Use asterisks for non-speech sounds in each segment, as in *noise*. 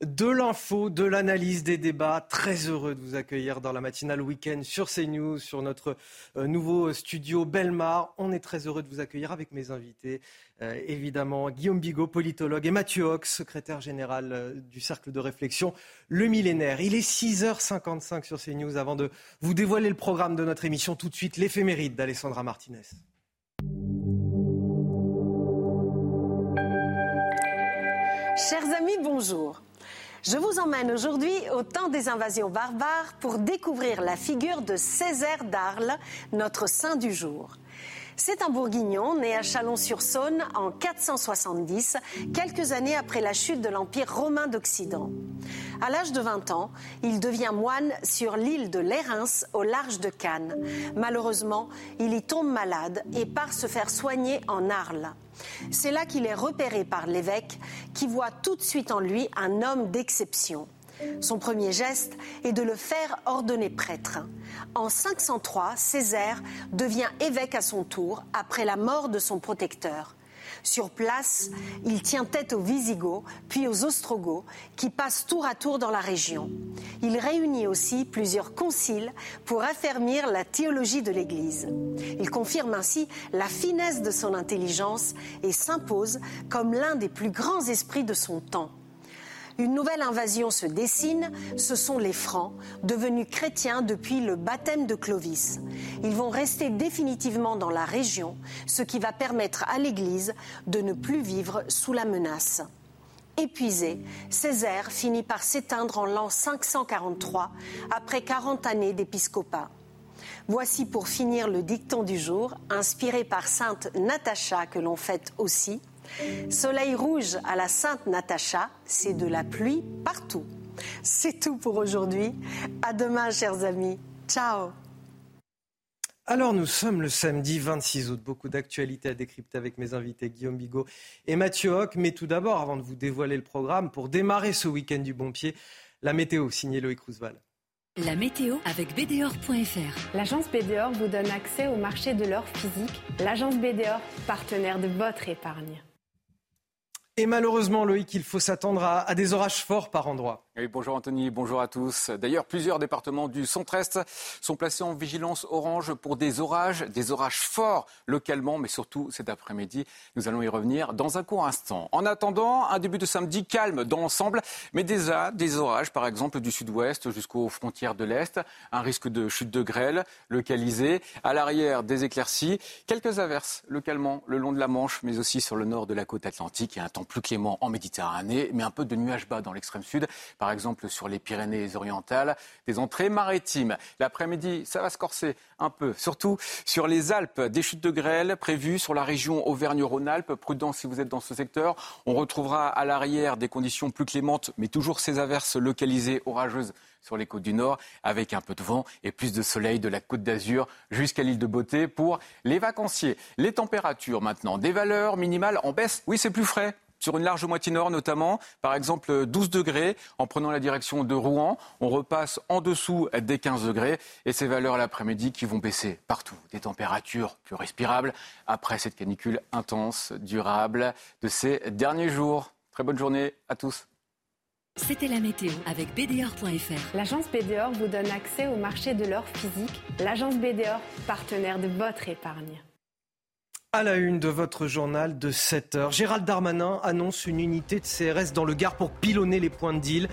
De l'info, de l'analyse, des débats. Très heureux de vous accueillir dans la matinale week-end sur CNews, sur notre euh, nouveau studio Belmar. On est très heureux de vous accueillir avec mes invités. Euh, évidemment, Guillaume Bigot, politologue, et Mathieu Hox, secrétaire général euh, du Cercle de réflexion Le Millénaire. Il est 6h55 sur CNews. Avant de vous dévoiler le programme de notre émission, tout de suite l'éphéméride d'Alessandra Martinez. Chers amis, bonjour. Je vous emmène aujourd'hui au temps des invasions barbares pour découvrir la figure de Césaire d'Arles, notre saint du jour. C'est un bourguignon né à Chalon-sur-Saône en 470, quelques années après la chute de l'Empire romain d'Occident. À l'âge de 20 ans, il devient moine sur l'île de Lérins au large de Cannes. Malheureusement, il y tombe malade et part se faire soigner en Arles. C'est là qu'il est repéré par l'évêque qui voit tout de suite en lui un homme d'exception. Son premier geste est de le faire ordonner prêtre. En 503, Césaire devient évêque à son tour après la mort de son protecteur. Sur place, il tient tête aux Visigoths, puis aux Ostrogoths, qui passent tour à tour dans la région. Il réunit aussi plusieurs conciles pour affermir la théologie de l'Église. Il confirme ainsi la finesse de son intelligence et s'impose comme l'un des plus grands esprits de son temps. Une nouvelle invasion se dessine, ce sont les Francs, devenus chrétiens depuis le baptême de Clovis. Ils vont rester définitivement dans la région, ce qui va permettre à l'Église de ne plus vivre sous la menace. Épuisé, Césaire finit par s'éteindre en l'an 543, après 40 années d'épiscopat. Voici pour finir le dicton du jour, inspiré par sainte Natacha que l'on fête aussi. Soleil rouge à la Sainte Natacha, c'est de la pluie partout. C'est tout pour aujourd'hui. À demain, chers amis. Ciao. Alors nous sommes le samedi 26 août. Beaucoup d'actualités à décrypter avec mes invités Guillaume Bigot et Mathieu Hoc. Mais tout d'abord, avant de vous dévoiler le programme, pour démarrer ce week-end du bon pied, la météo, signée Loïc Roosevelt. La météo avec BDOR.fr. L'agence BDOR vous donne accès au marché de l'or physique. L'agence BDOR, partenaire de votre épargne. Et malheureusement, Loïc, il faut s'attendre à, des orages forts par endroits. Oui, bonjour Anthony, bonjour à tous. D'ailleurs, plusieurs départements du centre-est sont placés en vigilance orange pour des orages, des orages forts localement, mais surtout cet après-midi. Nous allons y revenir dans un court instant. En attendant, un début de samedi calme dans l'ensemble, mais déjà des orages, par exemple du sud-ouest jusqu'aux frontières de l'est. Un risque de chute de grêle localisé. À l'arrière, des éclaircies. Quelques averses localement le long de la Manche, mais aussi sur le nord de la côte atlantique et un temps plus clément en Méditerranée, mais un peu de nuages bas dans l'extrême sud, exemple sur les Pyrénées orientales, des entrées maritimes. L'après-midi, ça va se corser un peu, surtout sur les Alpes, des chutes de grêle prévues sur la région Auvergne-Rhône-Alpes. Prudent si vous êtes dans ce secteur. On retrouvera à l'arrière des conditions plus clémentes, mais toujours ces averses localisées orageuses sur les côtes du Nord, avec un peu de vent et plus de soleil de la côte d'Azur jusqu'à l'île de Beauté pour les vacanciers. Les températures maintenant, des valeurs minimales en baisse. Oui, c'est plus frais sur une large moitié nord notamment, par exemple 12 degrés en prenant la direction de Rouen. On repasse en dessous des 15 degrés et ces valeurs l'après-midi qui vont baisser partout. Des températures plus respirables après cette canicule intense, durable de ces derniers jours. Très bonne journée à tous. C'était la météo avec BDOR.fr. L'agence BDOR vous donne accès au marché de l'or physique. L'agence BDOR, partenaire de votre épargne. À la une de votre journal de 7 heures, Gérald Darmanin annonce une unité de CRS dans le Gard pour pilonner les points de deal.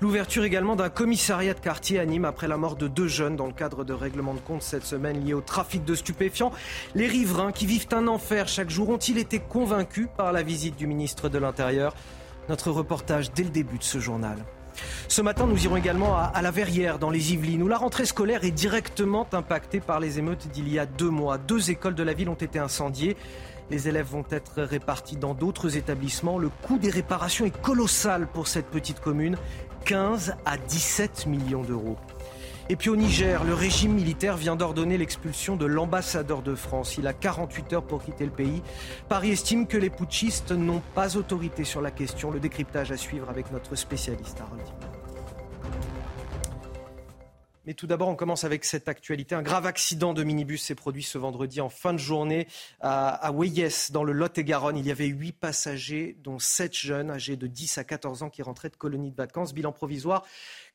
L'ouverture également d'un commissariat de quartier anime après la mort de deux jeunes dans le cadre de règlements de compte cette semaine liés au trafic de stupéfiants. Les riverains qui vivent un enfer chaque jour ont-ils été convaincus par la visite du ministre de l'Intérieur? Notre reportage dès le début de ce journal. Ce matin, nous irons également à, la Verrière, dans les Yvelines, où la rentrée scolaire est directement impactée par les émeutes d'il y a deux mois. Deux écoles de la ville ont été incendiées. Les élèves vont être répartis dans d'autres établissements. Le coût des réparations est colossal pour cette petite commune, 15 à 17 millions d'euros. Et puis au Niger, le régime militaire vient d'ordonner l'expulsion de l'ambassadeur de France. Il a 48 heures pour quitter le pays. Paris estime que les putschistes n'ont pas autorité sur la question. Le décryptage à suivre avec notre spécialiste Harold. Mais tout d'abord, on commence avec cette actualité. Un grave accident de minibus s'est produit ce vendredi en fin de journée à, Weyes, dans le Lot-et-Garonne. Il y avait huit passagers, dont sept jeunes âgés de 10 à 14 ans qui rentraient de colonies de vacances. Bilan provisoire.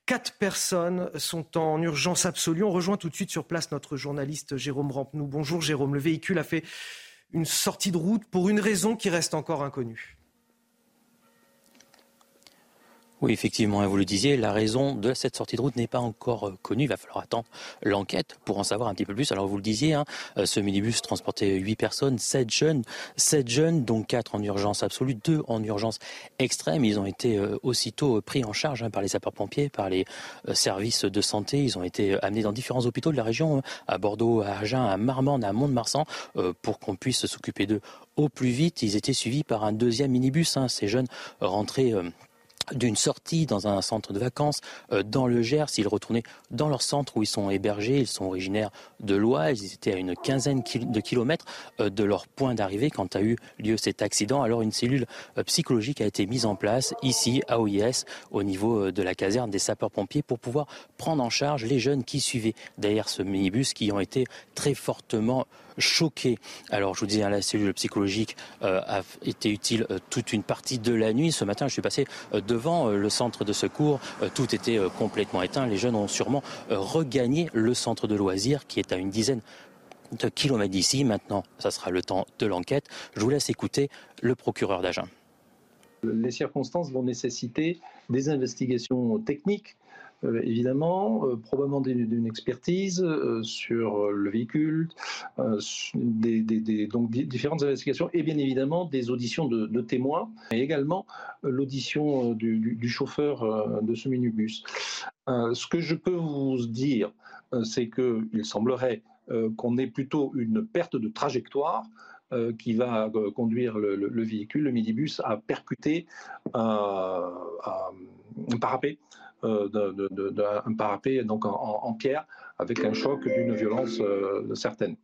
Quatre personnes sont en urgence absolue. On rejoint tout de suite sur place notre journaliste Jérôme Rampenou. Bonjour Jérôme. Le véhicule a fait une sortie de route pour une raison qui reste encore inconnue. Oui, effectivement, vous le disiez, la raison de cette sortie de route n'est pas encore euh, connue. Il va falloir attendre l'enquête pour en savoir un petit peu plus. Alors vous le disiez, hein, euh, ce minibus transportait 8 personnes, 7 jeunes, 7 jeunes, dont 4 en urgence absolue, 2 en urgence extrême. Ils ont été euh, aussitôt pris en charge hein, par les sapeurs-pompiers, par les services de santé. Ils ont été amenés dans différents hôpitaux de la région, hein, à Bordeaux, à Agen, à Marmande, à Mont-de-Marsan, pour qu'on puisse s'occuper d'eux au plus vite. Ils étaient suivis par un deuxième minibus. Ces jeunes rentrés d'une sortie dans un centre de vacances euh, dans le Gers. Ils retournaient dans leur centre où ils sont hébergés. Ils sont originaires de l'Oise. Ils étaient à une quinzaine de kilomètres euh, de leur point d'arrivée quand a eu lieu cet accident. Alors une cellule euh, psychologique a été mise en place ici à OIS au niveau de la caserne des sapeurs-pompiers pour pouvoir prendre en charge les jeunes qui suivaient derrière ce minibus qui ont été très fortement choqués. Alors, je vous disais, hein, la cellule psychologique euh, a été utile euh, toute une partie de la nuit. Ce matin, je suis passé euh, devant le centre de secours. tout était complètement éteint. Les jeunes ont sûrement regagné le centre de loisirs qui est à une dizaine de kilomètres d'ici. Maintenant, ça sera le temps de l'enquête. Je vous laisse écouter le procureur d'Agen. Les circonstances vont nécessiter des investigations techniques euh, évidemment, euh, probablement d'une expertise euh, sur le véhicule, donc différentes investigations et bien évidemment des auditions de, témoins et également l'audition du, chauffeur de ce minibus. ce que je peux vous dire, c'est qu'il semblerait qu'on ait plutôt une perte de trajectoire qui va conduire le, véhicule, le minibus, à percuter un parapet d'un parapet donc en, pierre avec un choc d'une violence euh, certaine.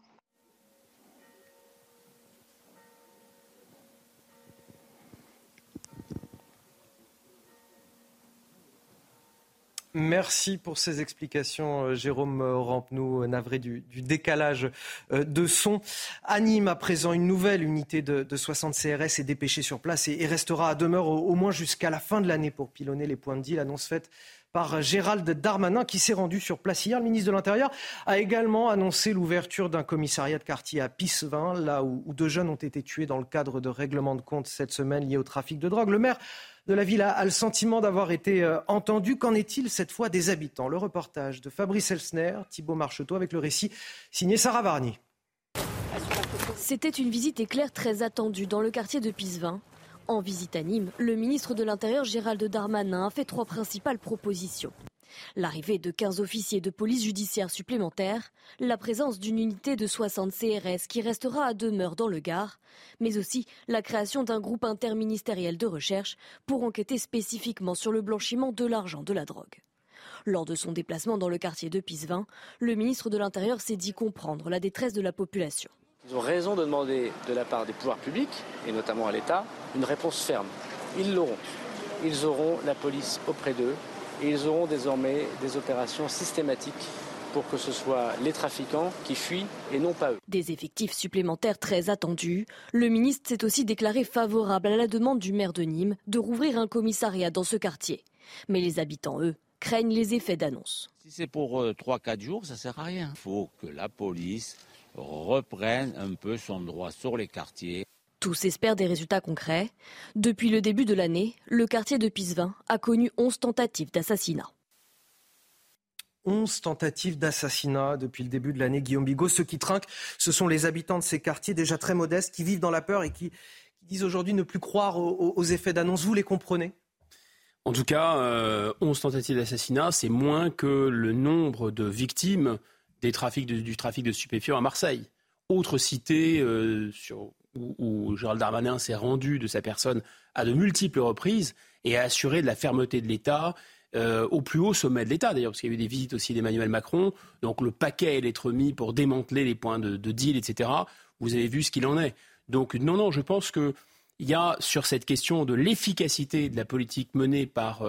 Merci pour ces explications, euh, Jérôme Rampenou, navré du, décalage de son. Anime à présent une nouvelle unité de, 60 CRS est dépêchée sur place et, restera à demeure au, moins jusqu'à la fin de l'année pour pilonner les points de deal. Annonce faite par Gérald Darmanin qui s'est rendu sur place hier. Le ministre de l'Intérieur a également annoncé l'ouverture d'un commissariat de quartier à Pissevin, là où, deux jeunes ont été tués dans le cadre de règlements de compte cette semaine liés au trafic de drogue. Le maire de la ville a, le sentiment d'avoir été euh, entendu. Qu'en est-il cette fois des habitants? Le reportage de Fabrice Elsner, Thibault Marcheteau avec le récit signé Sarah Varny. C'était une visite éclair très attendue dans le quartier de Pissevin. En visite à Nîmes, le ministre de l'Intérieur Gérald Darmanin a fait trois principales propositions. L'arrivée de 15 officiers de police judiciaire supplémentaires, la présence d'une unité de 60 CRS qui restera à demeure dans le Gard, mais aussi la création d'un groupe interministériel de recherche pour enquêter spécifiquement sur le blanchiment de l'argent de la drogue. Lors de son déplacement dans le quartier de Pisevin, le ministre de l'Intérieur s'est dit comprendre la détresse de la population. Ils ont raison de demander de la part des pouvoirs publics, et notamment à l'État, une réponse ferme. Ils l'auront. Ils auront la police auprès d'eux et ils auront désormais des opérations systématiques pour que ce soit les trafiquants qui fuient et non pas eux. Des effectifs supplémentaires très attendus. Le ministre s'est aussi déclaré favorable à la demande du maire de Nîmes de rouvrir un commissariat dans ce quartier. Mais les habitants, eux, craignent les effets d'annonce. Si c'est pour 3-4 euh, jours, ça ne sert à rien. Il faut que la police reprenne un peu son droit sur les quartiers. Tous espèrent des résultats concrets. Depuis le début de l'année, le quartier de Pisevin a connu 11 tentatives d'assassinat. 11 tentatives d'assassinat depuis le début de l'année, Guillaume Bigot. Ceux qui trinquent, ce sont les habitants de ces quartiers déjà très modestes, qui vivent dans la peur et qui, disent aujourd'hui ne plus croire aux, effets d'annonce. Vous les comprenez? En tout cas, 11 euh, tentatives d'assassinat, c'est moins que le nombre de victimes des trafics du trafic de stupéfiants à Marseille. Autre cité euh, où, Gérald Darmanin s'est rendu de sa personne à de multiples reprises et a assuré de la fermeté de l'État. Euh, au plus haut sommet de l'État, d'ailleurs, parce qu'il y a eu des visites aussi d'Emmanuel Macron. Donc le paquet allait être mis pour démanteler les points de, deal, etc. Vous avez vu ce qu'il en est. Donc non, non, je pense qu'il y a sur cette question de l'efficacité de la politique menée par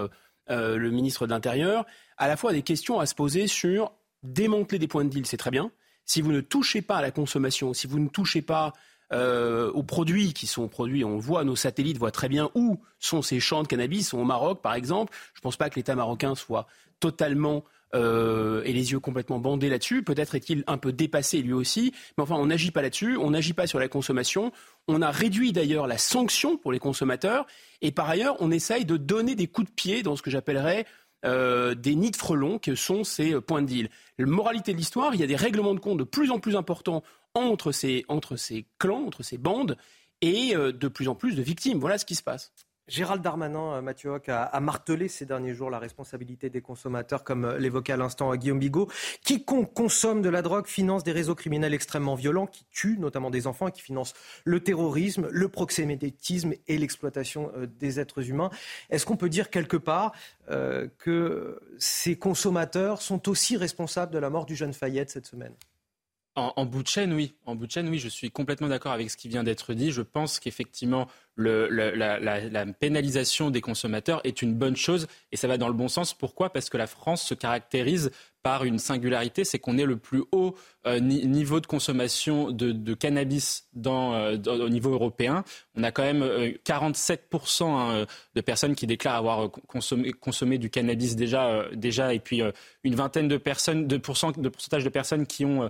euh, le ministre de l'Intérieur, à la fois des questions à se poser sur démanteler des points de deal, c'est très bien. Si vous ne touchez pas à la consommation, si vous ne touchez pas euh, aux produits qui sont produits, on voit, nos satellites voient très bien où sont ces champs de cannabis, sont au Maroc par exemple. Je ne pense pas que l'État marocain soit totalement euh, et les yeux complètement bandés là-dessus. Peut-être est-il un peu dépassé lui aussi, mais enfin on n'agit pas là-dessus, on n'agit pas sur la consommation. On a réduit d'ailleurs la sanction pour les consommateurs et par ailleurs on essaye de donner des coups de pied dans ce que j'appellerais euh, des nids de frelons que sont ces euh, points de deal. La moralité de l'histoire, il y a des règlements de compte de plus en plus importants entre ces, entre ces clans, entre ces bandes, et euh, de plus en plus de victimes. Voilà ce qui se passe. Gérald Darmanin, euh, Mathieu Hoc, a, martelé ces derniers jours la responsabilité des consommateurs, comme euh, l'évoquait à l'instant Guillaume Bigot. Quiconque consomme de la drogue finance des réseaux criminels extrêmement violents qui tuent notamment des enfants et qui financent le terrorisme, le proxénétisme et l'exploitation des êtres humains. Est-ce qu'on peut dire quelque part que ces consommateurs sont aussi responsables de la mort du jeune Fayette cette semaine? En, bout de chaîne, oui. En bout de chaîne, oui, je suis complètement d'accord avec ce qui vient d'être dit. Je pense qu'effectivement, la, pénalisation des consommateurs est une bonne chose et ça va dans le bon sens. Pourquoi? Parce que la France se caractérise par une singularité, c'est qu'on est le plus haut euh, niveau de consommation de, cannabis euh, au niveau européen. On a quand même 47% euh, hein, de personnes qui déclarent avoir consommé, du cannabis déjà, déjà et puis une vingtaine de personnes, de, pourcentage de personnes qui ont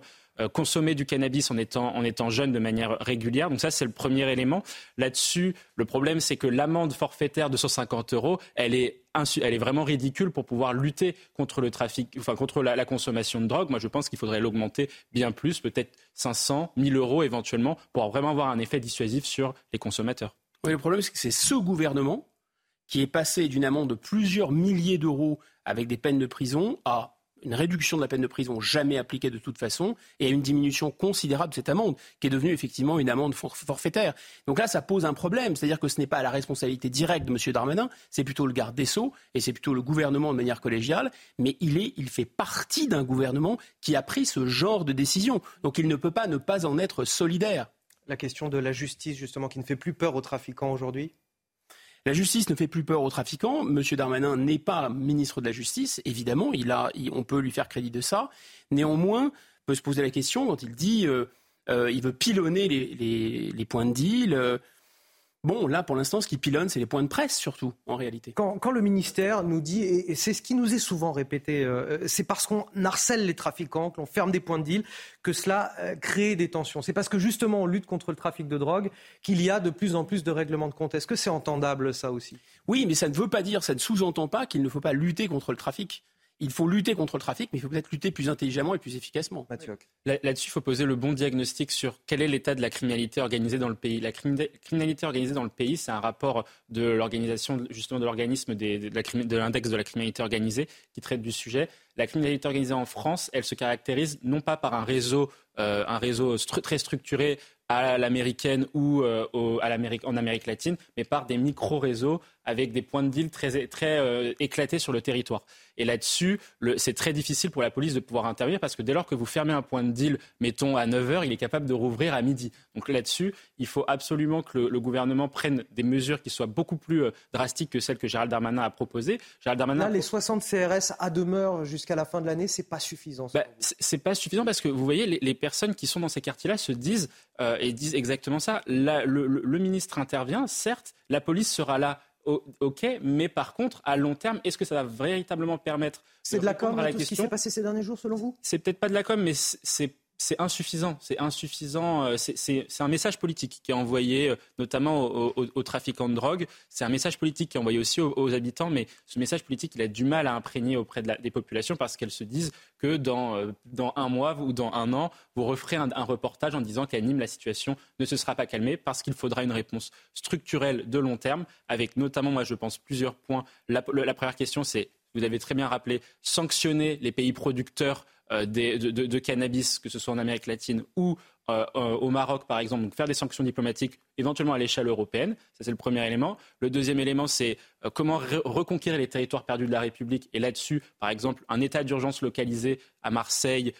consommer du cannabis en étant, en étant jeune de manière régulière. Donc ça, c'est le premier élément. Là-dessus, le problème, c'est que l'amende forfaitaire de 150 euros, elle est elle est vraiment ridicule pour pouvoir lutter contre le trafic, enfin contre la, consommation de drogue. Moi, je pense qu'il faudrait l'augmenter bien plus, peut-être 500, 1000 euros éventuellement, pour vraiment avoir un effet dissuasif sur les consommateurs. Oui, le problème, c'est que c'est ce gouvernement qui est passé d'une amende de plusieurs milliers d'euros avec des peines de prison à une réduction de la peine de prison jamais appliquée de toute façon et à une diminution considérable de cette amende, qui est devenue effectivement une amende forfaitaire. Donc là, ça pose un problème, c'est-à-dire que ce n'est pas la responsabilité directe de M. Darmanin, c'est plutôt le garde des Sceaux et c'est plutôt le gouvernement de manière collégiale, mais il, est, il fait partie d'un gouvernement qui a pris ce genre de décision. Donc il ne peut pas ne pas en être solidaire. La question de la justice, justement, qui ne fait plus peur aux trafiquants aujourd'hui? La justice ne fait plus peur aux trafiquants. Monsieur Darmanin n'est pas ministre de la Justice, évidemment. On peut lui faire crédit de ça. Néanmoins, on peut se poser la question quand il dit euh, euh, il veut pilonner les, points de deal. Bon, là, pour l'instant, ce qui pilonne, c'est les points de presse, surtout, en réalité. Quand, le ministère nous dit, et, c'est ce qui nous est souvent répété, euh, c'est parce qu'on harcèle les trafiquants, qu'on ferme des points de deal, que cela euh, crée des tensions. C'est parce que, justement, on lutte contre le trafic de drogue qu'il y a de plus en plus de règlements de compte. Est-ce que c'est entendable, ça aussi? Oui, mais ça ne veut pas dire, ça ne sous-entend pas qu'il ne faut pas lutter contre le trafic il faut lutter contre le trafic, mais il faut peut-être lutter plus intelligemment et plus efficacement. Là-dessus, il faut poser le bon diagnostic sur quel est l'état de la criminalité organisée dans le pays. La criminalité organisée dans le pays, c'est un rapport de l'organisation, justement, de l'organisme de l'index de la criminalité organisée qui traite du sujet. La criminalité organisée en France, elle se caractérise non pas par un réseau, euh, un réseau très structuré à l'américaine ou euh, en Amérique latine, mais par des micro-réseaux avec des points de deal très, très euh, éclatés sur le territoire. Et là-dessus, c'est très difficile pour la police de pouvoir intervenir parce que dès lors que vous fermez un point de deal, mettons à 9h, il est capable de rouvrir à midi. Donc là-dessus, il faut absolument que le, gouvernement prenne des mesures qui soient beaucoup plus euh, drastiques que celles que Gérald Darmanin a proposées. Gérald Darmanin Là, les 60 CRS à demeure jusqu'à la fin de l'année, c'est pas suffisant. Bah, c'est pas suffisant parce que vous voyez, les, personnes qui sont dans ces quartiers-là se disent euh, et disent exactement ça. le ministre intervient, certes, la police sera là ok, mais par contre, à long terme, est-ce que ça va véritablement permettre C'est de, la com, tout ce qui s'est passé ces derniers jours, selon vous? C'est peut-être pas de la com, mais c'est c'est insuffisant. C'est insuffisant. Euh, c'est un message politique qui est envoyé euh, notamment aux, trafiquants de drogue. C'est un message politique qui est envoyé aussi aux, habitants, mais ce message politique, il a du mal à imprégner auprès de la, des populations parce qu'elles se disent que dans, euh, dans un mois ou dans un an, vous referez un, reportage en disant qu'à Nîmes, la situation ne se sera pas calmée parce qu'il faudra une réponse structurelle de long terme, avec notamment, moi, je pense, plusieurs points. la première question, c'est, vous avez très bien rappelé, sanctionner les pays producteurs euh, de, cannabis, que ce soit en Amérique latine ou euh, euh, au Maroc, par exemple, donc faire des sanctions diplomatiques, éventuellement à l'échelle européenne. Ça, c'est le premier élément. Le deuxième élément, c'est comment reconquérir les territoires perdus de la République. Et là-dessus, par exemple, un état d'urgence localisé à Marseille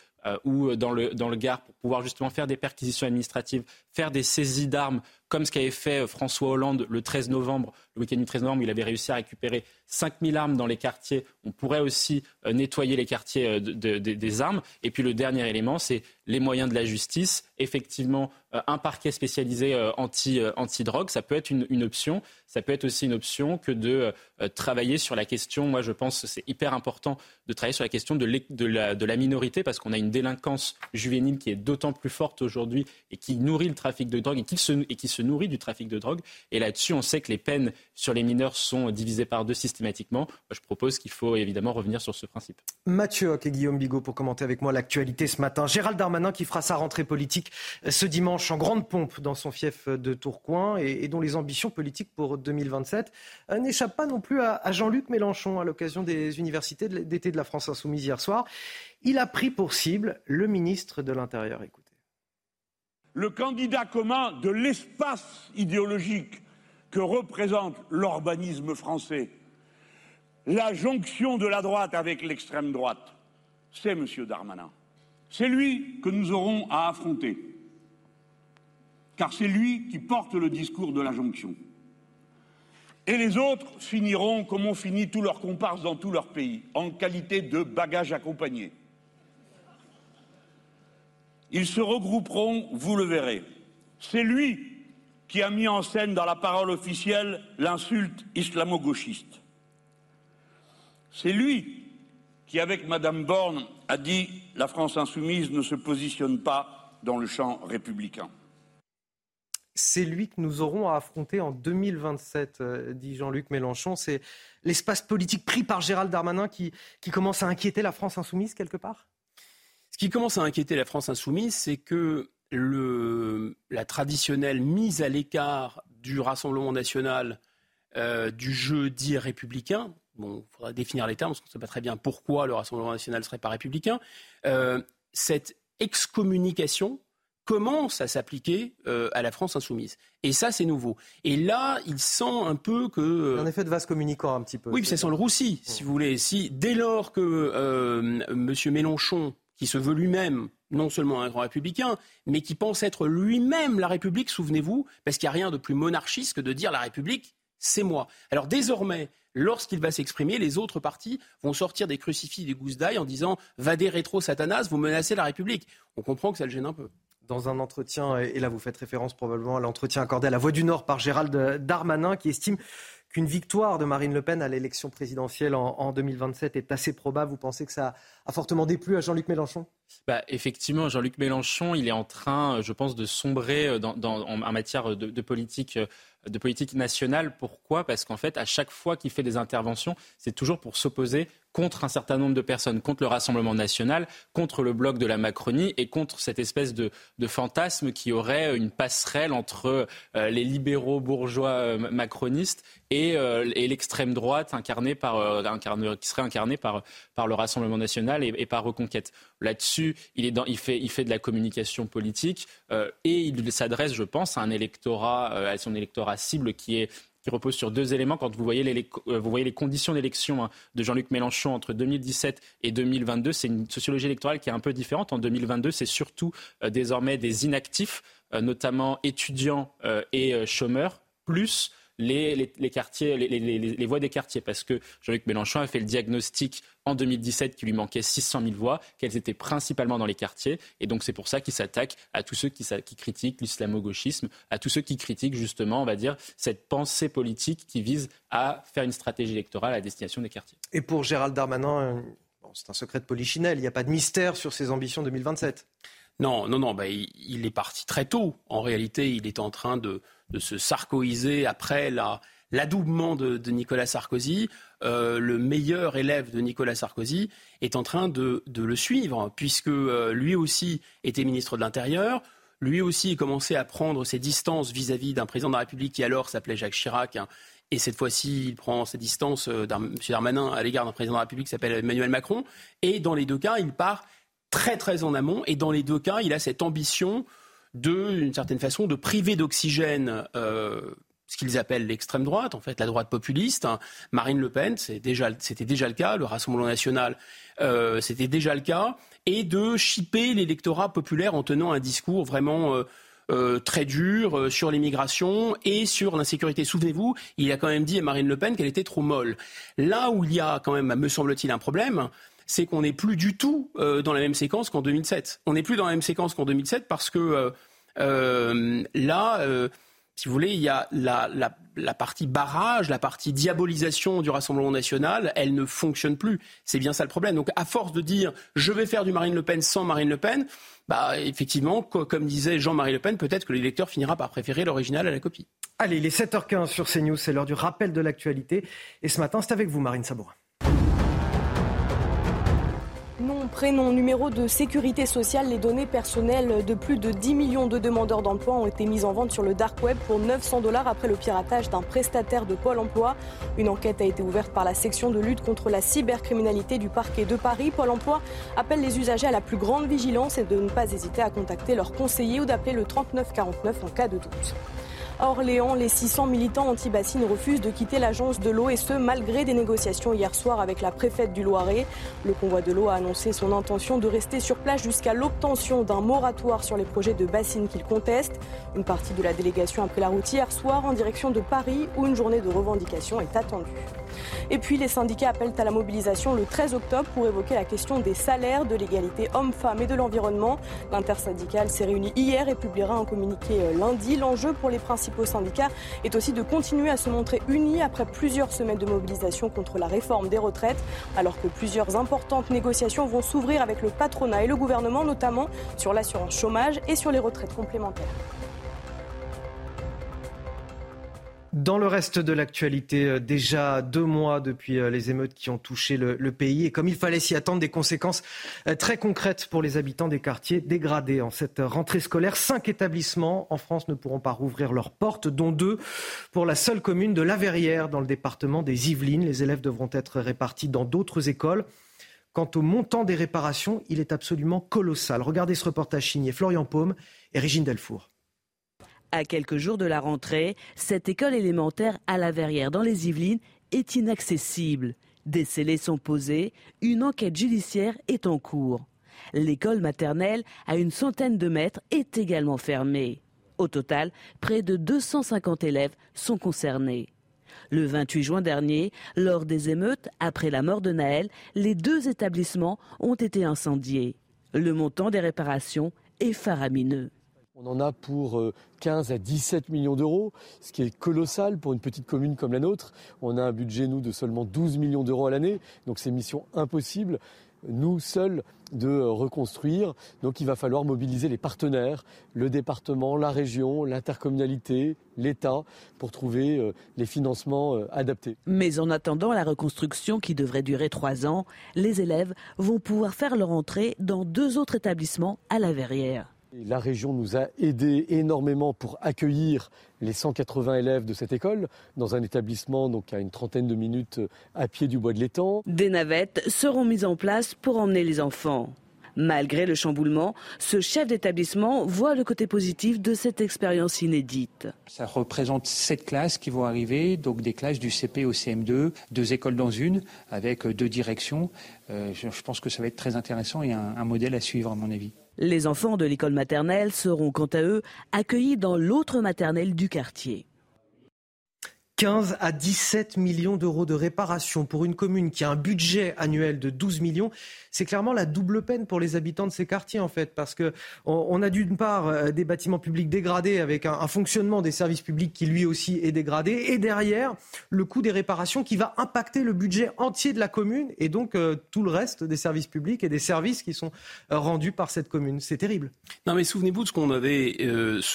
ou dans le, dans le Gard pour pouvoir justement faire des perquisitions administratives, faire des saisies d'armes comme ce qu'avait fait François Hollande le 13 novembre, le week-end du 13 novembre, il avait réussi à récupérer 5000 armes dans les quartiers. On pourrait aussi euh, nettoyer les quartiers euh, des armes. Et puis le dernier élément, c'est les moyens de la justice. Effectivement, euh, un parquet spécialisé anti, anti-drogue, ça peut être une, option. Ça peut être aussi une option que de travailler sur la question, moi je pense que c'est hyper important de travailler sur la question de, la, de la, minorité parce qu'on a une délinquance juvénile qui est d'autant plus forte aujourd'hui et qui nourrit le et qui se, nourrit du trafic de drogue. Et là-dessus, on sait que les peines sur les mineurs sont divisées par deux systématiquement. je propose qu'il faut évidemment revenir sur ce principe. Mathieu Hoc et Guillaume Bigot pour commenter avec moi l'actualité ce matin. Gérald Darmanin qui fera sa rentrée politique ce dimanche en grande pompe dans son fief de Tourcoing et, dont les ambitions politiques pour 2027 euh, n'échappent pas non plus à, Jean-Luc Mélenchon à l'occasion des universités d'été de la France Insoumise hier soir. Il a pris pour cible le ministre de l'Intérieur. Écoutez. Le candidat commun de l'espace idéologique que représente l'urbanisme français, la jonction de la droite avec l'extrême droite, c'est M. Darmanin. C'est lui que nous aurons à affronter, car c'est lui qui porte le discours de la jonction. Et les autres finiront comme ont fini tous leurs comparses dans tous leurs pays, en qualité de bagages accompagnés. Ils se regrouperont, vous le verrez. C'est lui qui a mis en scène dans la parole officielle l'insulte islamo-gauchiste. C'est lui qui, avec Madame Borne, a dit la France insoumise ne se positionne pas dans le champ républicain. C'est lui que nous aurons à affronter en 2027, euh, dit Jean-Luc Mélenchon. C'est l'espace politique pris par Gérald Darmanin qui, qui commence à inquiéter la France insoumise quelque part? Ce qui commence à inquiéter la France insoumise, c'est que le, la traditionnelle mise à l'écart du Rassemblement national euh, du jeu dit républicain, bon, il faudra définir les termes parce qu'on ne sait pas très bien pourquoi le Rassemblement national ne serait pas républicain, euh, cette excommunication commence à s'appliquer euh, à la France insoumise. Et ça, c'est nouveau. Et là, il sent un peu que... Un effet de vase communicant un petit peu. Oui, ça sent le roussi, si vous voulez. Si, dès lors que M. Mélenchon qui se veut lui-même non seulement un grand républicain, mais qui pense être lui-même la République, souvenez-vous, parce qu'il n'y a rien de plus monarchiste que de dire la République, c'est moi. Alors désormais, lorsqu'il va s'exprimer, les autres partis vont sortir des crucifix, des gousses d'ail en disant Vadé rétro Satanas, vous menacez la République. On comprend que ça le gêne un peu dans un entretien, et là vous faites référence probablement à l'entretien accordé à la Voix du Nord par Gérald Darmanin, qui estime qu'une victoire de Marine Le Pen à l'élection présidentielle en, 2027 est assez probable. Vous pensez que ça a fortement déplu à Jean-Luc Mélenchon? Bah, Effectivement, Jean-Luc Mélenchon, il est en train, je pense, de sombrer dans, en, matière de, politique de politique nationale. Pourquoi? Parce qu'en fait, à chaque fois qu'il fait des interventions, c'est toujours pour s'opposer contre un certain nombre de personnes, contre le Rassemblement national, contre le bloc de la Macronie et contre cette espèce de, fantasme qui aurait une passerelle entre euh, les libéraux bourgeois euh, macronistes euh, et, l'extrême droite incarnée par, qui serait incarnée par, le Rassemblement national et, par Reconquête. Là-dessus, il, fait, de la communication politique et il s'adresse, je pense, à un électorat, à son électorat cible qui repose sur deux éléments. Quand vous voyez les, euh, conditions d'élection hein, de Jean-Luc Mélenchon entre 2017 et 2022, c'est une sociologie électorale qui est un peu différente. En 2022, c'est surtout euh, désormais des inactifs, euh, notamment étudiants et chômeurs, plus les, quartiers, les, voix des quartiers, parce que Jean-Luc Mélenchon a fait le diagnostic en 2017 qu'il lui manquait 600 000 voix, qu'elles étaient principalement dans les quartiers, et donc c'est pour ça qu'il s'attaque à tous ceux qui, qui critiquent l'islamo-gauchisme, à tous ceux qui critiquent justement, on va dire, cette pensée politique qui vise à faire une stratégie électorale à destination des quartiers. Et pour Gérald Darmanin, c'est un secret de polichinelle, il n'y a pas de mystère sur ses ambitions 2027. Non, non, non, bah, il, est parti très tôt. En réalité, il est en train de, se sarkoïser après l'adoubement de, Nicolas Sarkozy. Euh, le meilleur élève de Nicolas Sarkozy est en train de, le suivre, puisque euh, lui aussi était ministre de l'Intérieur. Lui aussi commençait à prendre ses distances vis-à-vis d'un président de la République qui alors s'appelait Jacques Chirac. Hein. et cette fois-ci, il prend ses distances euh, d'un M. Darmanin à l'égard d'un président de la République qui s'appelle Emmanuel Macron. Et dans les deux cas, il part très très en amont. Et dans les deux cas, il a cette ambition de, d'une certaine façon, de priver d'oxygène euh, ce qu'ils appellent l'extrême droite, en fait la droite populiste. Marine Le Pen, c'était déjà, le cas. Le Rassemblement national, euh, c'était déjà le cas. Et de chipper l'électorat populaire en tenant un discours vraiment euh, très dur euh, sur l'immigration et sur l'insécurité. Souvenez-vous, il a quand même dit à Marine Le Pen qu'elle était trop molle. Là où il y a quand même, me semble-t-il, un problème, c'est qu'on n'est plus du tout dans la même séquence qu'en 2007. On n'est plus dans la même séquence qu'en 2007 parce que là si vous voulez, il y a la, partie barrage, la partie diabolisation du Rassemblement national, elle ne fonctionne plus. C'est bien ça le problème. Donc, à force de dire je vais faire du Marine Le Pen sans Marine Le Pen, bah, effectivement, comme disait Jean-Marie Le Pen, peut-être que l'électeur finira par préférer l'original à la copie. Allez, les 7h15 sur CNews, c'est l'heure du rappel de l'actualité. Et ce matin, c'est avec vous, Marine Sabourin prénom, numéro de sécurité sociale, les données personnelles de plus de 10 millions de demandeurs d'emploi ont été mises en vente sur le dark web pour 900 dollars après le piratage d'un prestataire de Pôle emploi. Une enquête a été ouverte par la section de lutte contre la cybercriminalité du parquet de Paris. Pôle emploi appelle les usagers à la plus grande vigilance et de ne pas hésiter à contacter leur conseiller ou d'appeler le 3949 en cas de doute. Orléans, les 600 militants anti-bassines refusent de quitter l'agence de l'eau et ce, malgré des négociations hier soir avec la préfète du Loiret. Le convoi de l'eau a annoncé son intention de rester sur place jusqu'à l'obtention d'un moratoire sur les projets de bassines qu'il conteste. Une partie de la délégation a pris la route hier soir en direction de Paris où une journée de revendication est attendue. Et puis les syndicats appellent à la mobilisation le 13 octobre pour évoquer la question des salaires, de l'égalité homme-femme et de l'environnement. L'intersyndicale s'est réunie hier et publiera un communiqué euh, lundi. L'enjeu pour les principaux syndicats est aussi de continuer à se montrer unis après plusieurs semaines de mobilisation contre la réforme des retraites, alors que plusieurs importantes négociations vont s'ouvrir avec le patronat et le gouvernement, notamment sur l'assurance chômage et sur les retraites complémentaires. Dans le reste de l'actualité, euh, déjà deux mois depuis euh, les émeutes qui ont touché le, pays, et comme il fallait s'y attendre, des conséquences euh, très concrètes pour les habitants des quartiers dégradés. En cette rentrée scolaire, cinq établissements en France ne pourront pas rouvrir leurs portes, dont deux pour la seule commune de La Verrière, dans le département des Yvelines. Les élèves devront être répartis dans d'autres écoles. Quant au montant des réparations, il est absolument colossal. Regardez ce reportage signé Florian Paume et Régine Delfour. À quelques jours de la rentrée, cette école élémentaire à la Verrière dans les Yvelines est inaccessible. Des scellés sont posés, une enquête judiciaire est en cours. L'école maternelle, à une centaine de mètres, est également fermée. Au total, près de 250 élèves sont concernés. Le 28 juin dernier, lors des émeutes, après la mort de Naël, les deux établissements ont été incendiés. Le montant des réparations est faramineux. On en a pour 15 euh, à 17 millions d'euros, ce qui est colossal pour une petite commune comme la nôtre. On a un budget, nous, de seulement 12 millions d'euros à l'année, donc c'est mission impossible, nous seuls, de reconstruire. Donc il va falloir mobiliser les partenaires, le département, la région, l'intercommunalité, l'État, pour trouver euh, les financements euh, adaptés. Mais en attendant la reconstruction qui devrait durer trois ans, les élèves vont pouvoir faire leur entrée dans deux autres établissements à la Verrière. La région nous a aidé énormément pour accueillir les 180 élèves de cette école dans un établissement donc à une trentaine de minutes à pied du bois de l'étang. Des navettes seront mises en place pour emmener les enfants. Malgré le chamboulement, ce chef d'établissement voit le côté positif de cette expérience inédite. Ça représente sept classes qui vont arriver, donc des classes du CP au CM2, deux écoles dans une, avec deux directions. Euh, je pense que ça va être très intéressant et un modèle à suivre à mon avis. Les enfants de l'école maternelle seront quant à eux accueillis dans l'autre maternelle du quartier. 15 à 17 millions d'euros de réparation pour une commune qui a un budget annuel de 12 millions c'est clairement la double peine pour les habitants de ces quartiers, en fait, parce que on, a d'une part euh, des bâtiments publics dégradés avec un, fonctionnement des services publics qui lui aussi est dégradé, et derrière le coût des réparations qui va impacter le budget entier de la commune et donc euh, tout le reste des services publics et des services qui sont euh, rendus par cette commune. C'est terrible. Non, mais souvenez-vous de ce qu'on avait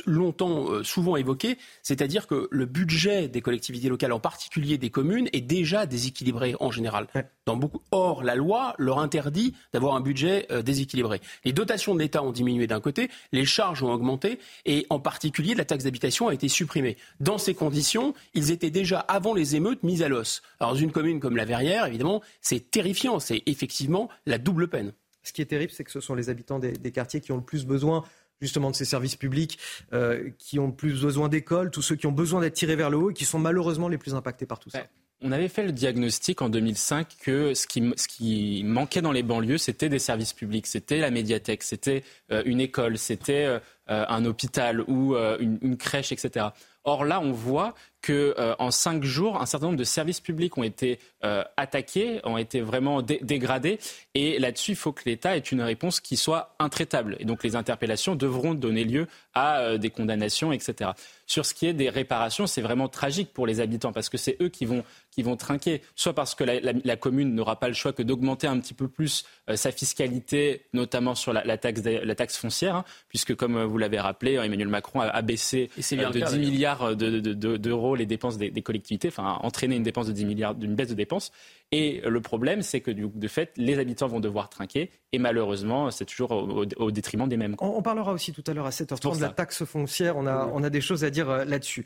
longtemps, souvent évoqué, c'est-à-dire que le budget des collectivités locales, en particulier des communes, est déjà déséquilibré en général. Dans beaucoup... Or, la loi leur interdit d'avoir un budget euh, déséquilibré. Les dotations de l'État ont diminué d'un côté, les charges ont augmenté et en particulier la taxe d'habitation a été supprimée. Dans ces conditions, ils étaient déjà avant les émeutes mis à l'os. Alors dans une commune comme la Verrière, évidemment, c'est terrifiant, c'est effectivement la double peine. Ce qui est terrible, c'est que ce sont les habitants des, quartiers qui ont le plus besoin justement de ces services publics, euh, qui ont plus besoin d'écoles, tous ceux qui ont besoin d'être tirés vers le haut et qui sont malheureusement les plus impactés par tout ça. on avait fait le diagnostic en 2005 que ce qui, manquait dans les banlieues, c'était des services publics, c'était la médiathèque, c'était euh, une école, c'était euh, un hôpital ou une, crèche, etc. Or là, on voit que euh, en cinq jours, un certain nombre de services publics ont été euh, attaqués, ont été vraiment dégradés. Et là-dessus, il faut que l'État ait une réponse qui soit intraitable. Et donc les interpellations devront donner lieu à euh, des condamnations, etc. Sur ce qui est des réparations, c'est vraiment tragique pour les habitants parce que c'est eux qui vont, qui vont trinquer, soit parce que la, la, la commune n'aura pas le choix que d'augmenter un petit peu plus sa fiscalité, notamment sur la, taxe, la taxe foncière, hein, puisque comme vous l'avez rappelé, Emmanuel Macron a, a baissé de 10 milliards d'euros les dépenses des, collectivités, enfin entraîner une dépense de 10 milliards, d'une baisse de dépenses. Et le problème, c'est que de fait, les habitants vont devoir trinquer. Et malheureusement, c'est toujours au, détriment des mêmes. On, parlera aussi tout à l'heure à 7h30 de la taxe foncière. On a, on a des choses à dire euh, là-dessus.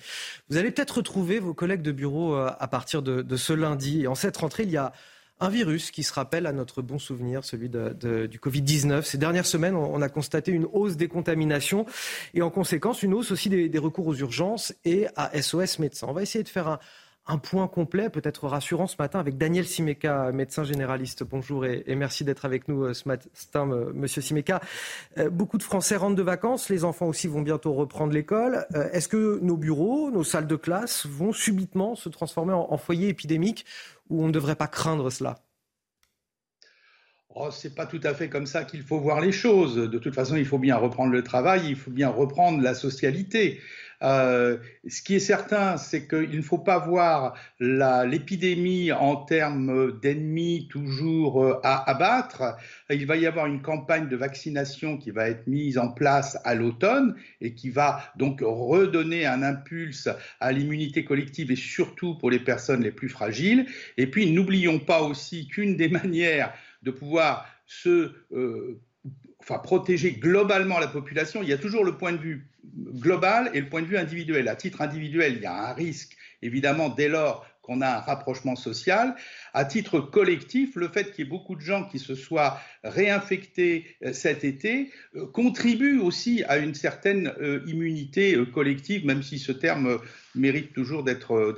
Vous allez peut-être retrouver vos collègues de bureau euh, à partir de, de ce lundi. Et en cette rentrée, il y a un virus qui se rappelle à notre bon souvenir, celui du Covid-19. Ces dernières semaines, on a constaté une hausse des contaminations et en conséquence une hausse aussi des, recours aux urgences et à SOS médecins. On va essayer de faire un, point complet, peut-être rassurant ce matin, avec Daniel Simeka, médecin généraliste. Bonjour et, merci d'être avec nous euh, ce matin, euh, monsieur Simeka. Euh, beaucoup de Français rentrent de vacances, les enfants aussi vont bientôt reprendre l'école. Est-ce que nos bureaux, nos salles de classe vont subitement se transformer en, en foyer épidémique ou on ne devrait pas craindre cela? Oh, c'est pas tout à fait comme ça qu'il faut voir les choses. De toute façon, il faut bien reprendre le travail, il faut bien reprendre la socialité. Euh, ce qui est certain, c'est qu'il ne faut pas voir l'épidémie en termes d'ennemis toujours euh, à abattre. Il va y avoir une campagne de vaccination qui va être mise en place à l'automne et qui va donc redonner un impulse à l'immunité collective et surtout pour les personnes les plus fragiles. Et puis, n'oublions pas aussi qu'une des *laughs* manières de pouvoir se euh, enfin, protéger globalement la population, il y a toujours le point de vue global et le point de vue individuel. À titre individuel, il y a un risque, évidemment, dès lors qu'on a un rapprochement social. À titre collectif, le fait qu'il y ait beaucoup de gens qui se soient réinfectés euh, cet été euh, contribue aussi à une certaine euh, immunité collective, même si ce terme mérite toujours d'être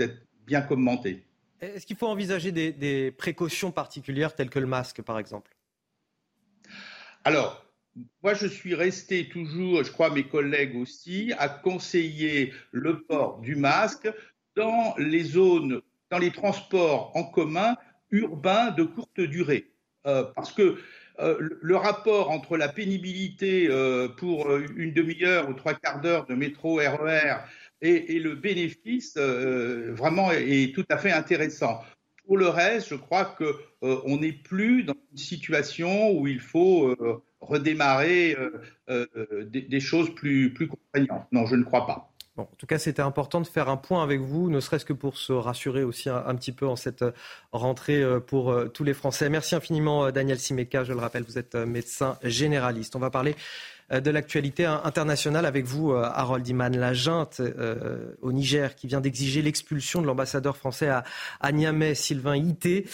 bien commenté. Est-ce qu'il faut envisager des, des précautions particulières telles que le masque, par exemple? Alors, moi, je suis resté toujours, je crois mes collègues aussi, à conseiller le port du masque dans les zones, dans les transports en commun urbains de courte durée. Euh, parce que euh, le rapport entre la pénibilité euh, pour une demi-heure ou trois quarts d'heure de métro RER e et, et le bénéfice vraiment est, tout à fait intéressant. Pour le reste, je crois qu'on n'est plus dans une situation où il faut redémarrer euh, euh, des, choses plus, plus contraignantes. Non, je ne crois pas. En tout cas, c'était important de faire un point avec vous, ne serait-ce que pour se rassurer aussi un, petit peu en cette euh, rentrée pour tous les Français. Merci infiniment, Daniel Simeka. Je le rappelle, vous êtes médecin généraliste. On va parler euh, de l'actualité internationale avec vous, euh, Harold Iman. La junte euh, au Niger qui vient d'exiger l'expulsion de l'ambassadeur français à, Niamey, Sylvain Ité.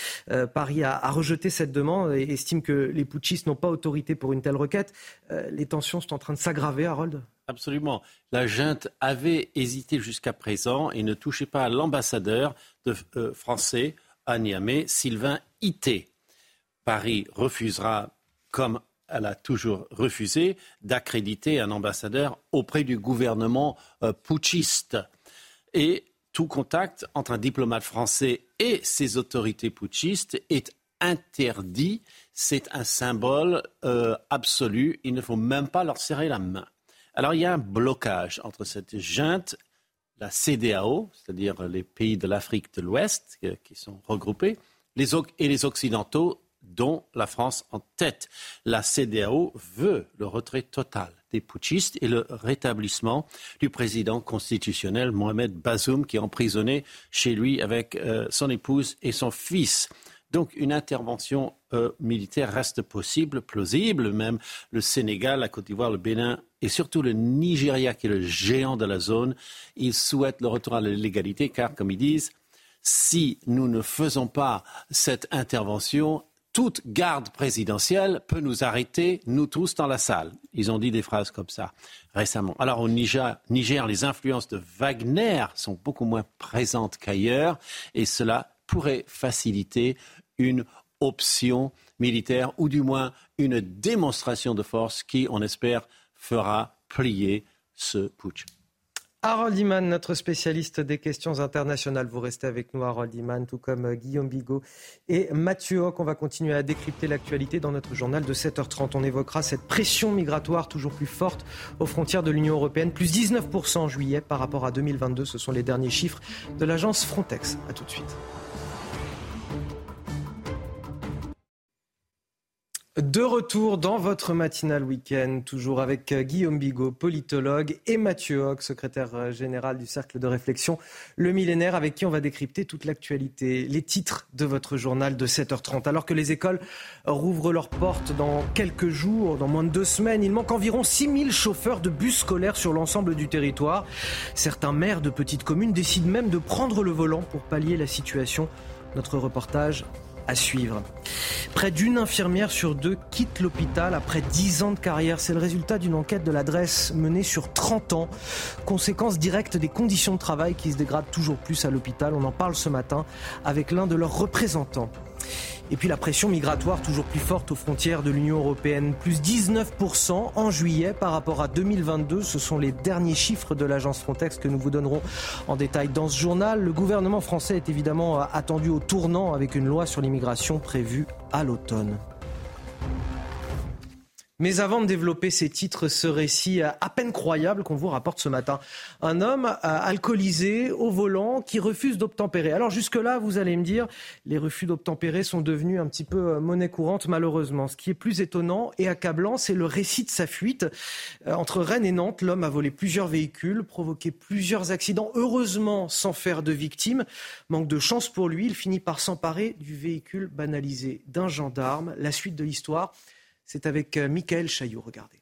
Paris a, rejeté cette demande et estime que les putschistes n'ont pas autorité pour une telle requête. les tensions sont en train de s'aggraver, Harold Absolument. La junte avait hésité jusqu'à présent et ne touchait pas à l'ambassadeur français à Niamey, Sylvain Ité. Paris refusera, comme elle a toujours refusé d'accréditer un ambassadeur auprès du gouvernement euh, putschiste. Et tout contact entre un diplomate français et ses autorités putschistes est interdit. C'est un symbole euh, absolu. Il ne faut même pas leur serrer la main. Alors il y a un blocage entre cette junte, la CDAO, c'est-à-dire les pays de l'Afrique de l'Ouest euh, qui sont regroupés, et les Occidentaux dont la France en tête. La CDAO veut le retrait total des putschistes et le rétablissement du président constitutionnel Mohamed Bazoum qui est emprisonné chez lui avec euh, son épouse et son fils. Donc une intervention euh, militaire reste possible, plausible. Même le Sénégal, la Côte d'Ivoire, le Bénin et surtout le Nigeria, qui est le géant de la zone, ils souhaitent le retour à la légalité car, comme ils disent, si nous ne faisons pas cette intervention, toute garde présidentielle peut nous arrêter, nous tous, dans la salle. Ils ont dit des phrases comme ça récemment. Alors au Niger, les influences de Wagner sont beaucoup moins présentes qu'ailleurs et cela pourrait faciliter une option militaire ou du moins une démonstration de force qui, on espère, fera plier ce putsch. Harold Iman, notre spécialiste des questions internationales. Vous restez avec nous, Harold Iman, tout comme euh, Guillaume Bigot et Mathieu Hoc. On va continuer à décrypter l'actualité dans notre journal de 7h30. On évoquera cette pression migratoire toujours plus forte aux frontières de l'Union européenne, plus 19% en juillet par rapport à 2022. Ce sont les derniers chiffres de l'agence Frontex. A tout de suite. De retour dans votre matinal week-end, toujours avec euh, Guillaume Bigot, politologue, et Mathieu Hoc, secrétaire euh, général du Cercle de réflexion Le Millénaire, avec qui on va décrypter toute l'actualité, les titres de votre journal de 7h30. Alors que les écoles rouvrent leurs portes dans quelques jours, dans moins de deux semaines, il manque environ 6000 chauffeurs de bus scolaires sur l'ensemble du territoire. Certains maires de petites communes décident même de prendre le volant pour pallier la situation. Notre reportage à suivre. Près d'une infirmière sur deux quitte l'hôpital après 10 ans de carrière. C'est le résultat d'une enquête de l'adresse menée sur 30 ans. Conséquence directe des conditions de travail qui se dégradent toujours plus à l'hôpital. On en parle ce matin avec l'un de leurs représentants. Et puis la pression migratoire toujours plus forte aux frontières de l'Union européenne, plus 19% en juillet par rapport à 2022. Ce sont les derniers chiffres de l'agence Frontex que nous vous donnerons en détail dans ce journal. Le gouvernement français est évidemment attendu au tournant avec une loi sur l'immigration prévue à l'automne. Mais avant de développer ces titres, ce récit à peine croyable qu'on vous rapporte ce matin. Un homme alcoolisé au volant qui refuse d'obtempérer. Alors jusque-là, vous allez me dire, les refus d'obtempérer sont devenus un petit peu euh, monnaie courante malheureusement. Ce qui est plus étonnant et accablant, c'est le récit de sa fuite. Euh, entre Rennes et Nantes, l'homme a volé plusieurs véhicules, provoqué plusieurs accidents, heureusement sans faire de victimes. Manque de chance pour lui, il finit par s'emparer du véhicule banalisé d'un gendarme. La suite de l'histoire c'est avec euh, Michael Chaillot, regardez.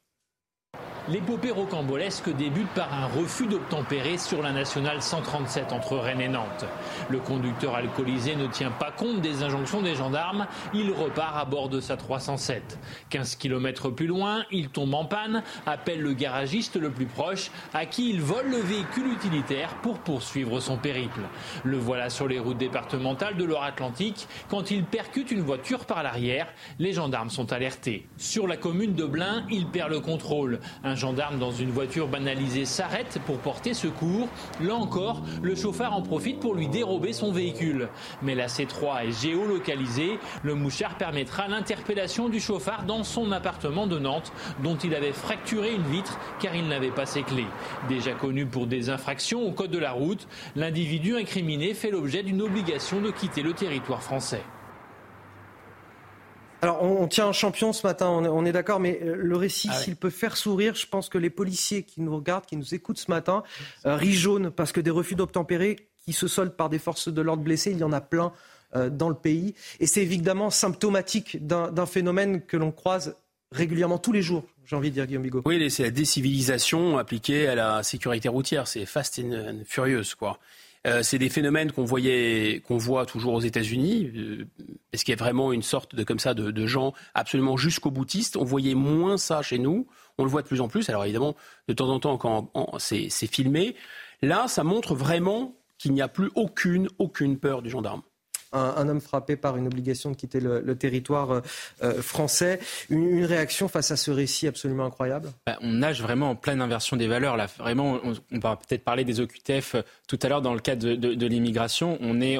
L'épopée rocambolesque débute par un refus d'obtempérer sur la nationale 137 entre Rennes et Nantes. Le conducteur alcoolisé ne tient pas compte des injonctions des gendarmes, il repart à bord de sa 307. 15 km plus loin, il tombe en panne, appelle le garagiste le plus proche, à qui il vole le véhicule utilitaire pour poursuivre son périple. Le voilà sur les routes départementales de Loire-Atlantique. Quand il percute une voiture par l'arrière, les gendarmes sont alertés. Sur la commune de Blain, il perd le contrôle. Gendarme dans une voiture banalisée s'arrête pour porter secours. Là encore, le chauffeur en profite pour lui dérober son véhicule. Mais la C3 est géolocalisée. Le mouchard permettra l'interpellation du chauffard dans son appartement de Nantes, dont il avait fracturé une vitre car il n'avait pas ses clés. Déjà connu pour des infractions au code de la route, l'individu incriminé fait l'objet d'une obligation de quitter le territoire français. Alors, on, tient un champion ce matin, on est, d'accord, mais euh, le récit, ah s'il peut faire sourire, je pense que les policiers qui nous regardent, qui nous écoutent ce matin, euh, rient jaune parce que des refus d'obtempérer qui se soldent par des forces de l'ordre blessées, il y en a plein euh, dans le pays. Et c'est évidemment symptomatique d'un phénomène que l'on croise régulièrement tous les jours, j'ai envie de dire, Guillaume Bigot. Oui, c'est la décivilisation appliquée à la sécurité routière. C'est fast and furious, quoi. Euh, c'est des phénomènes qu'on voyait, qu'on voit toujours aux États-Unis, euh, parce qu'il y a vraiment une sorte de comme ça de, gens absolument jusqu'au boutiste. On voyait moins ça chez nous. On le voit de plus en plus. Alors évidemment, de temps en temps, quand c'est filmé, là, ça montre vraiment qu'il n'y a plus aucune, aucune peur du gendarme un, homme frappé par une obligation de quitter le, territoire euh, euh, français. Une, réaction face à ce récit absolument incroyable? Bah, On nage vraiment en pleine inversion des valeurs. Là, vraiment, on, va peut-être parler des OQTF euh, tout à l'heure dans le cadre de, l'immigration. On est,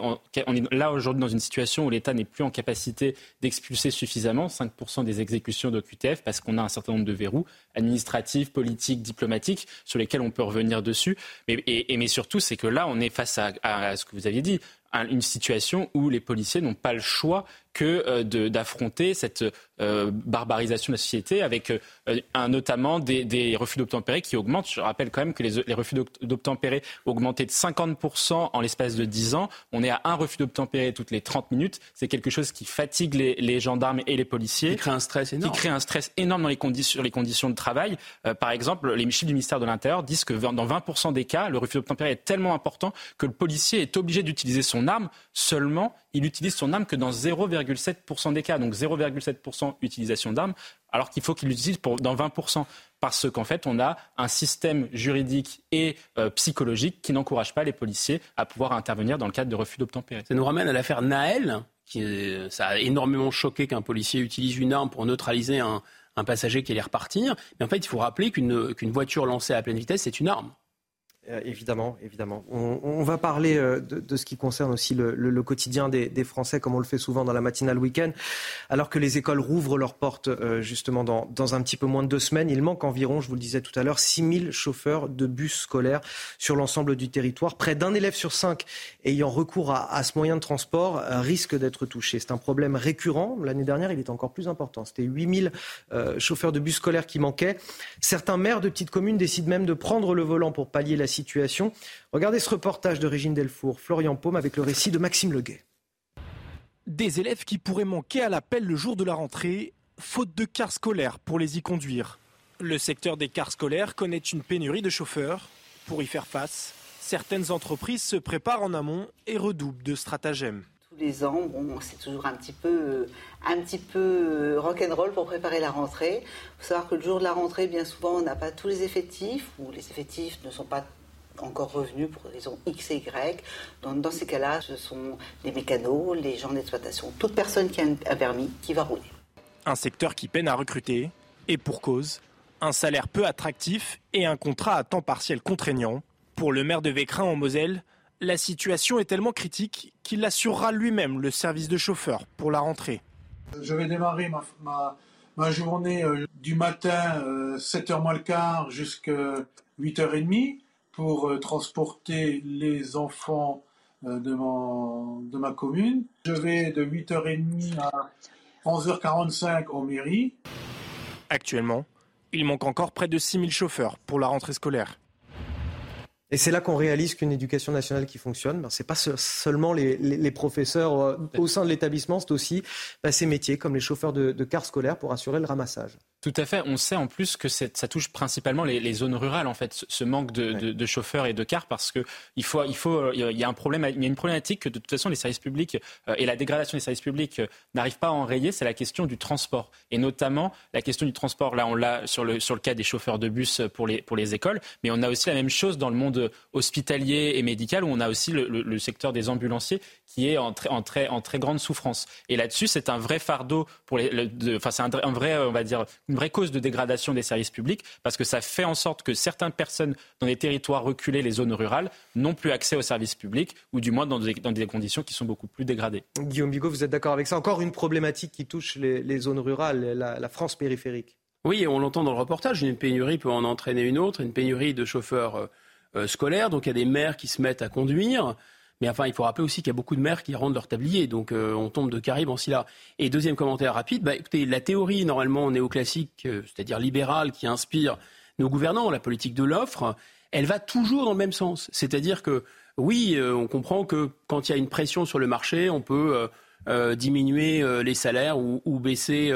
là aujourd'hui dans une situation où l'État n'est plus en capacité d'expulser suffisamment 5% des exécutions d'OQTF parce qu'on a un certain nombre de verrous administratifs, politiques, diplomatiques sur lesquels on peut revenir dessus. Mais, et, mais surtout, c'est que là, on est face à ce que vous aviez dit, une situation où les policiers n'ont pas le choix que euh, d'affronter cette euh, barbarisation de la société avec euh, un, notamment des, refus d'obtempérer qui augmentent. Je rappelle quand même que les, refus d'obtempérer ont augmenté de 50% en l'espace de 10 ans. On est à un refus d'obtempérer toutes les 30 minutes. C'est quelque chose qui fatigue les, gendarmes et les policiers. Qui crée un stress énorme. Qui crée un stress énorme dans les conditions, sur les conditions de travail. par exemple, les chiffres du ministère de l'Intérieur disent que dans 20% des cas, le refus d'obtempérer est tellement important que le policier est obligé d'utiliser son arme seulement il utilise son arme que dans 0,7% des cas. Donc 0,7% utilisation d'armes, alors qu'il faut qu'il l'utilise dans 20% parce qu'en fait, on a un système juridique et euh, psychologique qui n'encourage pas les policiers à pouvoir intervenir dans le cadre de refus d'obtempérer. Ça nous ramène à l'affaire Naël, qui a énormément choqué qu'un policier utilise une arme pour neutraliser un, passager qui allait repartir. Mais en fait, il faut rappeler qu'une voiture lancée à pleine vitesse, c'est une arme. Euh, évidemment, évidemment. On, va parler euh, de, ce qui concerne aussi le, quotidien des, Français, comme on le fait souvent dans la matinale week-end. Alors que les écoles rouvrent leurs portes euh, justement dans, un petit peu moins de deux semaines, il manque environ, je vous le disais tout à l'heure, 6000 chauffeurs de bus scolaires sur l'ensemble du territoire. Près d'un élève sur cinq ayant recours à, ce moyen de transport risque d'être touché. C'est un problème récurrent. L'année dernière, il était encore plus important. C'était 8000 chauffeurs de bus scolaires qui manquaient. Certains maires de petites communes décident même de prendre le volant pour pallier la situation. Regardez ce reportage de Régine Delfour, Florian Paume avec le récit de Maxime Leguet. Des élèves qui pourraient manquer à l'appel le jour de la rentrée, faute de cars scolaires pour les y conduire. Le secteur des cars scolaires connaît une pénurie de chauffeurs. Pour y faire face, certaines entreprises se préparent en amont et redoublent de stratagèmes tous les ans, bon, c'est toujours un petit peu, un petit peu rock'n'roll pour préparer la rentrée. Il faut savoir que le jour de la rentrée, bien souvent, on n'a pas tous les effectifs ou les effectifs ne sont pas encore revenus pour des raisons X et Y. Donc, dans ces cas-là, ce sont les mécanos, les gens d'exploitation, toute personne qui a un permis qui va rouler. Un secteur qui peine à recruter, et pour cause, un salaire peu attractif et un contrat à temps partiel contraignant. Pour le maire de Vécrin en Moselle, la situation est tellement critique qu'il assurera lui-même le service de chauffeur pour la rentrée. Je vais démarrer ma, ma, journée euh, du matin 7h euh, moins le quart jusqu'à 8h30 pour euh, transporter les enfants euh, de, de ma commune. Je vais de 8h30 à 11h45 en mairie. Actuellement, il manque encore près de 6000 chauffeurs pour la rentrée scolaire. Et c'est là qu'on réalise qu'une éducation nationale qui fonctionne, ben, ce n'est pas seulement les, professeurs euh, au sein de l'établissement, c'est aussi ben, ces métiers comme les chauffeurs de, de cars scolaires pour assurer le ramassage. Tout à fait. On sait en plus que ça touche principalement les, zones rurales, en fait, ce manque de, chauffeurs et de cars, parce que il faut, il faut, il y a un problème, il y a une problématique que de toute façon les services publics euh, et la dégradation des services publics euh, n'arrivent pas à enrayer. C'est la question du transport et notamment la question du transport. Là, on l'a sur le sur le cas des chauffeurs de bus pour les pour les écoles, mais on a aussi la même chose dans le monde hospitalier et médical où on a aussi le, secteur des ambulanciers qui est en très en très en très grande souffrance. Et là-dessus, c'est un vrai fardeau pour les, enfin c'est un, un vrai, on va dire une vraie cause de dégradation des services publics parce que ça fait en sorte que certaines personnes dans des territoires reculés, les zones rurales, n'ont plus accès aux services publics ou du moins dans des, dans des conditions qui sont beaucoup plus dégradées. Guillaume Bigot, vous êtes d'accord avec ça? Encore une problématique qui touche les, zones rurales, la, France périphérique. Oui, on l'entend dans le reportage, une pénurie peut en entraîner une autre, une pénurie de chauffeurs euh, euh, scolaires, donc il y a des maires qui se mettent à conduire. Mais enfin, il faut rappeler aussi qu'il y a beaucoup de maires qui rendent leur tablier, donc euh, on tombe de Caribe en Scylla. Et deuxième commentaire rapide, bah, écoutez, la théorie normalement néoclassique, euh, c'est-à-dire libérale, qui inspire nos gouvernants, la politique de l'offre, elle va toujours dans le même sens. C'est-à-dire que oui, euh, on comprend que quand il y a une pression sur le marché, on peut diminuer les salaires ou, ou baisser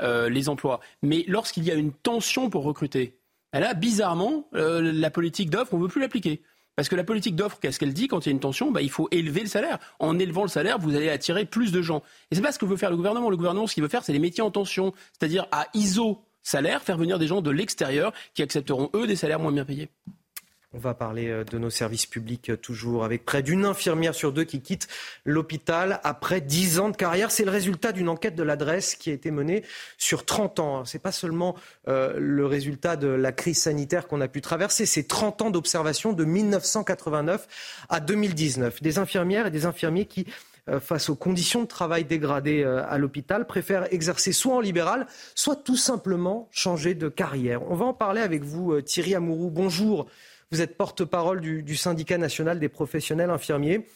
les emplois. Mais lorsqu'il y a une tension pour recruter, là, bizarrement, la politique d'offre, on ne veut plus l'appliquer. Parce que la politique d'offre, qu'est-ce qu'elle dit quand il y a une tension? Bah, Il faut élever le salaire. En élevant le salaire, vous allez attirer plus de gens. Et c'est pas ce que veut faire le gouvernement. Le gouvernement, ce qu'il veut faire, c'est les métiers en tension. C'est-à-dire à ISO salaire, faire venir des gens de l'extérieur qui accepteront, eux, des salaires moins bien payés. On va parler euh, de nos services publics euh, toujours, avec près d'une infirmière sur deux qui quitte l'hôpital après 10 ans de carrière. C'est le résultat d'une enquête de l'adresse qui a été menée sur 30 ans. Ce n'est pas seulement euh, le résultat de la crise sanitaire qu'on a pu traverser, c'est 30 ans d'observation de 1989 à 2019. Des infirmières et des infirmiers qui face aux conditions de travail dégradées à l'hôpital, préfèrent exercer soit en libéral, soit tout simplement changer de carrière. On va en parler avec vous, Thierry Amourou. Bonjour. Vous êtes porte-parole du, syndicat national des professionnels infirmiers.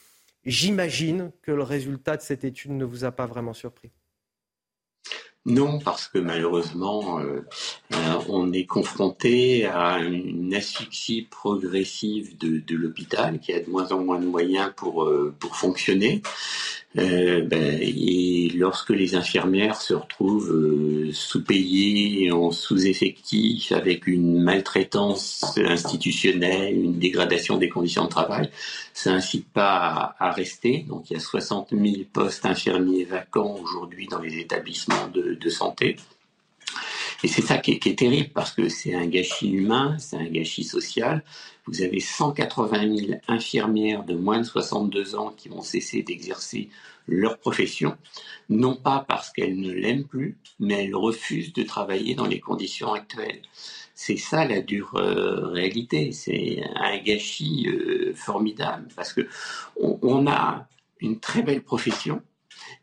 J'imagine que le résultat de cette étude ne vous a pas vraiment surpris. Non, parce que malheureusement, euh, euh, on est confronté à une asphyxie progressive de, l'hôpital qui a de moins en moins de moyens pour, euh, pour fonctionner. Euh, ben, et lorsque les infirmières se retrouvent euh, sous-payées, en sous-effectif, avec une maltraitance institutionnelle, une dégradation des conditions de travail, ça incite pas à, rester. Donc il y a 60 000 postes infirmiers vacants aujourd'hui dans les établissements de, de santé. Et c'est ça qui est, terrible parce que c'est un gâchis humain, c'est un gâchis social. Vous avez 180 000 infirmières de moins de 62 ans qui vont cesser d'exercer leur profession, non pas parce qu'elles ne l'aiment plus, mais elles refusent de travailler dans les conditions actuelles. C'est ça la dure euh, réalité. C'est un gâchis euh, formidable parce que on a une très belle profession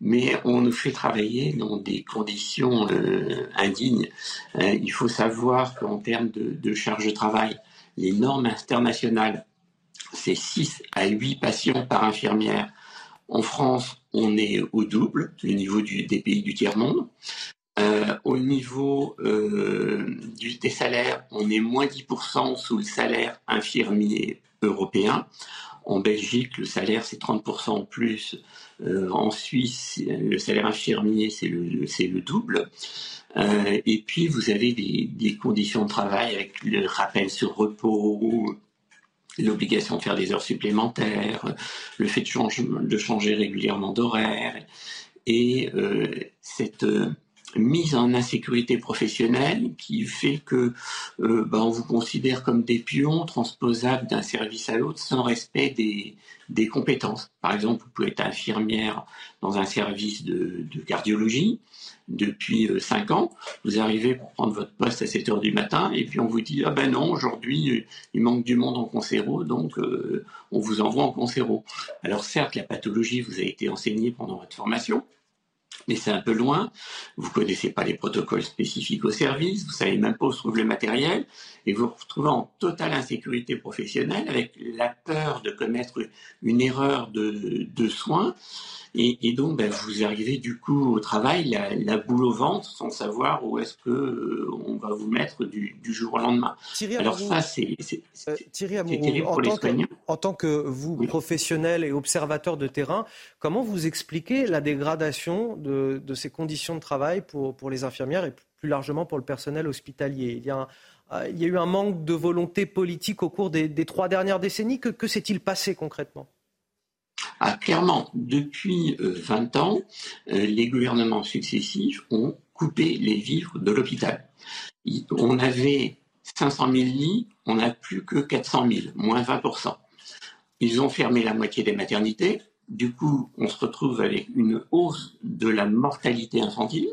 mais on nous fait travailler dans des conditions euh, indignes. Il faut savoir qu'en termes de, charge de travail, les normes internationales, c'est 6 à 8 patients par infirmière. En France, on est au double, au niveau des pays du tiers-monde. Euh, au niveau euh, des salaires, on est moins 10% sous le salaire infirmier européen. En Belgique, le salaire, c'est 30% en plus. Euh, en Suisse, le salaire infirmier, c'est le, le double. Euh, et puis, vous avez des, des, conditions de travail avec le rappel sur repos, l'obligation de faire des heures supplémentaires, le fait de, changer, de changer régulièrement d'horaire. Et euh, cette mise en insécurité professionnelle qui fait que euh, ben, on vous considère comme des pions transposables d'un service à l'autre sans respect des, des, compétences. Par exemple, vous pouvez être infirmière dans un service de, de cardiologie depuis euh, 5 ans, vous arrivez pour prendre votre poste à 7 heures du matin et puis on vous dit ah ben non aujourd'hui euh, il manque du monde en concéro donc euh, on vous envoie en concéro. Alors certes la pathologie vous a été enseignée pendant votre formation, mais c'est un peu loin. Vous connaissez pas les protocoles spécifiques au service, vous savez même pas où se trouve le matériel, et vous vous retrouvez en totale insécurité professionnelle avec la peur de commettre une erreur de, de soins. Et, et donc, ben, vous arrivez du coup au travail, la, la boule au ventre, sans savoir où est-ce que euh, on va vous mettre du, du jour au lendemain. Thierry Alors Amourou, ça, c'est euh, terrible en, pour les tant que, soignants. en tant que vous, professionnel et observateur de terrain, comment vous expliquez la dégradation de, de ces conditions de travail pour, pour les infirmières et plus largement pour le personnel hospitalier? Il y a un, il y a eu un manque de volonté politique au cours des, trois dernières décennies. Que, s'est-il passé concrètement? Ah, clairement, depuis euh, 20 ans, euh, les gouvernements successifs ont coupé les vivres de l'hôpital. On avait 500 000 lits, on n'a plus que 400 000, moins 20 Ils ont fermé la moitié des maternités. Du coup, on se retrouve avec une hausse de la mortalité infantile.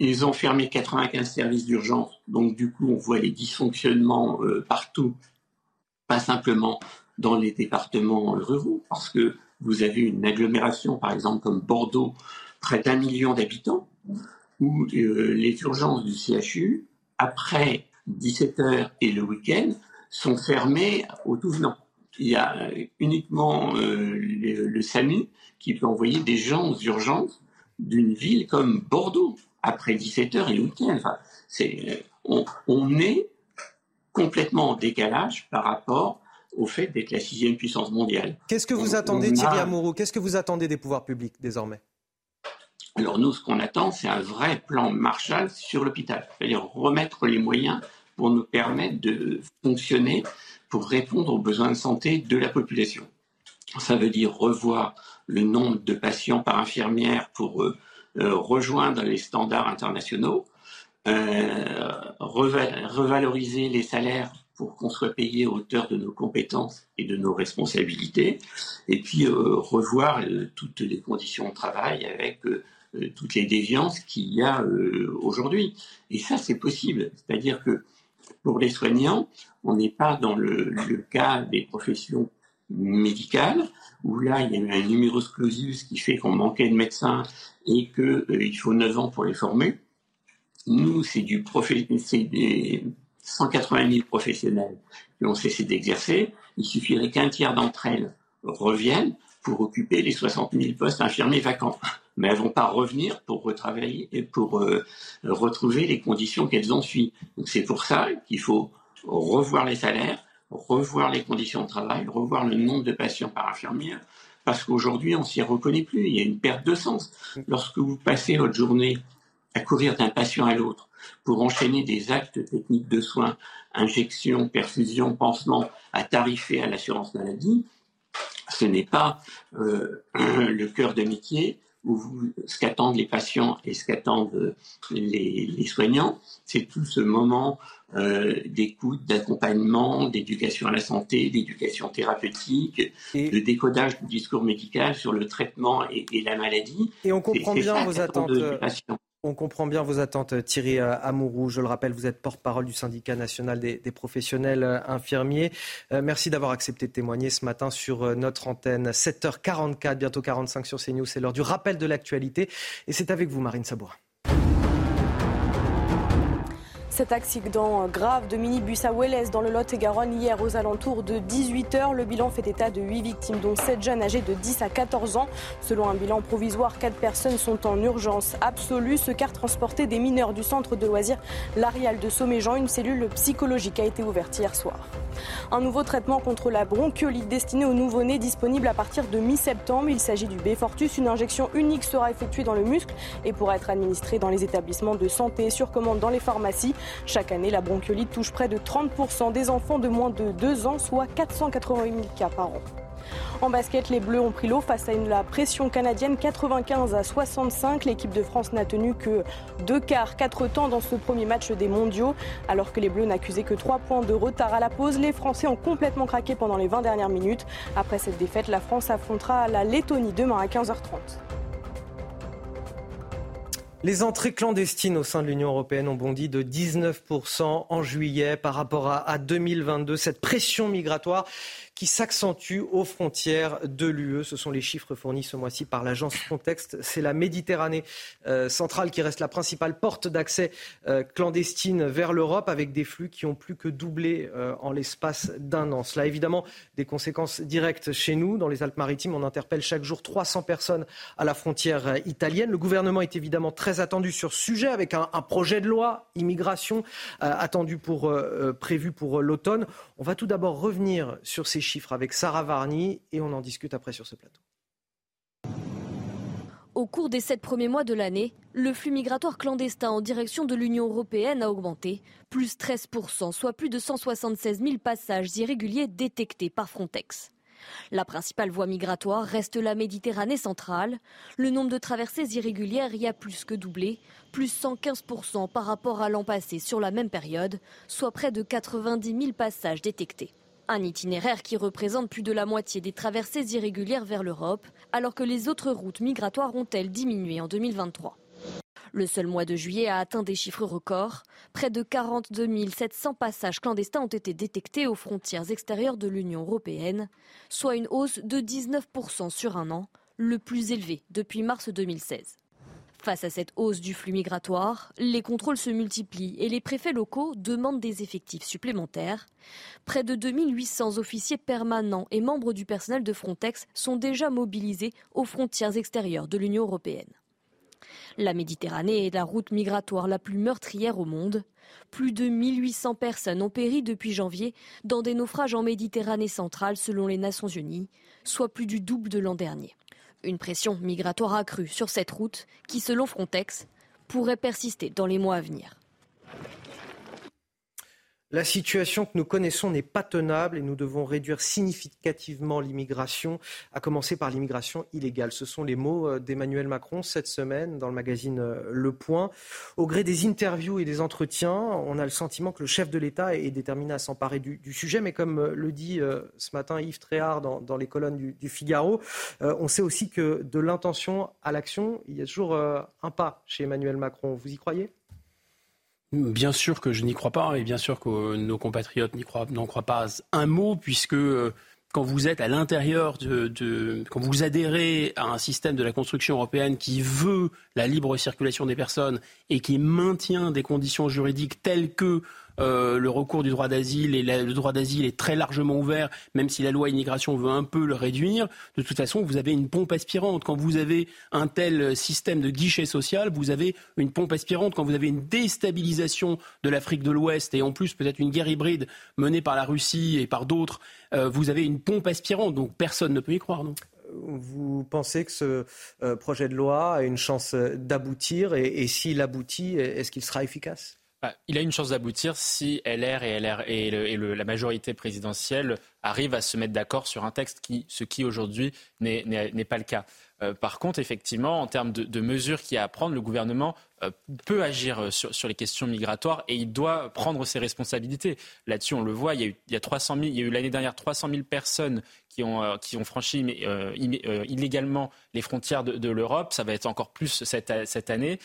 Ils ont fermé 95 services d'urgence, donc du coup, on voit les dysfonctionnements euh, partout, pas simplement dans les départements ruraux, parce que vous avez une agglomération, par exemple comme Bordeaux, près d'un million d'habitants, où euh, les urgences du CHU, après 17 heures et le week-end, sont fermées au tout venant. Il y a uniquement euh, le, le SAMU qui peut envoyer des gens aux urgences d'une ville comme Bordeaux après 17 heures et le week-end. Enfin, c'est, on, on est complètement en décalage par rapport au fait d'être la sixième puissance mondiale. Qu'est-ce que vous On- attendez, on a- Thierry Amourou? Qu'est-ce que vous attendez des pouvoirs publics désormais? Alors nous, ce qu'on attend, c'est un vrai plan Marshall sur l'hôpital, c'est-à-dire remettre les moyens pour nous permettre de fonctionner pour répondre aux besoins de santé de la population. Ça veut dire revoir le nombre de patients par infirmière pour euh, rejoindre les standards internationaux, euh, reva- revaloriser les salaires pour qu'on soit payé à hauteur de nos compétences et de nos responsabilités, et puis euh, revoir euh, toutes les conditions de travail avec toutes les déviances qu'il y a aujourd'hui. Et ça, c'est possible. C'est-à-dire que pour les soignants, on n'est pas dans le cas des professions médicales, où là, il y a eu un numerus clausus qui fait qu'on manquait de médecins et qu'il euh, faut 9 ans pour les former. Nous, c'est du c'est des 180 000 professionnels qui ont cessé d'exercer. Il suffirait qu'un tiers d'entre elles reviennent pour occuper les 60 000 postes infirmiers vacants. Mais elles vont pas revenir pour retravailler et pour euh, retrouver les conditions qu'elles ont suivies. Donc c'est pour ça qu'il faut revoir les salaires, revoir les conditions de travail, revoir le nombre de patients par infirmière, parce qu'aujourd'hui, on s'y reconnaît plus. Il y a une perte de sens. Lorsque vous passez votre journée à courir d'un patient à l'autre pour enchaîner des actes techniques de soins, injection, perfusion, pansement, à tarifer à l'assurance maladie, ce n'est pas euh, *clears throat* le cœur de métier où ce qu'attendent les patients et ce qu'attendent les, soignants, c'est tout ce moment euh, d'écoute, d'accompagnement, d'éducation à la santé, d'éducation thérapeutique, de décodage du discours médical sur le traitement et, la maladie. Et on comprend bien vos attentes. On comprend bien vos attentes, Thierry Amourou. Je le rappelle, vous êtes porte-parole du syndicat national des, professionnels infirmiers. Euh, merci d'avoir accepté de témoigner ce matin sur euh, notre antenne. 7h44, bientôt 45 sur CNews. C'est l'heure du rappel de l'actualité. Et c'est avec vous, Marine Sabourin. Cet accident grave de minibus à Welles dans le Lot-et-Garonne hier aux alentours de 18h. Le bilan fait état de 8 victimes, dont 7 jeunes âgés de 10 à 14 ans. Selon un bilan provisoire, 4 personnes sont en urgence absolue. Ce car transportait des mineurs du centre de loisirs L'Arial de Somméjean. Une cellule psychologique a été ouverte hier soir. Un nouveau traitement contre la bronchiolite destiné aux nouveau-nés disponible à partir de mi-septembre. Il s'agit du Befortus. Une injection unique sera effectuée dans le muscle et pourra être administrée dans les établissements de santé sur commande dans les pharmacies. Chaque année, la bronchiolite touche près de 30% des enfants de moins de 2 ans, soit 488 000 cas par an. En basket, les Bleus ont pris l'eau face à la pression canadienne 95 à 65. L'équipe de France n'a tenu que deux quarts, quatre temps dans ce premier match des mondiaux. Alors que les Bleus n'accusaient que trois points de retard à la pause, les Français ont complètement craqué pendant les 20 dernières minutes. Après cette défaite, la France affrontera la Lettonie demain à 15h30. Les entrées clandestines au sein de l'Union européenne ont bondi de 19% en juillet par rapport à 2022. Cette pression migratoire qui s'accentue aux frontières de l'UE. Ce sont les chiffres fournis ce mois-ci par l'agence Frontex. C'est la Méditerranée euh, centrale qui reste la principale porte d'accès euh, clandestine vers l'Europe avec des flux qui ont plus que doublé euh, en l'espace d'un an. Cela a évidemment des conséquences directes chez nous. Dans les Alpes-Maritimes, on interpelle chaque jour 300 personnes à la frontière italienne. Le gouvernement est évidemment très attendu sur ce sujet avec un, un projet de loi immigration attendu pour, prévu pour l'automne. On va tout d'abord revenir sur ces chiffres avec Sarah Varny et on en discute après sur ce plateau. Au cours des sept premiers mois de l'année, le flux migratoire clandestin en direction de l'Union européenne a augmenté, plus 13%, soit plus de 176 000 passages irréguliers détectés par Frontex. La principale voie migratoire reste la Méditerranée centrale. Le nombre de traversées irrégulières y a plus que doublé, plus 115% par rapport à l'an passé sur la même période, soit près de 90 000 passages détectés. Un itinéraire qui représente plus de la moitié des traversées irrégulières vers l'Europe, alors que les autres routes migratoires ont-elles diminué en 2023. Le seul mois de juillet a atteint des chiffres records. Près de 42 700 passages clandestins ont été détectés aux frontières extérieures de l'Union européenne, soit une hausse de 19% sur un an, le plus élevé depuis mars 2016. Face à cette hausse du flux migratoire, les contrôles se multiplient et les préfets locaux demandent des effectifs supplémentaires. Près de 2800 officiers permanents et membres du personnel de Frontex sont déjà mobilisés aux frontières extérieures de l'Union européenne. La Méditerranée est la route migratoire la plus meurtrière au monde. Plus de 1800 personnes ont péri depuis janvier dans des naufrages en Méditerranée centrale selon les Nations Unies, soit plus du double de l'an dernier. Une pression migratoire accrue sur cette route qui, selon Frontex, pourrait persister dans les mois à venir. La situation que nous connaissons n'est pas tenable et nous devons réduire significativement l'immigration, à commencer par l'immigration illégale. Ce sont les mots euh, d'Emmanuel Macron cette semaine dans le magazine euh, Le Point. Au gré des interviews et des entretiens, on a le sentiment que le chef de l'État est déterminé à s'emparer du, sujet, mais comme euh, le dit ce matin Yves Tréhard dans, les colonnes du, Figaro, on sait aussi que de l'intention à l'action, il y a toujours un pas chez Emmanuel Macron. Vous y croyez? Bien sûr que je n'y crois pas, et bien sûr que nos compatriotes n'en croient, pas un mot, puisque euh, quand vous êtes à l'intérieur de, quand vous adhérez à un système de la construction européenne qui veut la libre circulation des personnes et qui maintient des conditions juridiques telles que euh, le recours du droit d'asile le droit d'asile est très largement ouvert, même si la loi immigration veut un peu le réduire. De toute façon, vous avez une pompe aspirante. Quand vous avez un tel système de guichet social, vous avez une pompe aspirante. Quand vous avez une déstabilisation de l'Afrique de l'Ouest et en plus peut-être une guerre hybride menée par la Russie et par d'autres, euh, vous avez une pompe aspirante. Donc personne ne peut y croire, non? Vous pensez que ce projet de loi a une chance d'aboutir et s'il aboutit, est-ce qu'il sera efficace? Il a une chance d'aboutir si LR et, la majorité présidentielle arrivent à se mettre d'accord sur un texte, qui, ce qui aujourd'hui n'est pas le cas. Euh, par contre, effectivement, en termes de, mesures qu'il y a à prendre, le gouvernement euh, peut agir euh, sur, les questions migratoires et il doit prendre ses responsabilités. Là-dessus, on le voit, il y a eu, il 300 000, il y a eu l'année dernière 300 000 personnes qui ont, qui ont franchi illégalement les frontières de, l'Europe. Ça va être encore plus cette année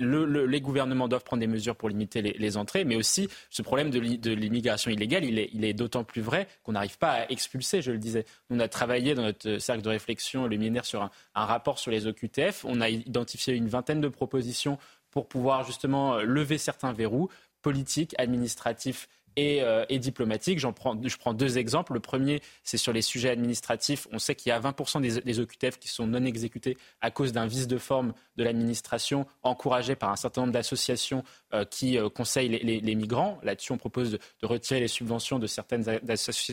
les gouvernements doivent prendre des mesures pour limiter les, entrées, mais aussi ce problème de l'immigration illégale, il est, d'autant plus vrai qu'on n'arrive pas à expulser, je le disais. On a travaillé dans notre cercle de réflexion luminaire sur un, un rapport sur les OQTF. On a identifié une vingtaine de propositions pour pouvoir justement lever certains verrous politiques, administratifs euh, et, diplomatique. J'en prends, je prends deux exemples. Le premier, c'est sur les sujets administratifs. On sait qu'il y a 20% des, OQTF qui sont non exécutés à cause d'un vice de forme de l'administration encouragé par un certain nombre d'associations euh, qui euh, conseillent les, migrants. Là-dessus, on propose de, retirer les subventions de certaines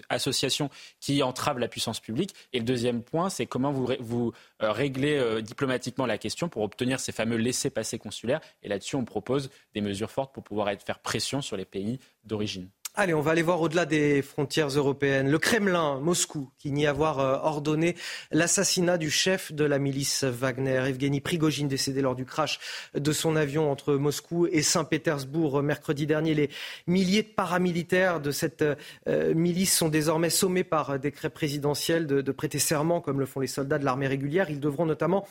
associations qui entravent la puissance publique. Et le deuxième point, c'est comment vous réglez diplomatiquement la question pour obtenir ces fameux laissés-passer consulaires. Et là-dessus, on propose des mesures fortes pour pouvoir faire pression sur les pays d'origine. Allez, on va aller voir au-delà des frontières européennes. Le Kremlin, Moscou, qui nie avoir euh, ordonné l'assassinat du chef de la milice Wagner, Evgeny Prigogine, décédé lors du crash de son avion entre Moscou et Saint-Pétersbourg mercredi dernier. Les milliers de paramilitaires de cette euh, milice sont désormais sommés par décret présidentiel de prêter serment, comme le font les soldats de l'armée régulière. Ils devront notamment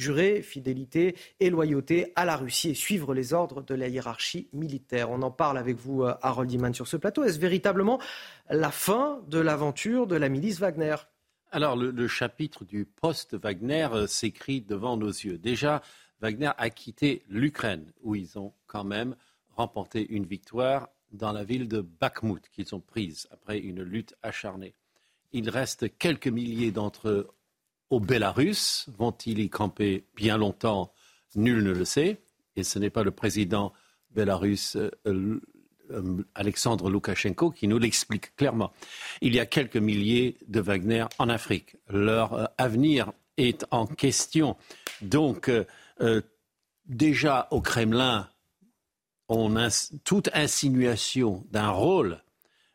jurer fidélité et loyauté à la Russie et suivre les ordres de la hiérarchie militaire. On en parle avec vous, euh, Harold Iman, sur ce plateau. Est-ce véritablement la fin de l'aventure de la milice Wagner? Alors, le, chapitre du post-Wagner euh, s'écrit devant nos yeux. Déjà, Wagner a quitté l'Ukraine, où ils ont quand même remporté une victoire dans la ville de Bakhmut, qu'ils ont prise après une lutte acharnée. Il reste quelques milliers d'entre eux au Bélarus. Vont-ils y camper bien longtemps? Nul ne le sait. Et ce n'est pas le président bélarus euh, euh, Alexandre Loukachenko qui nous l'explique clairement. Il y a quelques milliers de Wagner en Afrique. Leur euh, avenir est en question. Donc, déjà au Kremlin, on toute insinuation d'un rôle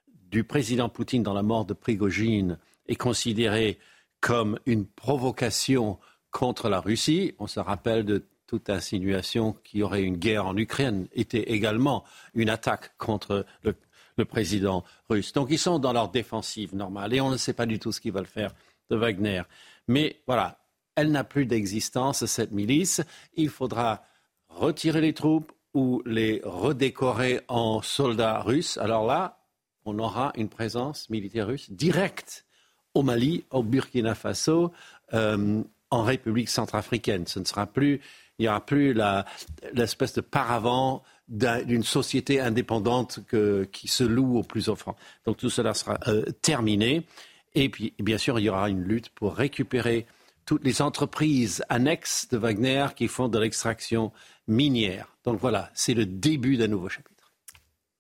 du président Poutine dans la mort de Prigogine est considérée comme une provocation contre la Russie. On se rappelle de toute insinuation qu'il y aurait une guerre en Ukraine était également une attaque contre le, président russe. Donc ils sont dans leur défensive normale et on ne sait pas du tout ce qu'ils veulent faire de Wagner. Mais voilà, elle n'a plus d'existence, cette milice. Il faudra retirer les troupes ou les redécorer en soldats russes. Alors là, on aura une présence militaire russe directe au Mali, au Burkina Faso, euh, en République centrafricaine. Ce ne sera plus, il n'y aura plus l'espèce de paravent d'une société indépendante qui se loue aux plus offrants. Donc tout cela sera euh, terminé. Et puis, bien sûr, il y aura une lutte pour récupérer toutes les entreprises annexes de Wagner qui font de l'extraction minière. Donc voilà, c'est le début d'un nouveau chapitre.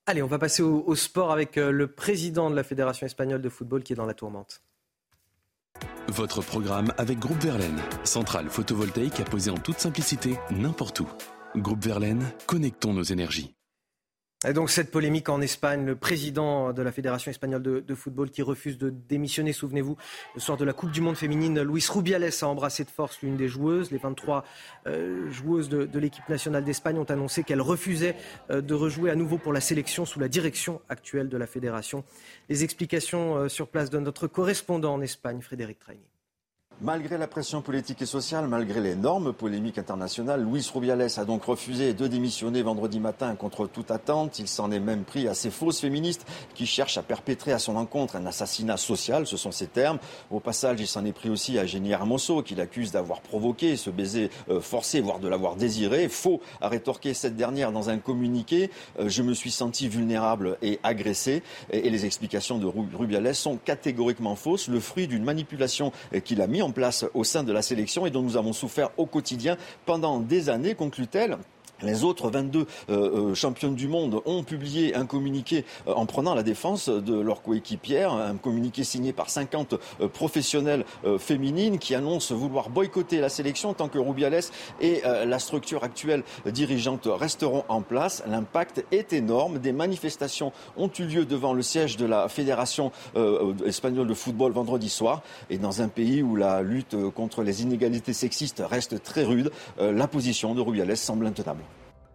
Allez, on va passer au sport avec euh, le président de la Fédération espagnole de football qui est dans la tourmente. Votre programme avec Groupe Verlaine, centrale photovoltaïque à poser en toute simplicité n'importe où. Groupe Verlaine, connectons nos énergies. Donc cette polémique en Espagne, le président de la Fédération espagnole de, football qui refuse de démissionner, souvenez-vous, le soir de la Coupe du Monde féminine, Luis Rubiales a embrassé de force l'une des joueuses. Les 23 euh, joueuses de, l'équipe nationale d'Espagne ont annoncé qu'elles refusaient euh, de rejouer à nouveau pour la sélection sous la direction actuelle de la Fédération. Les explications euh, sur place de notre correspondant en Espagne, Frédéric Traini. Malgré la pression politique et sociale, malgré l'énorme polémique internationale, Luis Rubiales a donc refusé de démissionner vendredi matin contre toute attente. Il s'en est même pris à ces fausses féministes qui cherchent à perpétrer à son encontre un assassinat social, ce sont ses termes. Au passage, il s'en est pris aussi à Jenny Hermoso, qui l'accuse d'avoir provoqué ce baiser euh, forcé, voire de l'avoir désiré. Faux, a rétorqué cette dernière dans un communiqué. Euh, je me suis senti vulnérable et agressé. Et, les explications de Rubiales sont catégoriquement fausses, le fruit d'une manipulation euh, qu'il a mis en place au sein de la sélection et dont nous avons souffert au quotidien pendant des années, conclut-elle. Les autres 22 euh, euh, championnes du monde ont publié un communiqué euh, en prenant la défense de leur coéquipière, un communiqué signé par 50 professionnels féminines qui annoncent vouloir boycotter la sélection tant que Rubiales et la structure actuelle dirigeante resteront en place. L'impact est énorme. Des manifestations ont eu lieu devant le siège de la Fédération espagnole de football vendredi soir. Et dans un pays où la lutte contre les inégalités sexistes reste très rude, la position de Rubiales semble intenable.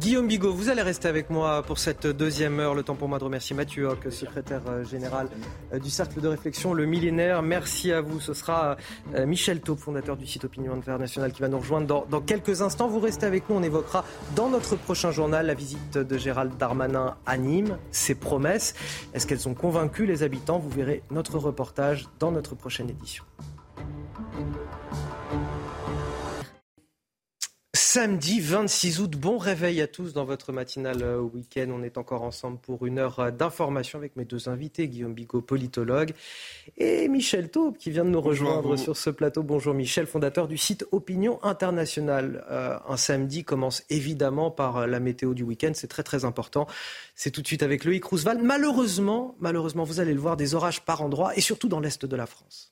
Guillaume Bigot, vous allez rester avec moi pour cette deuxième heure. Le temps pour moi de remercier Mathieu Hoc, secrétaire euh, général euh, du Cercle de réflexion Le Millénaire. Merci à vous. Ce sera euh, Michel Taupe, fondateur du site Opinion International, qui va nous rejoindre dans, quelques instants. Vous restez avec nous. On évoquera dans notre prochain journal la visite de Gérald Darmanin à Nîmes, ses promesses. Est-ce qu'elles ont convaincu les habitants? Vous verrez notre reportage dans notre prochaine édition. Samedi 26 août, bon réveil à tous dans votre matinale euh, week-end. On est encore ensemble pour une heure euh, d'information avec mes deux invités, Guillaume Bigot, politologue, et Michel Taube qui vient de nous rejoindre sur ce plateau. Bonjour Michel, fondateur du site Opinion Internationale. Euh, un samedi commence évidemment par la météo du week-end, c'est très très important. C'est tout de suite avec Loïc Roosevelt. Malheureusement, malheureusement, vous allez le voir, des orages par endroits et surtout dans l'est de la France.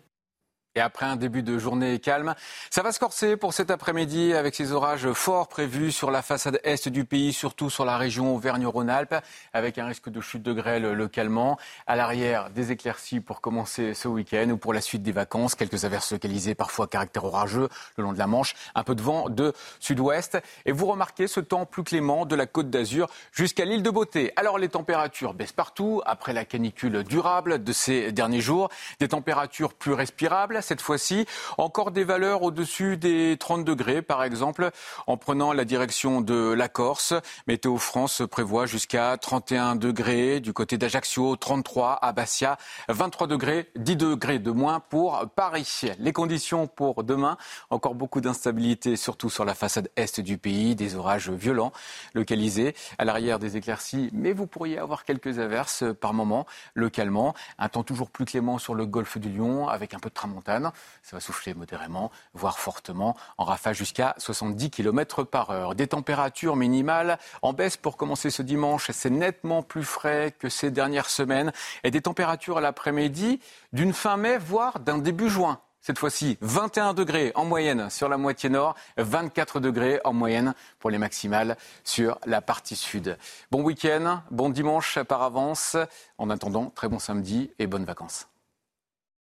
Et après un début de journée calme, ça va se corser pour cet après-midi avec ces orages forts prévus sur la façade est du pays, surtout sur la région Auvergne-Rhône-Alpes, avec un risque de chute de grêle localement. À l'arrière, des éclaircies pour commencer ce week-end ou pour la suite des vacances. Quelques averses localisées, parfois caractère orageux le long de la Manche. Un peu de vent de sud-ouest. Et vous remarquez ce temps plus clément de la côte d'Azur jusqu'à l'île de Beauté. Alors les températures baissent partout après la canicule durable de ces derniers jours. Des températures plus respirables cette fois-ci. Encore des valeurs au-dessus des 30 degrés, par exemple, en prenant la direction de la Corse. Météo France prévoit jusqu'à 31 degrés du côté d'Ajaccio, 33 à Bastia, 23 degrés, 10 degrés de moins pour Paris. Les conditions pour demain, encore beaucoup d'instabilité, surtout sur la façade est du pays, des orages violents localisés, à l'arrière des éclaircies, mais vous pourriez avoir quelques averses par moment, localement. Un temps toujours plus clément sur le golfe du Lion, avec un peu de tramontane ça va souffler modérément, voire fortement, en rafale jusqu'à 70 km par heure. Des températures minimales en baisse pour commencer ce dimanche. C'est nettement plus frais que ces dernières semaines. Et des températures à l'après-midi d'une fin mai, voire d'un début juin cette fois-ci 21 degrés en moyenne sur la moitié nord, 24 degrés en moyenne pour les maximales sur la partie sud. Bon week-end, bon dimanche par avance. En attendant, très bon samedi et bonnes vacances.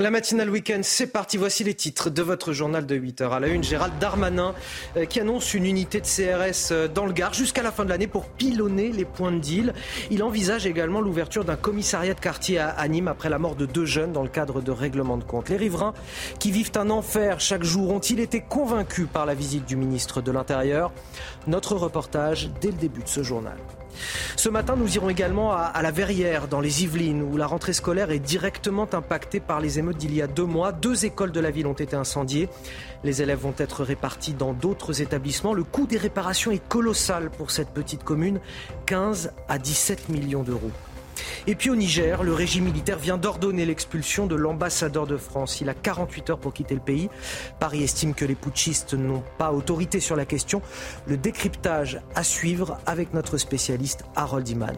La matinale week-end, c'est parti. Voici les titres de votre journal de 8 h À la une, Gérald Darmanin euh, qui annonce une unité de CRS euh, dans le Gard jusqu'à la fin de l'année pour pilonner les points de deal. Il envisage également l'ouverture d'un commissariat de quartier à Nîmes après la mort de deux jeunes dans le cadre de règlement de compte. Les riverains qui vivent un enfer chaque jour ont-ils été convaincus par la visite du ministre de l'Intérieur? Notre reportage dès le début de ce journal. Ce matin, nous irons également à, la Verrière, dans les Yvelines, où la rentrée scolaire est directement impactée par les émeutes d'il y a deux mois. Deux écoles de la ville ont été incendiées. Les élèves vont être répartis dans d'autres établissements. Le coût des réparations est colossal pour cette petite commune, 15 à 17 millions d'euros. Et puis au Niger, le régime militaire vient d'ordonner l'expulsion de l'ambassadeur de France. Il a 48 heures pour quitter le pays. Paris estime que les putschistes n'ont pas autorité sur la question. Le décryptage à suivre avec notre spécialiste Harold Iman.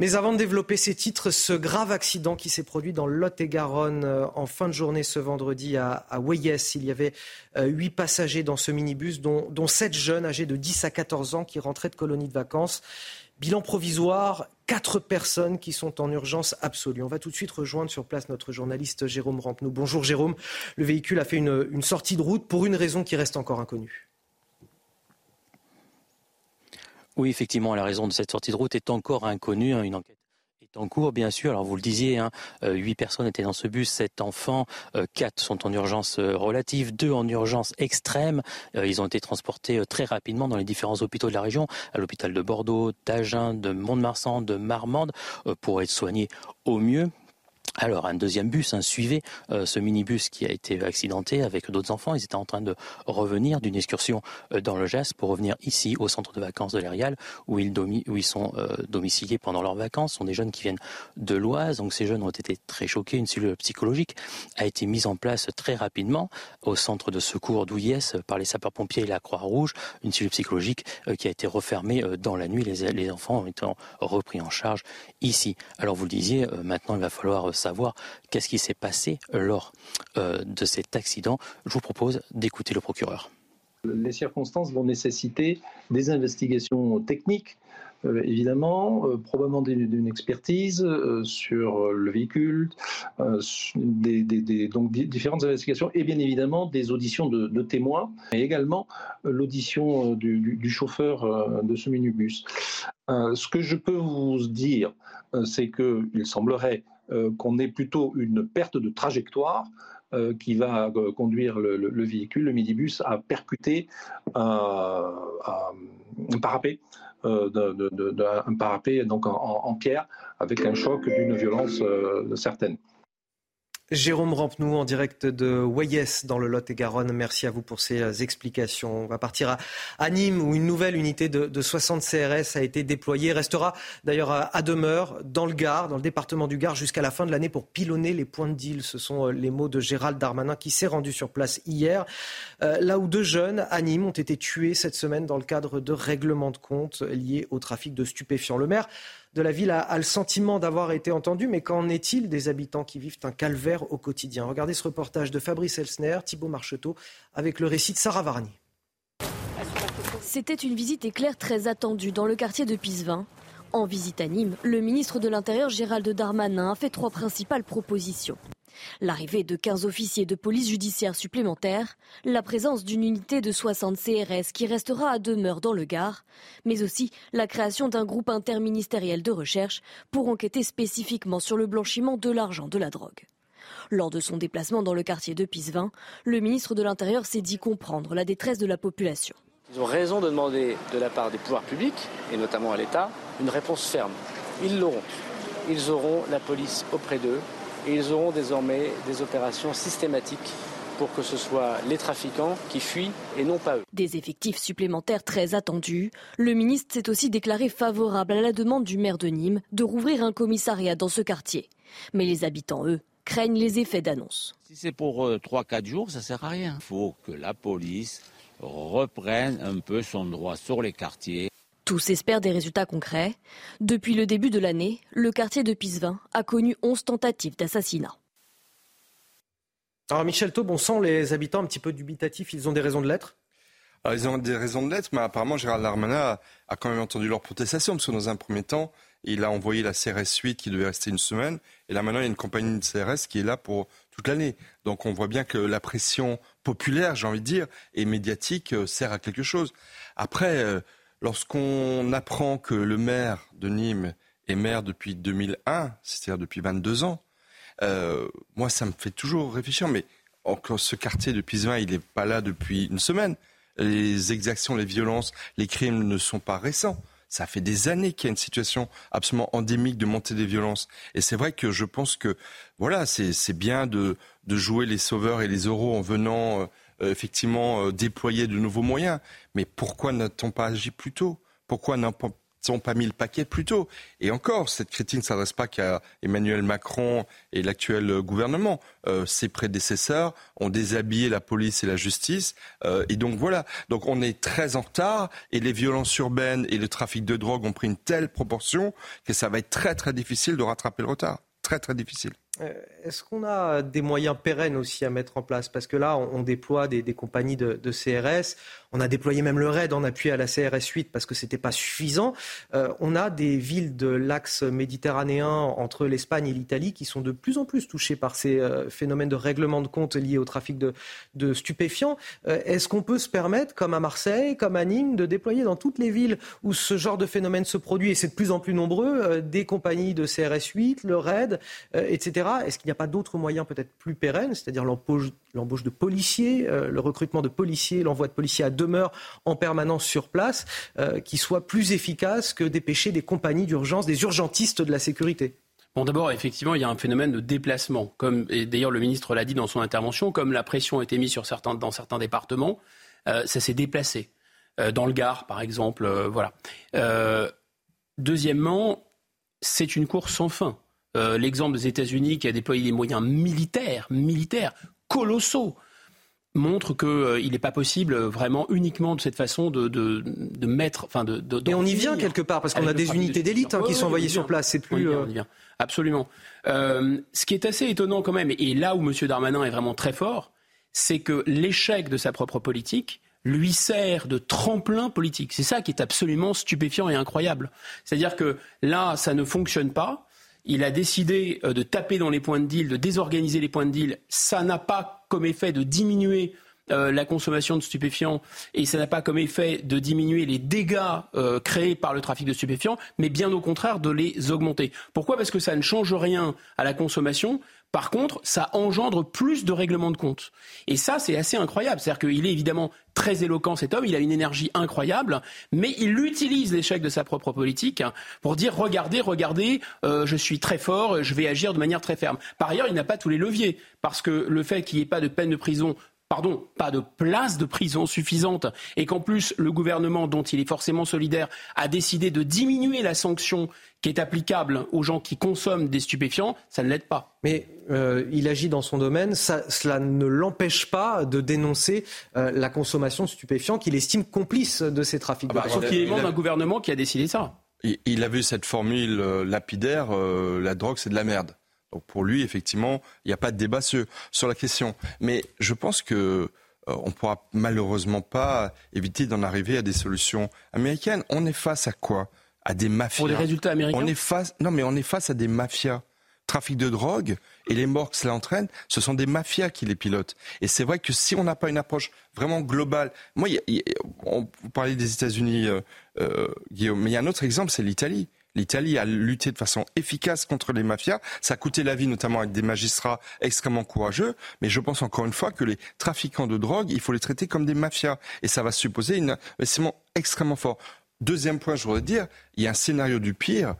Mais avant de développer ces titres, ce grave accident qui s'est produit dans Lot-et-Garonne euh, en fin de journée ce vendredi à, à. Il y avait euh, huit passagers dans ce minibus, dont, dont sept jeunes âgés de 10 à 14 ans qui rentraient de colonies de vacances. Bilan provisoire, quatre personnes qui sont en urgence absolue. On va tout de suite rejoindre sur place notre journaliste Jérôme Rampenou. Bonjour Jérôme. Le véhicule a fait une, sortie de route pour une raison qui reste encore inconnue. Oui, effectivement, la raison de cette sortie de route est encore inconnue. Hein. Une enquête en cours, bien sûr. Alors vous le disiez, hein, 8 personnes étaient dans ce bus, 7 enfants, 4 sont en urgence relative, 2 en urgence extrême. Ils ont été transportés très rapidement dans les différents hôpitaux de la région, à l'hôpital de Bordeaux, d'Agen, de Mont-de-Marsan, de Marmande, pour être soignés au mieux. Alors un deuxième bus hein, suivait euh, ce minibus qui a été accidenté avec d'autres enfants. Ils étaient en train de revenir d'une excursion euh, dans le Gers pour revenir ici au centre de vacances de l'Erial où ils, sont euh, domiciliés pendant leurs vacances. Ce sont des jeunes qui viennent de l'Oise. Donc ces jeunes ont été très choqués. Une cellule psychologique a été mise en place très rapidement au centre de secours d'Ouillès par les sapeurs-pompiers et la Croix-Rouge. Une cellule psychologique qui a été refermée dans la nuit. Les, les enfants été repris en charge ici. Alors vous le disiez, maintenant il va falloir savoir qu'est-ce qui s'est passé lors euh, de cet accident. Je vous propose d'écouter le procureur. Les circonstances vont nécessiter des investigations techniques euh, évidemment, euh, probablement d'une expertise sur le véhicule, donc différentes investigations et bien évidemment des auditions de, témoins et également l'audition du, chauffeur de ce minibus. ce que je peux vous dire, c'est qu'il semblerait qu'on ait plutôt une perte de trajectoire euh, qui va euh, conduire le, véhicule, le minibus, à percuter un parapet. un parapet donc en, pierre avec un choc d'une violence certaine. Jérôme Rampenou en direct de Wayes dans le Lot-et-Garonne. Merci à vous pour ces euh, explications. On va partir à, Nîmes où une nouvelle unité de, 60 CRS a été déployée. Restera d'ailleurs à, demeure dans le Gard, dans le département du Gard jusqu'à la fin de l'année pour pilonner les points de deal. Ce sont euh, les mots de Gérald Darmanin qui s'est rendu sur place hier. Euh, là où deux jeunes à Nîmes ont été tués cette semaine dans le cadre de règlements de compte liés au trafic de stupéfiants. Le maire de la ville a, le sentiment d'avoir été entendu, mais qu'en est-il des habitants qui vivent un calvaire au quotidien? Regardez ce reportage de Fabrice Elsner, Thibault Marcheteau, avec le récit de Sarah Varni. C'était une visite éclair très attendue dans le quartier de Pisevin. En visite à Nîmes, le ministre de l'Intérieur Gérald Darmanin a fait trois principales propositions. L'arrivée de 15 officiers de police judiciaire supplémentaires, la présence d'une unité de 60 CRS qui restera à demeure dans le Gard, mais aussi la création d'un groupe interministériel de recherche pour enquêter spécifiquement sur le blanchiment de l'argent de la drogue. Lors de son déplacement dans le quartier de Pisevin, le ministre de l'Intérieur s'est dit comprendre la détresse de la population. Ils ont raison de demander de la part des pouvoirs publics, et notamment à l'État, une réponse ferme. Ils l'auront. Ils auront la police auprès d'eux et ils auront désormais des opérations systématiques pour que ce soit les trafiquants qui fuient et non pas eux. Des effectifs supplémentaires très attendus. Le ministre s'est aussi déclaré favorable à la demande du maire de Nîmes de rouvrir un commissariat dans ce quartier. Mais les habitants, eux, craignent les effets d'annonce. Si c'est pour 3-4 euh, jours, ça ne sert à rien. Il faut que la police reprenne un peu son droit sur les quartiers. Tous espèrent des résultats concrets. Depuis le début de l'année, le quartier de Pisevin a connu 11 tentatives d'assassinat. Alors Michel Taub, on sent les habitants un petit peu dubitatifs, ils ont des raisons de l'être? Alors, ils ont des raisons de l'être, mais apparemment Gérald Darmanin a, quand même entendu leur protestation, parce que dans un premier temps, il a envoyé la CRS 8 qui devait rester une semaine, et là maintenant il y a une compagnie de CRS qui est là pour toute l'année. Donc on voit bien que la pression populaire, j'ai envie de dire, et médiatique euh, sert à quelque chose. Après, euh, Lorsqu'on apprend que le maire de Nîmes est maire depuis 2001, c'est-à-dire depuis 22 ans, euh, moi, ça me fait toujours réfléchir. Mais encore ce quartier de Pisevin, il n'est pas là depuis une semaine. Les exactions, les violences, les crimes ne sont pas récents. Ça fait des années qu'il y a une situation absolument endémique de montée des violences. Et c'est vrai que je pense que, voilà, c'est bien de, jouer les sauveurs et les euros en venant euh, effectivement euh, déployer de nouveaux moyens. Mais pourquoi n'a-t-on pas agi plus tôt? Pourquoi n'a-t-on pas mis le paquet plus tôt? Et encore, cette critique ne s'adresse pas qu'à Emmanuel Macron et l'actuel gouvernement. Euh, ses prédécesseurs ont déshabillé la police et la justice. et donc voilà. Donc on est très en retard et les violences urbaines et le trafic de drogue ont pris une telle proportion que ça va être très très difficile de rattraper le retard. Très très difficile. Euh, est-ce qu'on a des moyens pérennes aussi à mettre en place? Parce que là, on, déploie des, compagnies de, CRS. On a déployé même le RAID en appui à la CRS 8 parce que ce n'était pas suffisant. Euh, on a des villes de l'axe méditerranéen entre l'Espagne et l'Italie qui sont de plus en plus touchées par ces euh, phénomènes de règlement de compte liés au trafic de, stupéfiants. Est-ce qu'on peut se permettre, comme à Marseille, comme à Nîmes, de déployer dans toutes les villes où ce genre de phénomène se produit, et c'est de plus en plus nombreux, des compagnies de CRS 8, le RAID, etc. Est-ce qu'il n'y a pas d'autres moyens peut-être plus pérennes, c'est-à-dire l'embauche de policiers, euh, le recrutement de policiers, l'envoi de policiers à demeure en permanence sur place, euh, qui soient plus efficaces que dépêcher des compagnies d'urgence, des urgentistes de la sécurité? Bon, d'abord, effectivement, il y a un phénomène de déplacement. Comme, d'ailleurs, le ministre l'a dit dans son intervention, comme la pression a été mise sur certains, dans certains départements, euh, ça s'est déplacé. dans le Gard, par exemple, voilà. deuxièmement, c'est une course sans fin. Euh, l'exemple des États-Unis qui a déployé des moyens militaires, militaires colossaux montre qu'il euh, n'est pas possible euh, vraiment uniquement de cette façon de, de, mettre, enfin de, Et on y vient quelque part parce qu'on a des unités d'élite hein, qui sont envoyées sur place. C'est plus. On y vient, Absolument. ce qui est assez étonnant quand même, et là où M. Darmanin est vraiment très fort, c'est que l'échec de sa propre politique lui sert de tremplin politique. C'est ça qui est absolument stupéfiant et incroyable. C'est-à-dire que là, ça ne fonctionne pas il a décidé euh, de taper dans les points de deal, de désorganiser les points de deal. Ça n'a pas comme effet de diminuer euh, la consommation de stupéfiants et ça n'a pas comme effet de diminuer les dégâts euh, créés par le trafic de stupéfiants, mais bien au contraire de les augmenter. Pourquoi? Parce que ça ne change rien à la consommation, par contre, ça engendre plus de règlements de compte. Et ça, c'est assez incroyable. C'est-à-dire qu'il est évidemment très éloquent, cet homme, il a une énergie incroyable, mais il utilise l'échec de sa propre politique pour dire, regardez, regardez, euh, je suis très fort, je vais agir de manière très ferme. Par ailleurs, il n'a pas tous les leviers, parce que le fait qu'il n'y ait pas de peine de prison pardon, pas de place de prison suffisante et qu'en plus le gouvernement, dont il est forcément solidaire, a décidé de diminuer la sanction qui est applicable aux gens qui consomment des stupéfiants, ça ne l'aide pas. Mais euh, il agit dans son domaine, cela ne l'empêche pas de dénoncer euh, la consommation de stupéfiants qu'il estime complice de ces trafics. Ah bah, sauf qu'il est membre d'un gouvernement qui a décidé ça. Il, a vu cette formule euh, lapidaire, la drogue c'est de la merde. Pour lui, effectivement, il n'y a pas de débat sur, sur, la question. Mais je pense que on ne pourra malheureusement pas éviter d'en arriver à des solutions américaines. On est face à quoi? À des mafias. Pour les résultats américains? On est face, Non, mais on est face à des mafias. Trafic de drogue et les morts que cela entraîne, ce sont des mafias qui les pilotent. Et c'est vrai que si on n'a pas une approche vraiment globale, moi, on, vous parlez des États-Unis, euh, euh, Guillaume, mais il y a un autre exemple, c'est l'Italie. L'Italie a lutté de façon efficace contre les mafias. Ça a coûté la vie, notamment avec des magistrats extrêmement courageux. Mais je pense encore une fois que les trafiquants de drogue, il faut les traiter comme des mafias. Et ça va supposer un investissement extrêmement fort. Deuxième point, je voudrais dire, il y a un scénario du pire.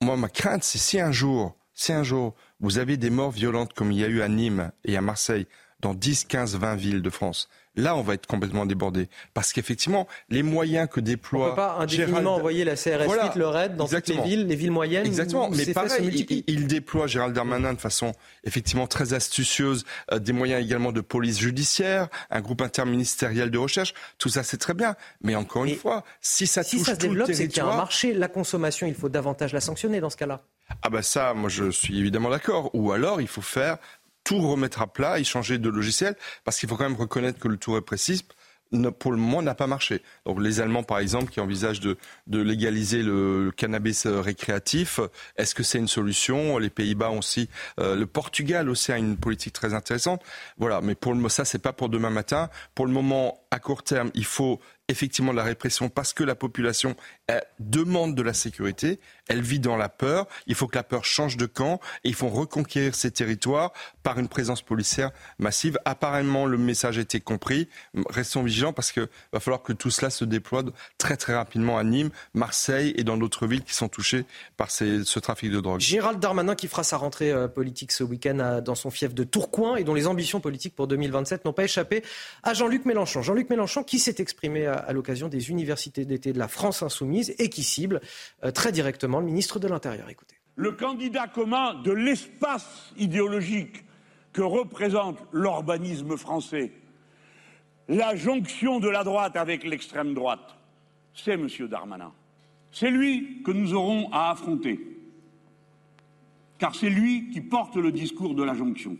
Moi, ma crainte, c'est si un jour, si un jour, vous avez des morts violentes comme il y a eu à Nîmes et à Marseille, dans 10, 15, 20 villes de France, Là, on va être complètement débordé. Parce qu'effectivement, les moyens que déploie. On ne peut pas indéfiniment envoyer la CRS voilà. le RAID dans toutes les villes, les villes moyennes. Exactement. Mais pareil, il, déploie, Gérald Darmanin, de façon effectivement très astucieuse, euh, des moyens également de police judiciaire, un groupe interministériel de recherche. Tout ça, c'est très bien. Mais encore une fois, si ça si touche ça se développe, c'est qu'il y a un marché. La consommation, il faut davantage la sanctionner dans ce cas-là. Ah ben ça, moi je suis évidemment d'accord. Ou alors il faut faire tout remettre à plat et changer de logiciel, parce qu'il faut quand même reconnaître que le tout répressif, pour le moment, n'a pas marché. Donc les Allemands, par exemple, qui envisagent de, légaliser le, cannabis euh, récréatif, est-ce que c'est une solution? Les Pays-Bas aussi, euh, le Portugal aussi a une politique très intéressante. Voilà, mais pour le ça, c'est pas pour demain matin. Pour le moment, à court terme, il faut effectivement la répression parce que la population demande de la sécurité, elle vit dans la peur, il faut que la peur change de camp et il faut reconquérir ces territoires par une présence policière massive. Apparemment, le message a été compris. Restons vigilants parce qu'il va falloir que tout cela se déploie très très rapidement à Nîmes, Marseille et dans d'autres villes qui sont touchées par ce trafic de drogue. Gérald Darmanin qui fera sa rentrée euh, politique ce week-end dans son fief de Tourcoing et dont les ambitions politiques pour 2027 n'ont pas échappé à Jean-Luc Mélenchon. Jean-Luc Mélenchon qui s'est exprimé à l'occasion des universités d'été de la France insoumise et qui cible euh, très directement le ministre de l'Intérieur. Le candidat commun de l'espace idéologique que représente l'urbanisme français, la jonction de la droite avec l'extrême droite, c'est M. Darmanin. C'est lui que nous aurons à affronter. car c'est lui qui porte le discours de la jonction.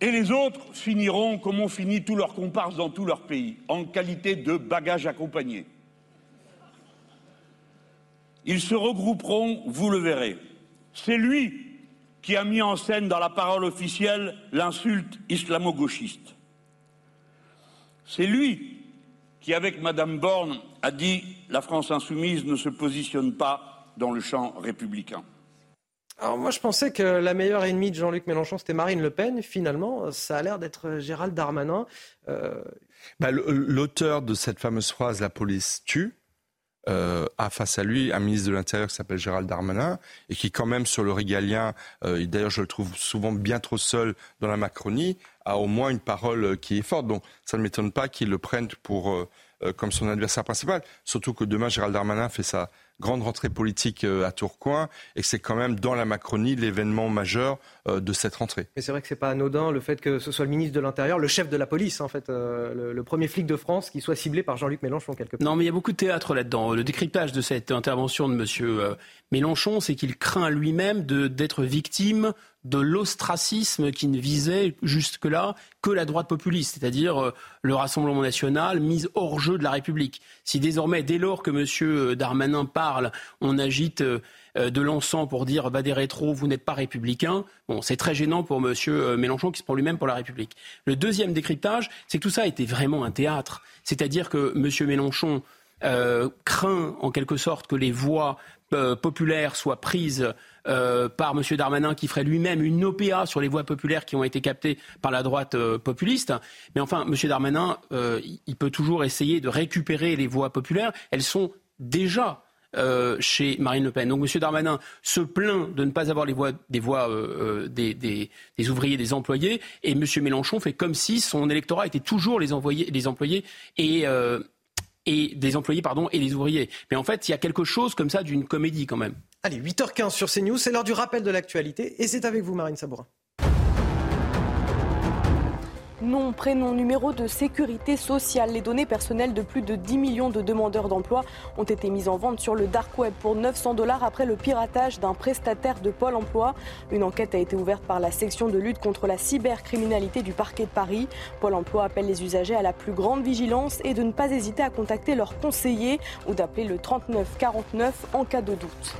Et les autres finiront comme ont fini tous leurs comparses dans tous leurs pays, en qualité de bagages accompagnés. Ils se regrouperont, vous le verrez. C'est lui qui a mis en scène dans la parole officielle l'insulte islamo-gauchiste. C'est lui qui, avec Madame Borne, a dit la France insoumise ne se positionne pas dans le champ républicain. Alors moi, je pensais que la meilleure ennemie de Jean-Luc Mélenchon, c'était Marine Le Pen. Finalement, ça a l'air d'être Gérald Darmanin. Euh, bah, l'auteur de cette fameuse phrase "La police tue" euh, a face à lui un ministre de l'Intérieur qui s'appelle Gérald Darmanin et qui, quand même, sur le régalien, euh, d'ailleurs, je le trouve souvent bien trop seul dans la Macronie, a au moins une parole qui est forte. Donc, ça ne m'étonne pas qu'il le prenne pour comme son adversaire principal. Surtout que demain, Gérald Darmanin fait sa grande rentrée politique euh, à Tourcoing et que c'est quand même dans la Macronie l'événement majeur euh, de cette rentrée. Mais c'est vrai que c'est pas anodin le fait que ce soit le ministre de l'Intérieur, le chef de la police en fait, euh, le, premier flic de France qui soit ciblé par Jean-Luc Mélenchon quelque part. Non, mais il y a beaucoup de théâtre là-dedans. Le décryptage de cette intervention de M. Mélenchon, c'est qu'il craint lui-même d'être victime de l'ostracisme qui ne visait jusque-là que la droite populiste, c'est-à-dire euh, le Rassemblement national mise hors jeu de la République. Si désormais, dès lors que M. Euh, Darmanin parle, on agite euh, de l'encens pour dire bah, des rétros, vous n'êtes pas républicain, bon, c'est très gênant pour M. Mélenchon qui se prend lui-même pour la République. Le deuxième décryptage, c'est que tout ça était vraiment un théâtre. C'est-à-dire que M. Mélenchon craint en quelque sorte que les voix populaires soient prises euh, par M. Darmanin qui ferait lui-même une OPA sur les voix populaires qui ont été captées par la droite euh, populiste. Mais enfin, M. Darmanin, euh, il peut toujours essayer de récupérer les voix populaires. Elles sont déjà chez Marine Le Pen. Donc M. Darmanin se plaint de ne pas avoir les voix, des voix des, des, ouvriers, des employés, et M. Mélenchon fait comme si son électorat était toujours les, envoyés, les employés et, et des employés pardon, et des ouvriers. Mais en fait, il y a quelque chose comme ça d'une comédie quand même. Allez, 8h15 sur CNews, c'est l'heure du rappel de l'actualité et c'est avec vous Marine Sabourin. Nom, prénom, numéro de sécurité sociale. Les données personnelles de plus de 10 millions de demandeurs d'emploi ont été mises en vente sur le dark web pour 900 dollars après le piratage d'un prestataire de Pôle emploi. Une enquête a été ouverte par la section de lutte contre la cybercriminalité du parquet de Paris. Pôle emploi appelle les usagers à la plus grande vigilance et de ne pas hésiter à contacter leur conseiller ou d'appeler le 3949 en cas de doute.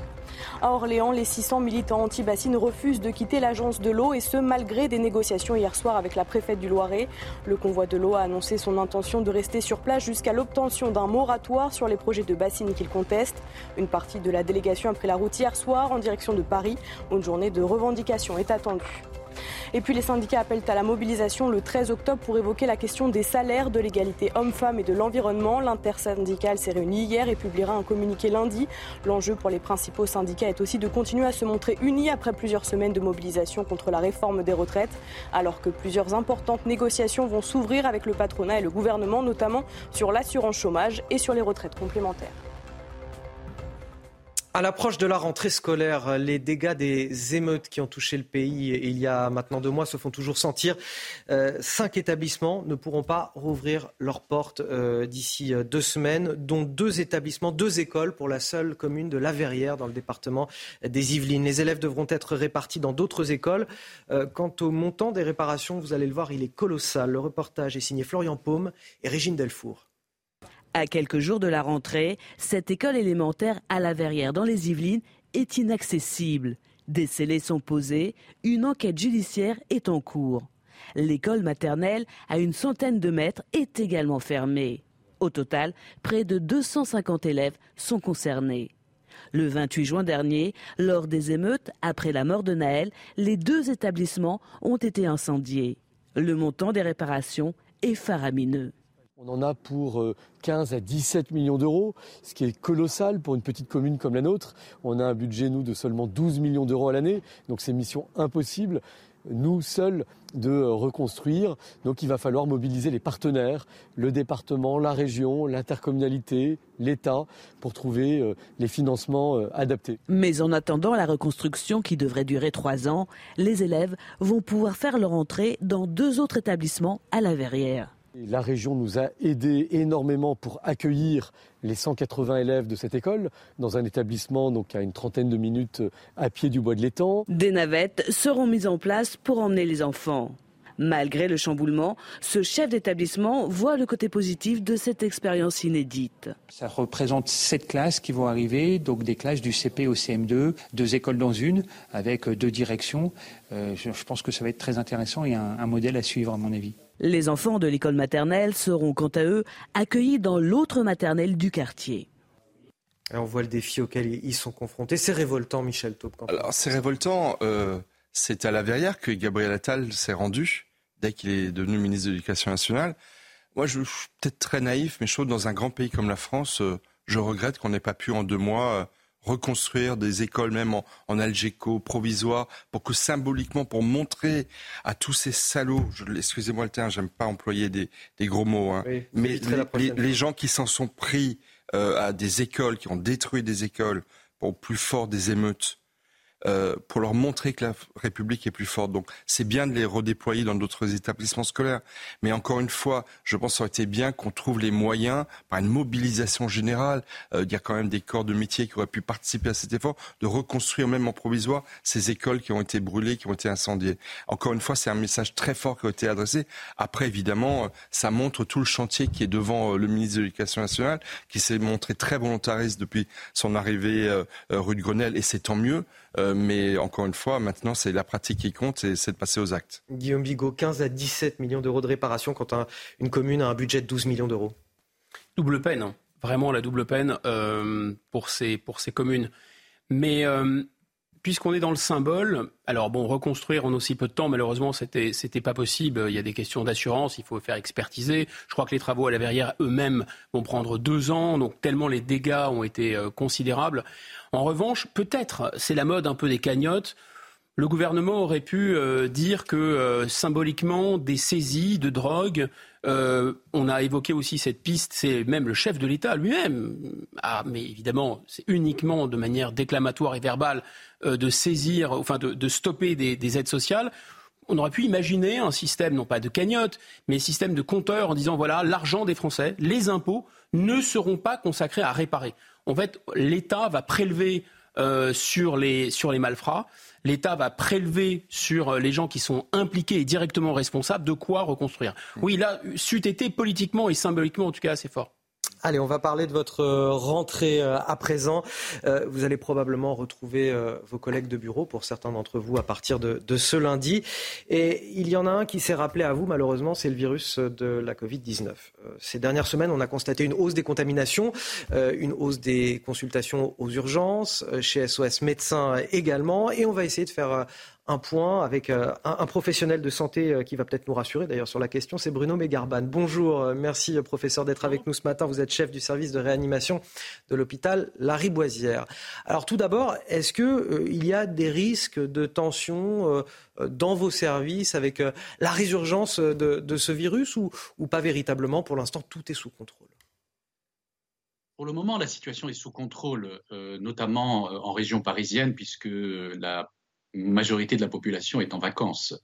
À Orléans, les 600 militants anti-bassines refusent de quitter l'agence de l'eau et ce malgré des négociations hier soir avec la préfète du Loiret. Le convoi de l'eau a annoncé son intention de rester sur place jusqu'à l'obtention d'un moratoire sur les projets de bassines qu'il conteste. Une partie de la délégation a pris la route hier soir en direction de Paris une journée de revendication est attendue. Et puis les syndicats appellent à la mobilisation le 13 octobre pour évoquer la question des salaires, de l'égalité homme-femme et de l'environnement. L'intersyndicale s'est réunie hier et publiera un communiqué lundi. L'enjeu pour les principaux syndicats est aussi de continuer à se montrer unis après plusieurs semaines de mobilisation contre la réforme des retraites, alors que plusieurs importantes négociations vont s'ouvrir avec le patronat et le gouvernement, notamment sur l'assurance chômage et sur les retraites complémentaires. À l'approche de la rentrée scolaire, les dégâts des émeutes qui ont touché le pays il y a maintenant deux mois se font toujours sentir. Euh, cinq établissements ne pourront pas rouvrir leurs portes euh, d'ici euh, deux semaines, dont deux établissements, deux écoles pour la seule commune de La Verrière dans le département des Yvelines. Les élèves devront être répartis dans d'autres écoles. quant au montant des réparations, vous allez le voir, il est colossal. Le reportage est signé Florian Paume et Régine Delfour. À quelques jours de la rentrée, cette école élémentaire à la Verrière dans les Yvelines est inaccessible. Des scellés sont posés, une enquête judiciaire est en cours. L'école maternelle, à une centaine de mètres, est également fermée. Au total, près de 250 élèves sont concernés. Le 28 juin dernier, lors des émeutes, après la mort de Naël, les deux établissements ont été incendiés. Le montant des réparations est faramineux. On en a pour 15 euh, à 17 millions d'euros, ce qui est colossal pour une petite commune comme la nôtre. On a un budget, nous, de seulement 12 millions d'euros à l'année, donc c'est mission impossible nous seuls de reconstruire. Donc il va falloir mobiliser les partenaires, le département, la région, l'intercommunalité, l'État, pour trouver euh, les financements euh, adaptés. Mais en attendant la reconstruction qui devrait durer trois ans, les élèves vont pouvoir faire leur entrée dans deux autres établissements à la Verrière. La région nous a aidé énormément pour accueillir les 180 élèves de cette école dans un établissement donc à une trentaine de minutes à pied du bois de l'étang. Des navettes seront mises en place pour emmener les enfants. Malgré le chamboulement, ce chef d'établissement voit le côté positif de cette expérience inédite. Ça représente sept classes qui vont arriver, donc des classes du CP au CM2, deux écoles dans une, avec deux directions. Euh, je pense que ça va être très intéressant et un, un modèle à suivre à mon avis. Les enfants de l'école maternelle seront quant à eux accueillis dans l'autre maternelle du quartier. Et on voit le défi auquel ils sont confrontés. C'est révoltant, Michel Taube. Alors, c'est révoltant. Euh, c'est à la Verrière que Gabriel Attal s'est rendu dès qu'il est devenu ministre de l'Éducation nationale. Moi, je suis peut-être très naïf, mais je trouve dans un grand pays comme la France, euh, je regrette qu'on n'ait pas pu en deux mois euh, reconstruire des écoles même en, en algéco provisoire pour que symboliquement pour montrer à tous ces salauds excusez-moi le terme j'aime pas employer des, des gros mots hein, Oui, mais les- les gens qui s'en sont pris euh, à des écoles qui ont détruit des écoles au plus fort des émeutes euh, pour leur montrer que la République est plus forte. Donc c'est bien de les redéployer dans d'autres établissements scolaires. Mais encore une fois, je pense que ça aurait été bien qu'on trouve les moyens, par une mobilisation générale, euh, il y a quand même des corps de métier qui auraient pu participer à cet effort, de reconstruire même en provisoire ces écoles qui ont été brûlées, qui ont été incendiées. Encore une fois, c'est un message très fort qui a été adressé. Après, évidemment, euh, ça montre tout le chantier qui est devant euh, le ministre de l'Éducation nationale, qui s'est montré très volontariste depuis son arrivée rue de Grenelle, et c'est tant mieux. Euh, mais encore une fois, maintenant, c'est la pratique qui compte et c'est de passer aux actes. Guillaume Bigot, 15 à 17 millions d'euros de réparation quand un- une commune a un budget de 12 millions d'euros. Double peine, hein. vraiment la double peine euh, pour, ces, pour ces communes. Mais euh, puisqu'on est dans le symbole, alors bon, reconstruire en aussi peu de temps, malheureusement, c'était c'était pas possible. Il y a des questions d'assurance, il faut faire expertiser. Je crois que les travaux à la verrière eux-mêmes vont prendre deux ans, donc tellement les dégâts ont été euh, considérables. En revanche, peut-être, c'est la mode un peu des cagnottes. Le gouvernement aurait pu euh, dire que euh, symboliquement, des saisies de drogue, euh, on a évoqué aussi cette piste, c'est même le chef de l'État lui-même. Ah, mais évidemment, c'est uniquement de manière déclamatoire et verbale de saisir, enfin de, de stopper des, des aides sociales. On aurait pu imaginer un système, non pas de cagnotte, mais un système de compteur en disant voilà, l'argent des Français, les impôts ne seront pas consacrés à réparer. En fait, l'État va prélever euh, sur, les, sur les malfrats. L'État va prélever sur les gens qui sont impliqués et directement responsables de quoi reconstruire. Oui, là, c'eût été politiquement et symboliquement en tout cas assez fort. Allez, on va parler de votre euh, rentrée euh, à présent. Euh, vous allez probablement retrouver vos collègues de bureau, pour certains d'entre vous, à partir de, de ce lundi. Et il y en a un qui s'est rappelé à vous, malheureusement, c'est le virus de la Covid-19. Euh, Ces dernières semaines, on a constaté une hausse des contaminations, une hausse des consultations aux urgences, chez SOS Médecins également. Et on va essayer de faire point avec euh, un, professionnel de santé euh, qui va peut-être nous rassurer d'ailleurs sur la question, c'est Bruno Mégarban. Bonjour, euh, merci professeur d'être avec nous ce matin. Vous êtes chef du service de réanimation de l'hôpital Lariboisière. Alors tout d'abord, est-ce que euh, il y a des risques de tension dans vos services avec la résurgence de, ce virus ou, pas véritablement Pour l'instant, tout est sous contrôle? Pour le moment, la situation est sous contrôle, notamment en région parisienne, puisque la majorité de la population est en vacances.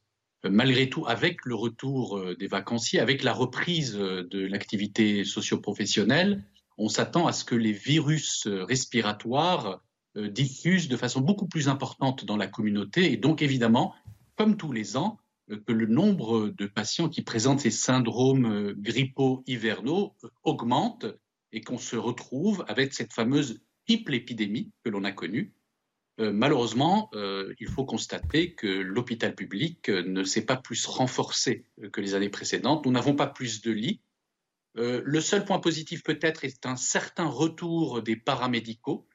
Euh, malgré tout, avec le retour euh, des vacanciers, avec la reprise euh, de l'activité socio-professionnelle, on s'attend à ce que les virus respiratoires diffusent de façon beaucoup plus importante dans la communauté et donc évidemment, comme tous les ans, que le nombre de patients qui présentent ces syndromes grippaux hivernaux augmente et qu'on se retrouve avec cette fameuse triple épidémie que l'on a connue. Euh, malheureusement, euh, il faut constater que l'hôpital public euh, ne s'est pas plus renforcé que les années précédentes. Nous n'avons pas plus de lits. Le seul point positif peut-être est un certain retour des paramédicaux,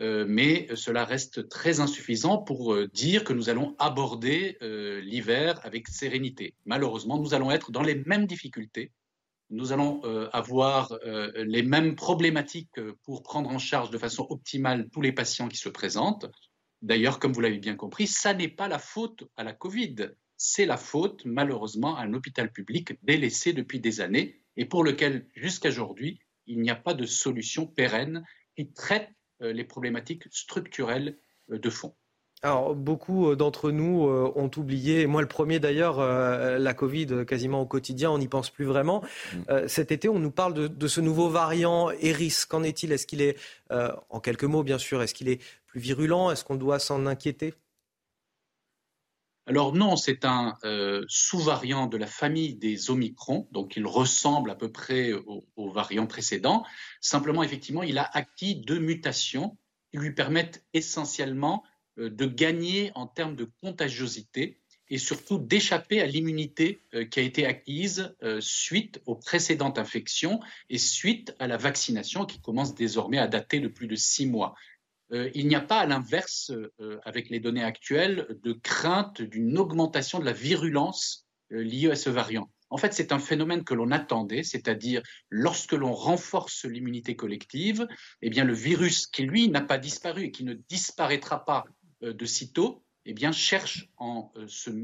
mais cela reste très insuffisant pour dire que nous allons aborder l'hiver avec sérénité. Malheureusement, nous allons être dans les mêmes difficultés nous allons euh, avoir euh, les mêmes problématiques euh, pour prendre en charge de façon optimale tous les patients qui se présentent. D'ailleurs, comme vous l'avez bien compris, ça n'est pas la faute à la Covid, c'est la faute malheureusement à un hôpital public délaissé depuis des années et pour lequel, jusqu'à aujourd'hui, il n'y a pas de solution pérenne qui traite les problématiques structurelles de fond. Alors, beaucoup d'entre nous ont oublié, moi le premier d'ailleurs, la Covid quasiment au quotidien, on n'y pense plus vraiment. Mm. cet été, on nous parle de, de ce nouveau variant Eris. Qu'en est-il? Est-ce qu'il est, en quelques mots bien sûr, est-ce qu'il est plus virulent? Est-ce qu'on doit s'en inquiéter? Alors non, c'est un euh, sous-variant de la famille des Omicron, donc il ressemble à peu près au, variant précédent. Simplement, effectivement, il a acquis deux mutations qui lui permettent essentiellement euh, de gagner en termes de contagiosité et surtout d'échapper à l'immunité euh, qui a été acquise suite aux précédentes infections et suite à la vaccination qui commence désormais à dater de plus de six mois. Euh, il n'y a pas, à l'inverse, euh, avec les données actuelles, de crainte d'une augmentation de la virulence euh, liée à ce variant. En fait, c'est un phénomène que l'on attendait, c'est-à-dire lorsque l'on renforce l'immunité collective, eh bien le virus qui lui n'a pas disparu et qui ne disparaîtra pas de sitôt, eh bien cherche en,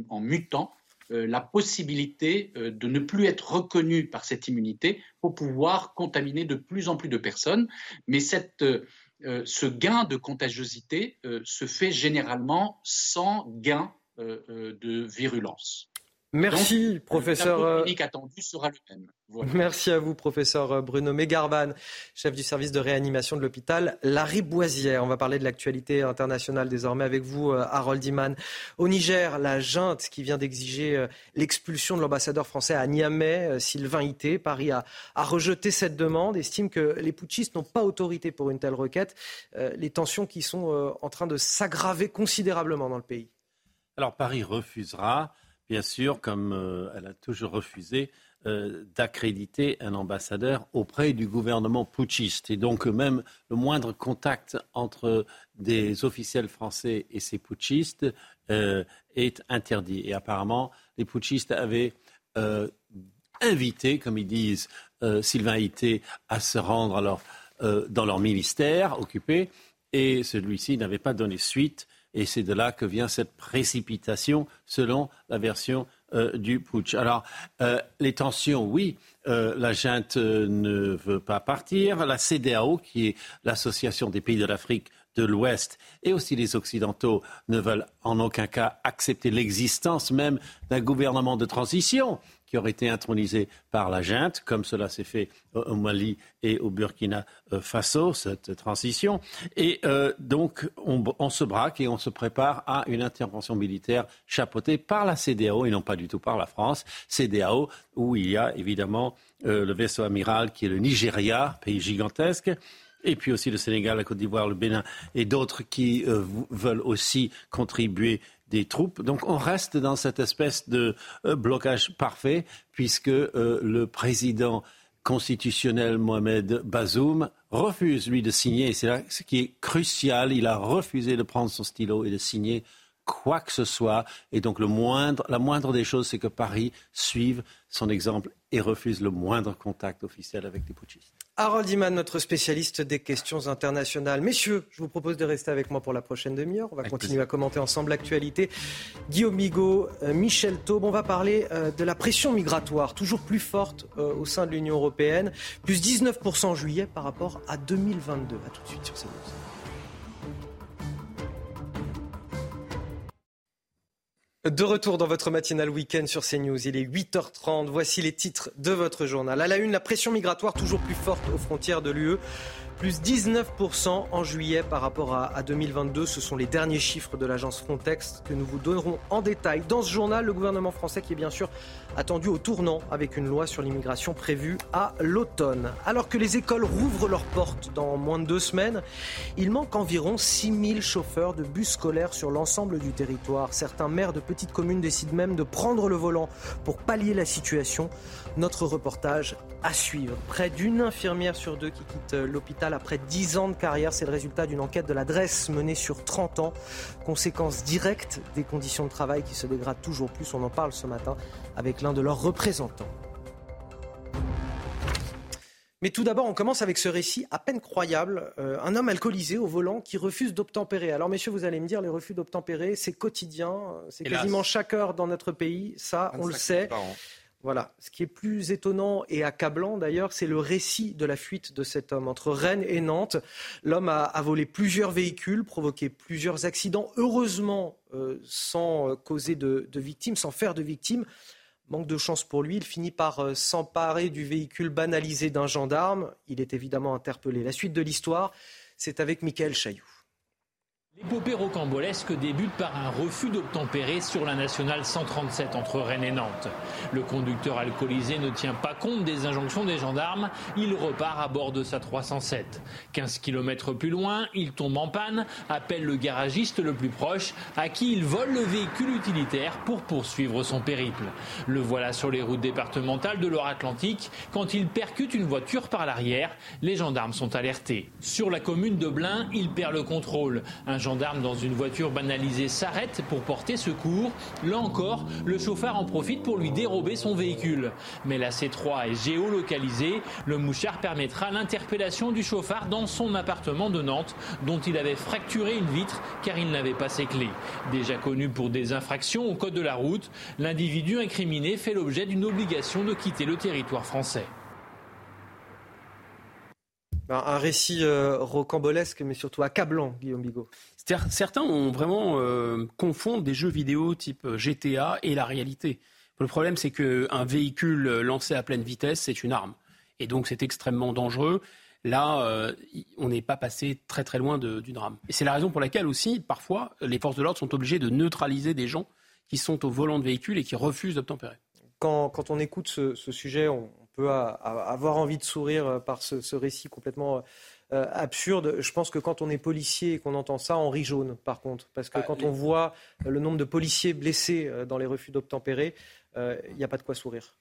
en mutant la possibilité de ne plus être reconnu par cette immunité pour pouvoir contaminer de plus en plus de personnes. Mais cette euh, ce gain de contagiosité euh, se fait généralement sans gain euh, de virulence. Merci, professeur. Le attendu sera le même. Merci à vous, professeur Bruno Mégarban, chef du service de réanimation de l'hôpital Larry Boisière. On va parler de l'actualité internationale désormais avec vous, Harold Iman. Au Niger, la junte qui vient d'exiger l'expulsion de l'ambassadeur français à Niamey, Sylvain Ité. Paris a, rejeté cette demande, estime que les putschistes n'ont pas autorité pour une telle requête. Les tensions qui sont en train de s'aggraver considérablement dans le pays. Alors Paris refusera bien sûr, comme euh, elle a toujours refusé, euh, d'accréditer un ambassadeur auprès du gouvernement putschiste. Et donc même le moindre contact entre des officiels français et ces putschistes euh, est interdit. Et apparemment, les putschistes avaient invité, comme ils disent, Sylvain Ité à se rendre dans leur ministère occupé. Et celui-ci n'avait pas donné suite et c'est de là que vient cette précipitation, selon la version euh, du putsch. Alors, euh, les tensions, oui, euh, la junte ne veut pas partir. La CDAO, qui est l'association des pays de l'Afrique de l'Ouest et aussi les Occidentaux ne veulent en aucun cas accepter l'existence même d'un gouvernement de transition qui aurait été intronisé par la junte, comme cela s'est fait au Mali et au Burkina Faso, cette transition. Et euh, donc, on, se braque et on se prépare à une intervention militaire chapeautée par la CDAO et non pas du tout par la France. CDAO, où il y a évidemment euh, le vaisseau amiral qui est le Nigeria, pays gigantesque et puis aussi le Sénégal, la Côte d'Ivoire, le Bénin et d'autres qui euh, veulent aussi contribuer des troupes. Donc on reste dans cette espèce de euh, blocage parfait puisque euh, le président constitutionnel Mohamed Bazoum refuse, lui, de signer, c'est là ce qui est crucial, il a refusé de prendre son stylo et de signer quoi que ce soit. Et donc le moindre, la moindre des choses, c'est que Paris suive son exemple et refuse le moindre contact officiel avec les putschistes. Harold Iman, notre spécialiste des questions internationales. Messieurs, je vous propose de rester avec moi pour la prochaine demi-heure. On va continuer à commenter ensemble l'actualité. Guillaume Migaud, euh, Michel Taube, on va parler euh, de la pression migratoire, toujours plus forte euh, au sein de l'Union européenne, plus 19% en juillet par rapport à 2022. A tout de suite sur CNews. De retour dans votre matinale week-end sur CNews, il est 8h30. Voici les titres de votre journal. À la une, la pression migratoire toujours plus forte aux frontières de l'UE plus 19% en juillet par rapport à, 2022. Ce sont les derniers chiffres de l'agence Frontex que nous vous donnerons en détail. Dans ce journal, le gouvernement français qui est bien sûr attendu au tournant avec une loi sur l'immigration prévue à l'automne. Alors que les écoles rouvrent leurs portes dans moins de deux semaines, il manque environ 6000 chauffeurs de bus scolaires sur l'ensemble du territoire. Certains maires de petites communes décident même de prendre le volant pour pallier la situation. Notre reportage à suivre. Près d'une infirmière sur deux qui quitte l'hôpital après 10 ans de carrière, c'est le résultat d'une enquête de l'adresse menée sur 30 ans. Conséquence directe des conditions de travail qui se dégradent toujours plus. On en parle ce matin avec l'un de leurs représentants. Mais tout d'abord, on commence avec ce récit à peine croyable. Euh, un homme alcoolisé au volant qui refuse d'obtempérer. Alors, messieurs, vous allez me dire, les refus d'obtempérer, c'est quotidien, c'est quasiment chaque heure dans notre pays. Ça, on le sait. Voilà. Ce qui est plus étonnant et accablant d'ailleurs, c'est le récit de la fuite de cet homme entre Rennes et Nantes. L'homme a, volé plusieurs véhicules, provoqué plusieurs accidents, heureusement euh, sans causer de, victimes, sans faire de victimes. Manque de chance pour lui, il finit par euh, s'emparer du véhicule banalisé d'un gendarme. Il est évidemment interpellé. La suite de l'histoire, c'est avec Michael Chailloux. L'épopée rocambolesque débute par un refus d'obtempérer sur la nationale 137 entre Rennes et Nantes. Le conducteur alcoolisé ne tient pas compte des injonctions des gendarmes, il repart à bord de sa 307. 15 km plus loin, il tombe en panne, appelle le garagiste le plus proche, à qui il vole le véhicule utilitaire pour poursuivre son périple. Le voilà sur les routes départementales de Loire-Atlantique quand il percute une voiture par l'arrière. Les gendarmes sont alertés. Sur la commune de Blain, il perd le contrôle gendarme dans une voiture banalisée s'arrête pour porter secours. Là encore, le chauffeur en profite pour lui dérober son véhicule. Mais la C3 est géolocalisée. Le mouchard permettra l'interpellation du chauffard dans son appartement de Nantes, dont il avait fracturé une vitre car il n'avait pas ses clés. Déjà connu pour des infractions au code de la route, l'individu incriminé fait l'objet d'une obligation de quitter le territoire français. Un récit euh, rocambolesque, mais surtout accablant, Guillaume Bigot. Certains ont vraiment euh, confondent des jeux vidéo type euh, GTA et la réalité. Le problème, c'est qu'un véhicule lancé à pleine vitesse, c'est une arme. Et donc, c'est extrêmement dangereux. Là, on n'est pas passé très très loin du drame. Et c'est la raison pour laquelle aussi, parfois, les forces de l'ordre sont obligées de neutraliser des gens qui sont au volant de véhicules et qui refusent d'obtempérer. Quand, quand, on écoute ce, ce sujet, on, peut avoir envie de sourire euh, par ce, récit complètement euh, absurde. Je pense que quand on est policier et qu'on entend ça, on rit jaune, par contre. Parce que ah, quand on voit le nombre de policiers blessés euh, dans les refus d'obtempérer, il n'y a pas de quoi sourire.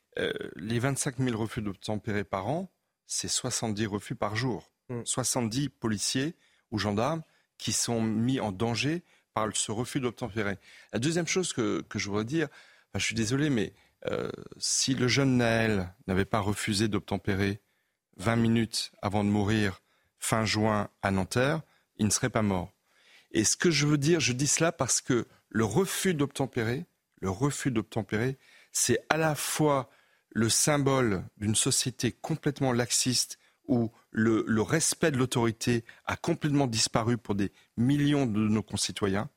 les 25 000 refus d'obtempérer par an, c'est 70 refus par jour. 70 hmm. policiers ou gendarmes qui sont mis en danger par ce refus d'obtempérer. La deuxième chose que, je voudrais dire, je suis désolé, mais euh, si le jeune Naël n'avait pas refusé d'obtempérer 20 minutes avant de mourir fin juin à Nanterre, il ne serait pas mort. Et ce que je veux dire, je dis cela parce que le refus d'obtempérer, le refus d'obtempérer, c'est à la fois le symbole d'une société complètement laxiste où le, le respect de l'autorité a complètement disparu pour des millions de nos concitoyens.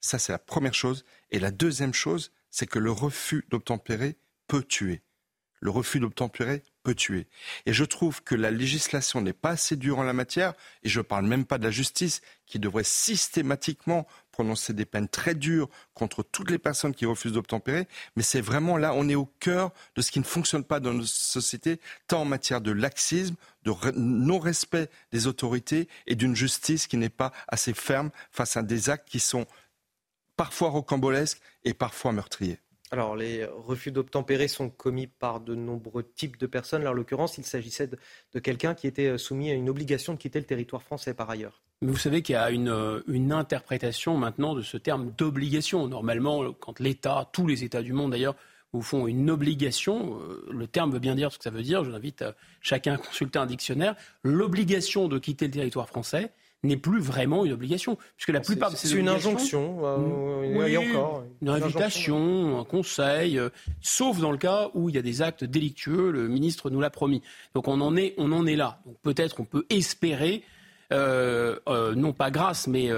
Ça, c'est la première chose. Et la deuxième chose, c'est que le refus d'obtempérer peut tuer. Le refus d'obtempérer peut tuer. Et je trouve que la législation n'est pas assez dure en la matière, et je ne parle même pas de la justice, qui devrait systématiquement prononcer des peines très dures contre toutes les personnes qui refusent d'obtempérer, mais c'est vraiment là, on est au cœur de ce qui ne fonctionne pas dans notre société, tant en matière de laxisme, de non-respect des autorités et d'une justice qui n'est pas assez ferme face à des actes qui sont parfois rocambolesques et parfois meurtriers. Alors, les refus d'obtempérer sont commis par de nombreux types de personnes. Là, en l'occurrence, il s'agissait de, quelqu'un qui était soumis à une obligation de quitter le territoire français par ailleurs. Mais vous savez qu'il y a une, euh, une, interprétation maintenant de ce terme d'obligation. Normalement, quand l'État, tous les États du monde d'ailleurs, vous font une obligation, euh, le terme veut bien dire ce que ça veut dire, je vous invite chacun à consulter un dictionnaire, l'obligation de quitter le territoire français, n'est plus vraiment une obligation. Puisque la plupart C'est une injonction, euh, oui, encore. Une, invitation, un conseil, euh, sauf dans le cas où il y a des actes délictueux, le ministre nous l'a promis. Donc on en est, on en est là. Donc peut-être on peut espérer, euh, non pas grâce, mais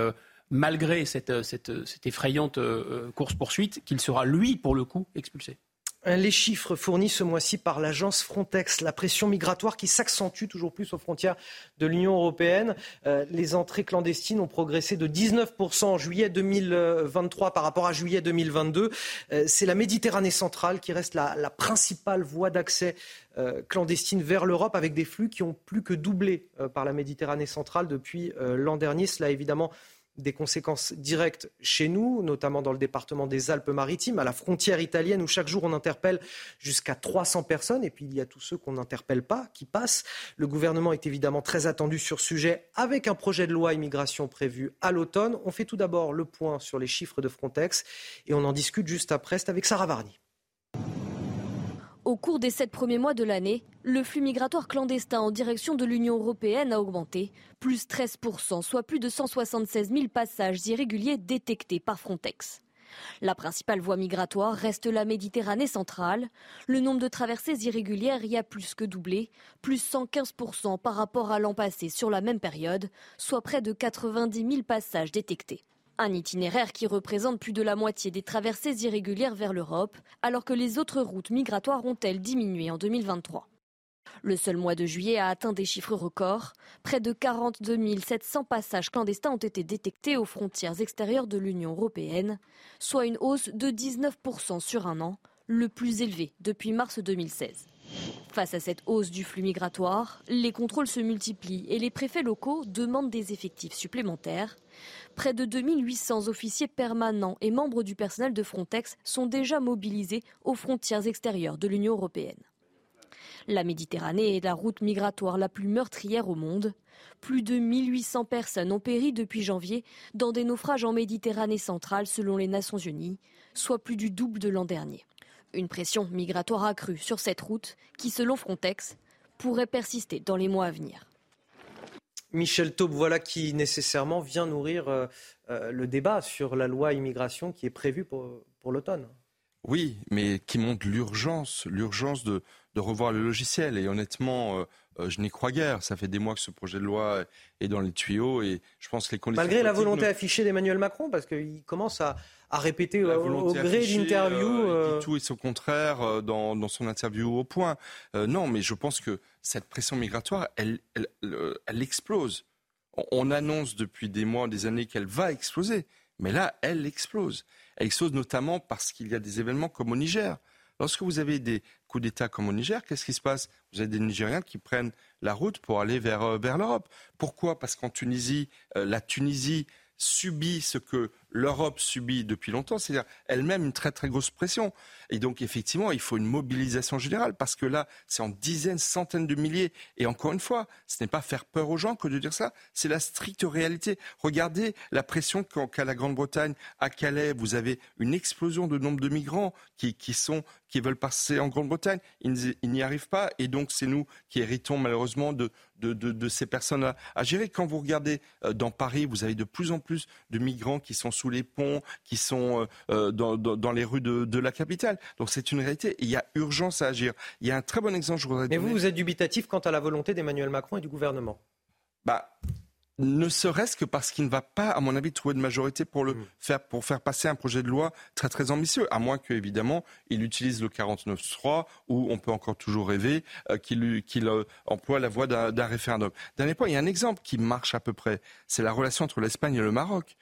malgré cette, cette, cette effrayante course-poursuite, qu'il sera, lui, pour le coup, expulsé. Les chiffres fournis ce mois-ci par l'agence Frontex, la pression migratoire qui s'accentue toujours plus aux frontières de l'Union européenne. Euh, les entrées clandestines ont progressé de 19% en juillet 2023 par rapport à juillet 2022. Euh, c'est la Méditerranée centrale qui reste la, principale voie d'accès euh, clandestine vers l'Europe avec des flux qui ont plus que doublé par la Méditerranée centrale depuis l'an dernier. Cela évidemment des conséquences directes chez nous, notamment dans le département des Alpes-Maritimes, à la frontière italienne, où chaque jour on interpelle jusqu'à 300 personnes, et puis il y a tous ceux qu'on n'interpelle pas, qui passent. Le gouvernement est évidemment très attendu sur ce sujet, avec un projet de loi immigration prévu à l'automne. On fait tout d'abord le point sur les chiffres de Frontex, et on en discute juste après. C'est avec Sarah Varni. Au cours des sept premiers mois de l'année, le flux migratoire clandestin en direction de l'Union européenne a augmenté, plus 13%, soit plus de 176 000 passages irréguliers détectés par Frontex. La principale voie migratoire reste la Méditerranée centrale. Le nombre de traversées irrégulières y a plus que doublé, plus 115% par rapport à l'an passé sur la même période, soit près de 90 000 passages détectés. Un itinéraire qui représente plus de la moitié des traversées irrégulières vers l'Europe, alors que les autres routes migratoires ont-elles diminué en 2023. Le seul mois de juillet a atteint des chiffres records. Près de 42 700 passages clandestins ont été détectés aux frontières extérieures de l'Union européenne, soit une hausse de 19% sur un an, le plus élevé depuis mars 2016. Face à cette hausse du flux migratoire, les contrôles se multiplient et les préfets locaux demandent des effectifs supplémentaires. Près de 2800 officiers permanents et membres du personnel de Frontex sont déjà mobilisés aux frontières extérieures de l'Union européenne. La Méditerranée est la route migratoire la plus meurtrière au monde. Plus de 1800 personnes ont péri depuis janvier dans des naufrages en Méditerranée centrale selon les Nations Unies, soit plus du double de l'an dernier. Une pression migratoire accrue sur cette route qui, selon Frontex, pourrait persister dans les mois à venir. Michel Taube, voilà qui nécessairement vient nourrir euh, euh, le débat sur la loi immigration qui est prévue pour, pour l'automne. Oui, mais qui montre l'urgence, l'urgence de, de revoir le logiciel. Et honnêtement, euh, euh, je n'y crois guère. Ça fait des mois que ce projet de loi est dans les tuyaux et je pense que les conditions. Malgré la volonté affichée d'Emmanuel Macron, parce qu'il commence à, réécouter au, gré d'interview. Euh, tout et son contraire dans, son interview au point. non, mais je pense que cette pression migratoire, elle, elle explose. On annonce depuis des mois, des années qu'elle va exploser. Mais là, elle explose. Elle explose notamment parce qu'il y a des événements comme au Niger. Lorsque vous avez des coups d'État comme au Niger, qu'est-ce qui se passe? Vous avez des Nigériens qui prennent la route pour aller vers, euh, vers l'Europe. Pourquoi? Parce qu'en Tunisie, euh, la Tunisie subit ce que l'Europe subit depuis longtemps, c'est-à-dire elle-même une très très grosse pression. Et donc effectivement, il faut une mobilisation générale parce que là, c'est en dizaines, centaines de milliers. Et encore une fois, ce n'est pas faire peur aux gens que de dire ça, c'est la stricte réalité. Regardez la pression qu'a la Grande-Bretagne à Calais. Vous avez une explosion de nombre de migrants qui, qui sont qui veulent passer en Grande-Bretagne. Ils, n'y arrivent pas et donc c'est nous qui héritons malheureusement de, de, de, ces personnes à, à, gérer. Quand vous regardez euh, dans Paris, vous avez de plus en plus de migrants qui sont sous les ponts, qui sont euh, euh, dans, les rues de, la capitale. Donc c'est une réalité. il y a urgence à agir. Il y a un très bon exemple, je voudrais Mais vous, vous êtes dubitatif quant à la volonté d'Emmanuel Macron et du gouvernement bah, ne serait-ce que parce qu'il ne va pas, à mon avis, trouver de majorité pour, le mmh. faire, pour faire passer un projet de loi très très ambitieux, à moins qu'évidemment il utilise le 49.3 où on peut encore toujours rêver euh, qu'il emploie la voie d'un référendum. Dernier point, il y a un exemple qui marche à peu près, c'est la relation entre l'Espagne et le Maroc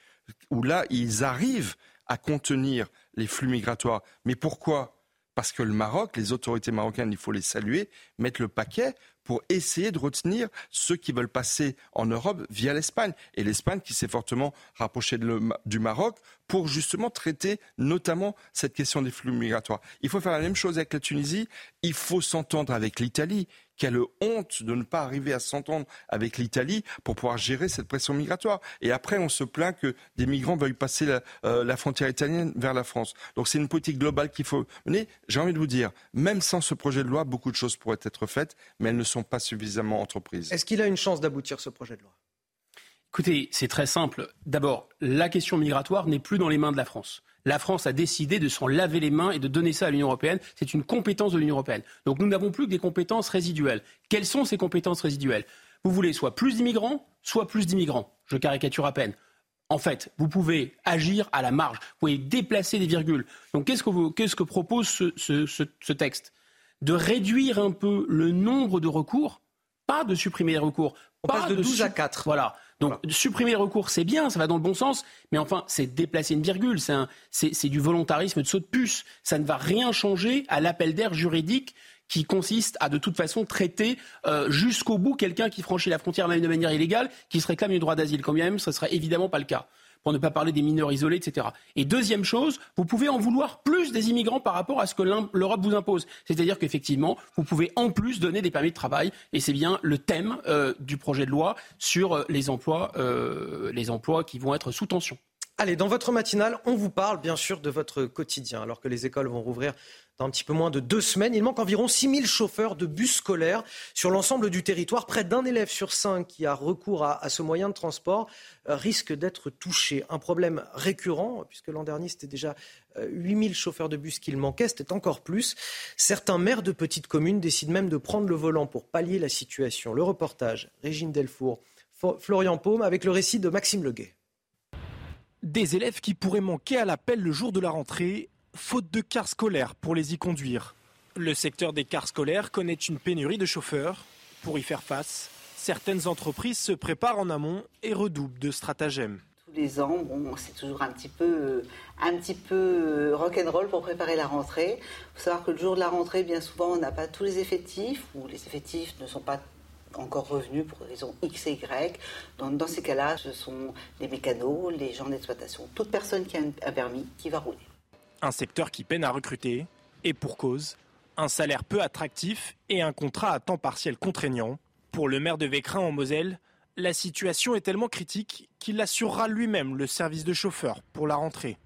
où là, ils arrivent à contenir les flux migratoires. Mais pourquoi? Parce que le Maroc, les autorités marocaines, il faut les saluer, mettent le paquet pour essayer de retenir ceux qui veulent passer en Europe via l'Espagne. Et l'Espagne qui s'est fortement rapprochée du Maroc pour justement traiter notamment cette question des flux migratoires. Il faut faire la même chose avec la Tunisie, il faut s'entendre avec l'Italie. Quelle honte de ne pas arriver à s'entendre avec l'Italie pour pouvoir gérer cette pression migratoire. Et après, on se plaint que des migrants veuillent passer la, euh, la frontière italienne vers la France. Donc c'est une politique globale qu'il faut mener. J'ai envie de vous dire, même sans ce projet de loi, beaucoup de choses pourraient être faites, mais elles ne sont pas suffisamment entreprises. Est-ce qu'il a une chance d'aboutir ce projet de loi? Écoutez, c'est très simple. D'abord, la question migratoire n'est plus dans les mains de la France. La France a décidé de s'en laver les mains et de donner ça à l'Union européenne. C'est une compétence de l'Union européenne. Donc nous n'avons plus que des compétences résiduelles. Quelles sont ces compétences résiduelles? Vous voulez soit plus d'immigrants, soit plus d'immigrants. Je caricature à peine. En fait, vous pouvez agir à la marge. Vous pouvez déplacer des virgules. Donc qu'est-ce que, que propose ce texte? De réduire un peu le nombre de recours, pas de supprimer les recours. On passe de 12 à 4. Voilà. Donc supprimer les recours, c'est bien, ça va dans le bon sens, mais enfin, c'est déplacer une virgule, c'est du volontarisme de saut de puce. Ça ne va rien changer à l'appel d'air juridique qui consiste à de toute façon traiter euh, jusqu'au bout quelqu'un qui franchit la frontière même de manière illégale, qui se réclame du droit d'asile. Quand même, ce ne serait évidemment pas le cas pour ne pas parler des mineurs isolés, etc. Et deuxième chose, vous pouvez en vouloir plus des immigrants par rapport à ce que l'Europe vous impose. C'est-à-dire qu'effectivement, vous pouvez en plus donner des permis de travail, et c'est bien le thème euh, du projet de loi sur euh, les emplois, euh, les emplois qui vont être sous tension. Allez, dans votre matinale, on vous parle bien sûr de votre quotidien. Alors que les écoles vont rouvrir dans un petit peu moins de deux semaines, il manque environ 6000 chauffeurs de bus scolaires sur l'ensemble du territoire. Près d'un élève sur cinq qui a recours à, ce moyen de transport euh, risque d'être touché. Un problème récurrent, puisque l'an dernier c'était déjà 8000 euh, chauffeurs de bus qu'il manquait, c'était encore plus. Certains maires de petites communes décident même de prendre le volant pour pallier la situation. Le reportage, Régine Delfour, Florian Paume, avec le récit de Maxime Leguet. Des élèves qui pourraient manquer à l'appel le jour de la rentrée, faute de cars scolaires pour les y conduire. Le secteur des cars scolaires connaît une pénurie de chauffeurs. Pour y faire face, certaines entreprises se préparent en amont et redoublent de stratagèmes. Tous les ans, c'est toujours un petit peu, un petit peu euh, rock'n'roll pour préparer la rentrée. Il faut savoir que le jour de la rentrée, bien souvent, on n'a pas tous les effectifs ou les effectifs ne sont pas encore revenus pour raison X et Y. Donc, dans ces cas-là, ce sont les mécanos, les gens d'exploitation, toute personne qui a un permis qui va rouler. Un secteur qui peine à recruter, et pour cause, un salaire peu attractif et un contrat à temps partiel contraignant. Pour le maire de Vécrin en Moselle, la situation est tellement critique qu'il assurera lui-même le service de chauffeur pour la rentrée.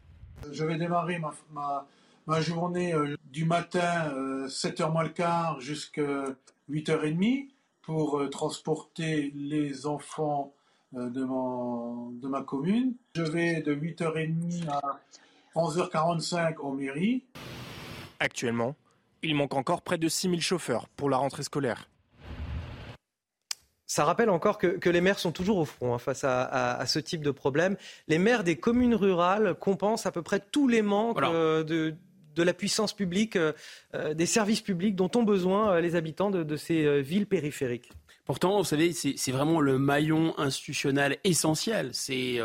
Je vais démarrer ma, ma, journée euh, du matin, 7h euh, moins le quart, jusqu'à 8h30 pour euh, transporter les enfants euh, de, de ma commune. Je vais de 8h30 à 11h45 en mairie. Actuellement, il manque encore près de 6000 chauffeurs pour la rentrée scolaire. Ça rappelle encore que, les maires sont toujours au front hein, face à, ce type de problème. Les maires des communes rurales compensent à peu près tous les manques euh, de, de la puissance publique, euh, euh, des services publics dont ont besoin euh, les habitants de, ces villes périphériques. Pourtant, vous savez, c'est vraiment le maillon institutionnel essentiel. C'est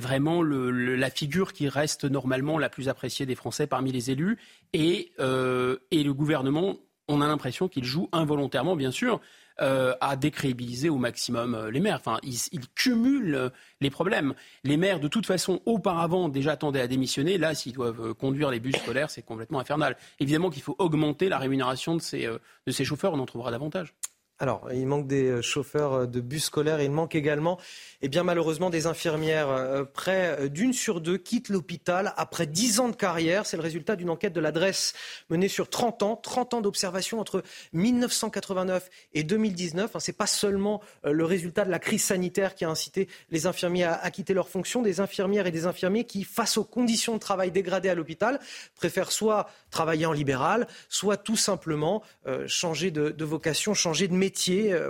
vraiment la figure qui reste normalement la plus appréciée des Français parmi les élus. Et, et le gouvernement, on a l'impression qu'il joue involontairement, bien sûr, euh, à décrédibiliser au maximum euh, les maires. Enfin, ils, cumulent euh, les problèmes. Les maires, de toute façon, auparavant déjà tendaient à démissionner. Là, s'ils doivent conduire les bus scolaires, c'est complètement infernal. Évidemment qu'il faut augmenter la rémunération de ces, de ces chauffeurs. On en trouvera davantage. Alors, il manque des chauffeurs de bus scolaires. Il manque également et bien malheureusement, des infirmières, euh, près euh, d'une sur deux, quittent l'hôpital après 10 ans de carrière. C'est le résultat d'une enquête de l'adresse menée sur 30 ans, 30 ans d'observation entre 1989 et 2019. Ce n'est pas seulement euh, le résultat de la crise sanitaire qui a incité les infirmiers à, quitter leurs fonctions. Des infirmières et des infirmiers qui, face aux conditions de travail dégradées à l'hôpital, préfèrent soit travailler en libéral, soit tout simplement changer de, vocation, changer de métier.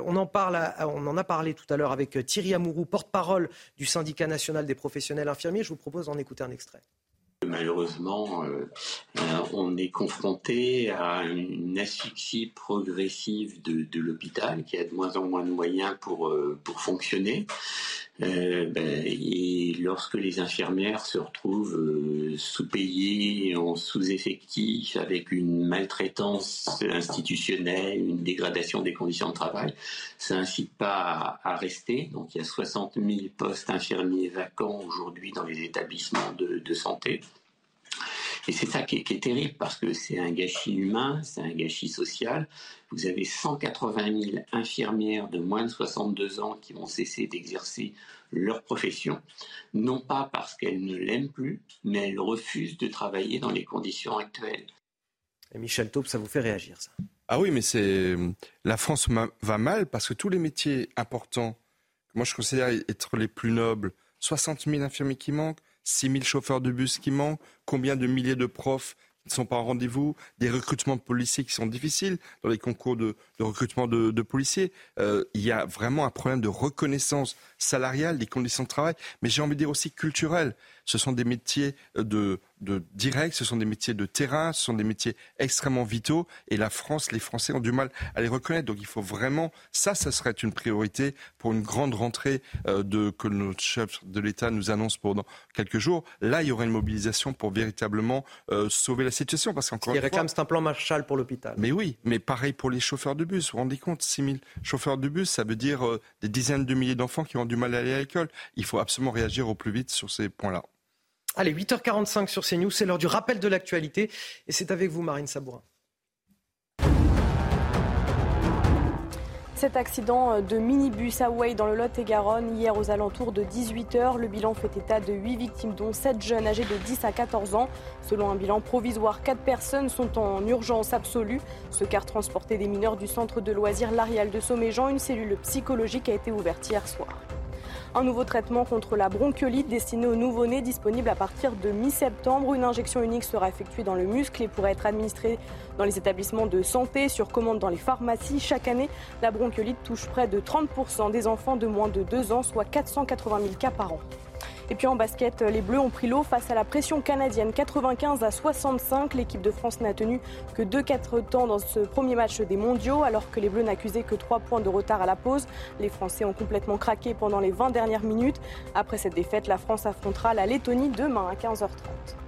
On, en parle on en a parlé tout à l'heure avec Thierry Amourou, porte-parole du syndicat national des professionnels infirmiers. Je vous propose d'en écouter un extrait. Malheureusement, euh, euh, on est confronté à une asphyxie progressive de, l'hôpital qui a de moins en moins de moyens euh, pour fonctionner. Ben, et lorsque les infirmières se retrouvent sous-payées, en sous-effectif, avec une maltraitance institutionnelle, une dégradation des conditions de travail, ça n'incite pas à, rester. Donc il y a 60 000 postes infirmiers vacants aujourd'hui dans les établissements de santé. Et c'est ça qui est, terrible parce que c'est un gâchis humain, c'est un gâchis social. Vous avez 180 000 infirmières de moins de 62 ans qui vont cesser d'exercer leur profession, non pas parce qu'elles ne l'aiment plus, mais elles refusent de travailler dans les conditions actuelles. Et Michel Taupe, ça vous fait réagir, ça? Ah oui, mais c'est la France va mal parce que tous les métiers importants, moi je considère être les plus nobles, 60 000 infirmiers qui manquent, 6 000 chauffeurs de bus qui manquent, combien de milliers de profs qui ne sont pas en rendez-vous, des recrutements de policiers qui sont difficiles dans les concours de, recrutement de, policiers. Euh, il y a vraiment un problème de reconnaissance salariale des conditions de travail, mais j'ai envie de dire aussi culturelle. Ce sont des métiers de, de direct, ce sont des métiers de terrain, ce sont des métiers extrêmement vitaux. Et la France, les Français ont du mal à les reconnaître. Donc il faut vraiment, ça, ça serait une priorité pour une grande rentrée euh, de, que notre chef de l'État nous annonce pendant quelques jours. Là, il y aurait une mobilisation pour véritablement euh, sauver la situation. Parce qu'encore Il réclame, c'est un plan Marshall pour l'hôpital. Mais oui, mais pareil pour les chauffeurs de bus. Vous vous rendez compte, 6 000 chauffeurs de bus, ça veut dire euh, des dizaines de milliers d'enfants qui ont du mal à aller à l'école. Il faut absolument réagir au plus vite sur ces points-là. Allez, 8h45 sur CNews, c'est l'heure du rappel de l'actualité et c'est avec vous Marine Sabourin. cet accident de minibus à Way dans le Lot-et-Garonne hier aux alentours de 18h. Le bilan fait état de 8 victimes, dont 7 jeunes âgés de 10 à 14 ans. Selon un bilan provisoire, 4 personnes sont en urgence absolue. Ce car transportait des mineurs du centre de loisirs L'Arial de Somméjean. Une cellule psychologique a été ouverte hier soir. Un nouveau traitement contre la bronchiolite destiné aux nouveau-nés disponible à partir de mi-septembre. Une injection unique sera effectuée dans le muscle et pourrait être administrée dans les établissements de santé, sur commande dans les pharmacies. Chaque année, la bronchiolite touche près de 30% des enfants de moins de 2 ans, soit 480 000 cas par an. Et puis en basket, les Bleus ont pris l'eau face à la pression canadienne 95 à 65. L'équipe de France n'a tenu que 2-4 temps dans ce premier match des mondiaux, alors que les Bleus n'accusaient que 3 points de retard à la pause. Les Français ont complètement craqué pendant les 20 dernières minutes. Après cette défaite, la France affrontera la Lettonie demain à 15h30.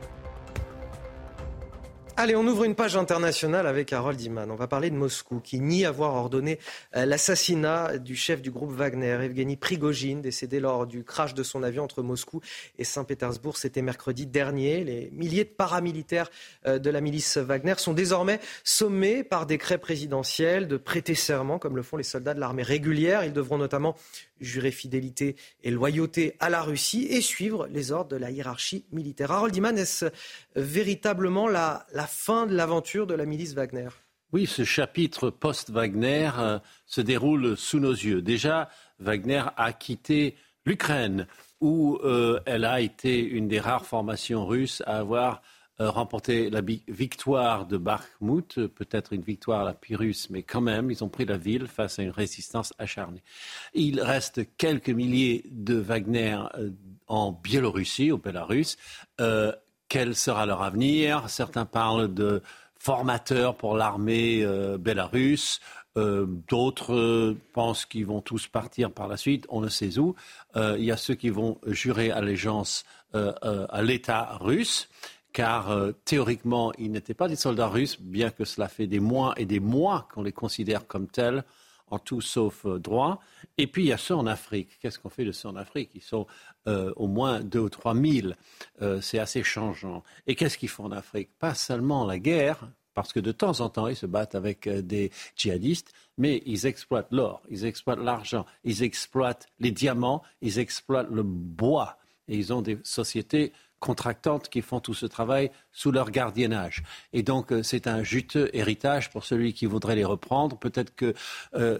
Allez, on ouvre une page internationale avec Harold Iman. On va parler de Moscou, qui nie avoir ordonné euh, l'assassinat du chef du groupe Wagner, Evgeny Prigogine, décédé lors du crash de son avion entre Moscou et Saint-Pétersbourg. C'était mercredi dernier. Les milliers de paramilitaires euh, de la milice Wagner sont désormais sommés par décret présidentiel de prêter serment, comme le font les soldats de l'armée régulière. Ils devront notamment jurer fidélité et loyauté à la Russie et suivre les ordres de la hiérarchie militaire. Harold Iman, est-ce véritablement la, la fin de l'aventure de la milice Wagner? Oui, ce chapitre post-Wagner euh, se déroule sous nos yeux. Déjà, Wagner a quitté l'Ukraine, où euh, elle a été une des rares formations russes à avoir remporté la victoire de Bakhmut, peut-être une victoire à la Pyrrhus, mais quand même, ils ont pris la ville face à une résistance acharnée. Il reste quelques milliers de Wagner en Biélorussie, au Bélarus quel sera leur avenir? Certains parlent de formateurs pour l'armée euh, bélarusse. Euh, d'autres euh, pensent qu'ils vont tous partir par la suite, on ne sait où. il y a ceux qui vont jurer allégeance à l'État russe, car théoriquement, ils n'étaient pas des soldats russes, bien que cela fait des mois et des mois qu'on les considère comme tels en tout sauf droit. Et puis il y a ceux en Afrique. Qu'est-ce qu'on fait de ceux en Afrique? Ils sont euh, au moins deux ou trois mille. Euh, c'est assez changeant. Et qu'est-ce qu'ils font en Afrique? Pas seulement la guerre, parce que de temps en temps, ils se battent avec euh, des djihadistes, mais ils exploitent l'or, ils exploitent l'argent, ils exploitent les diamants, ils exploitent le bois. Et ils ont des sociétés contractantes qui font tout ce travail sous leur gardiennage. Et donc, c'est un juteux héritage pour celui qui voudrait les reprendre. Peut-être que euh,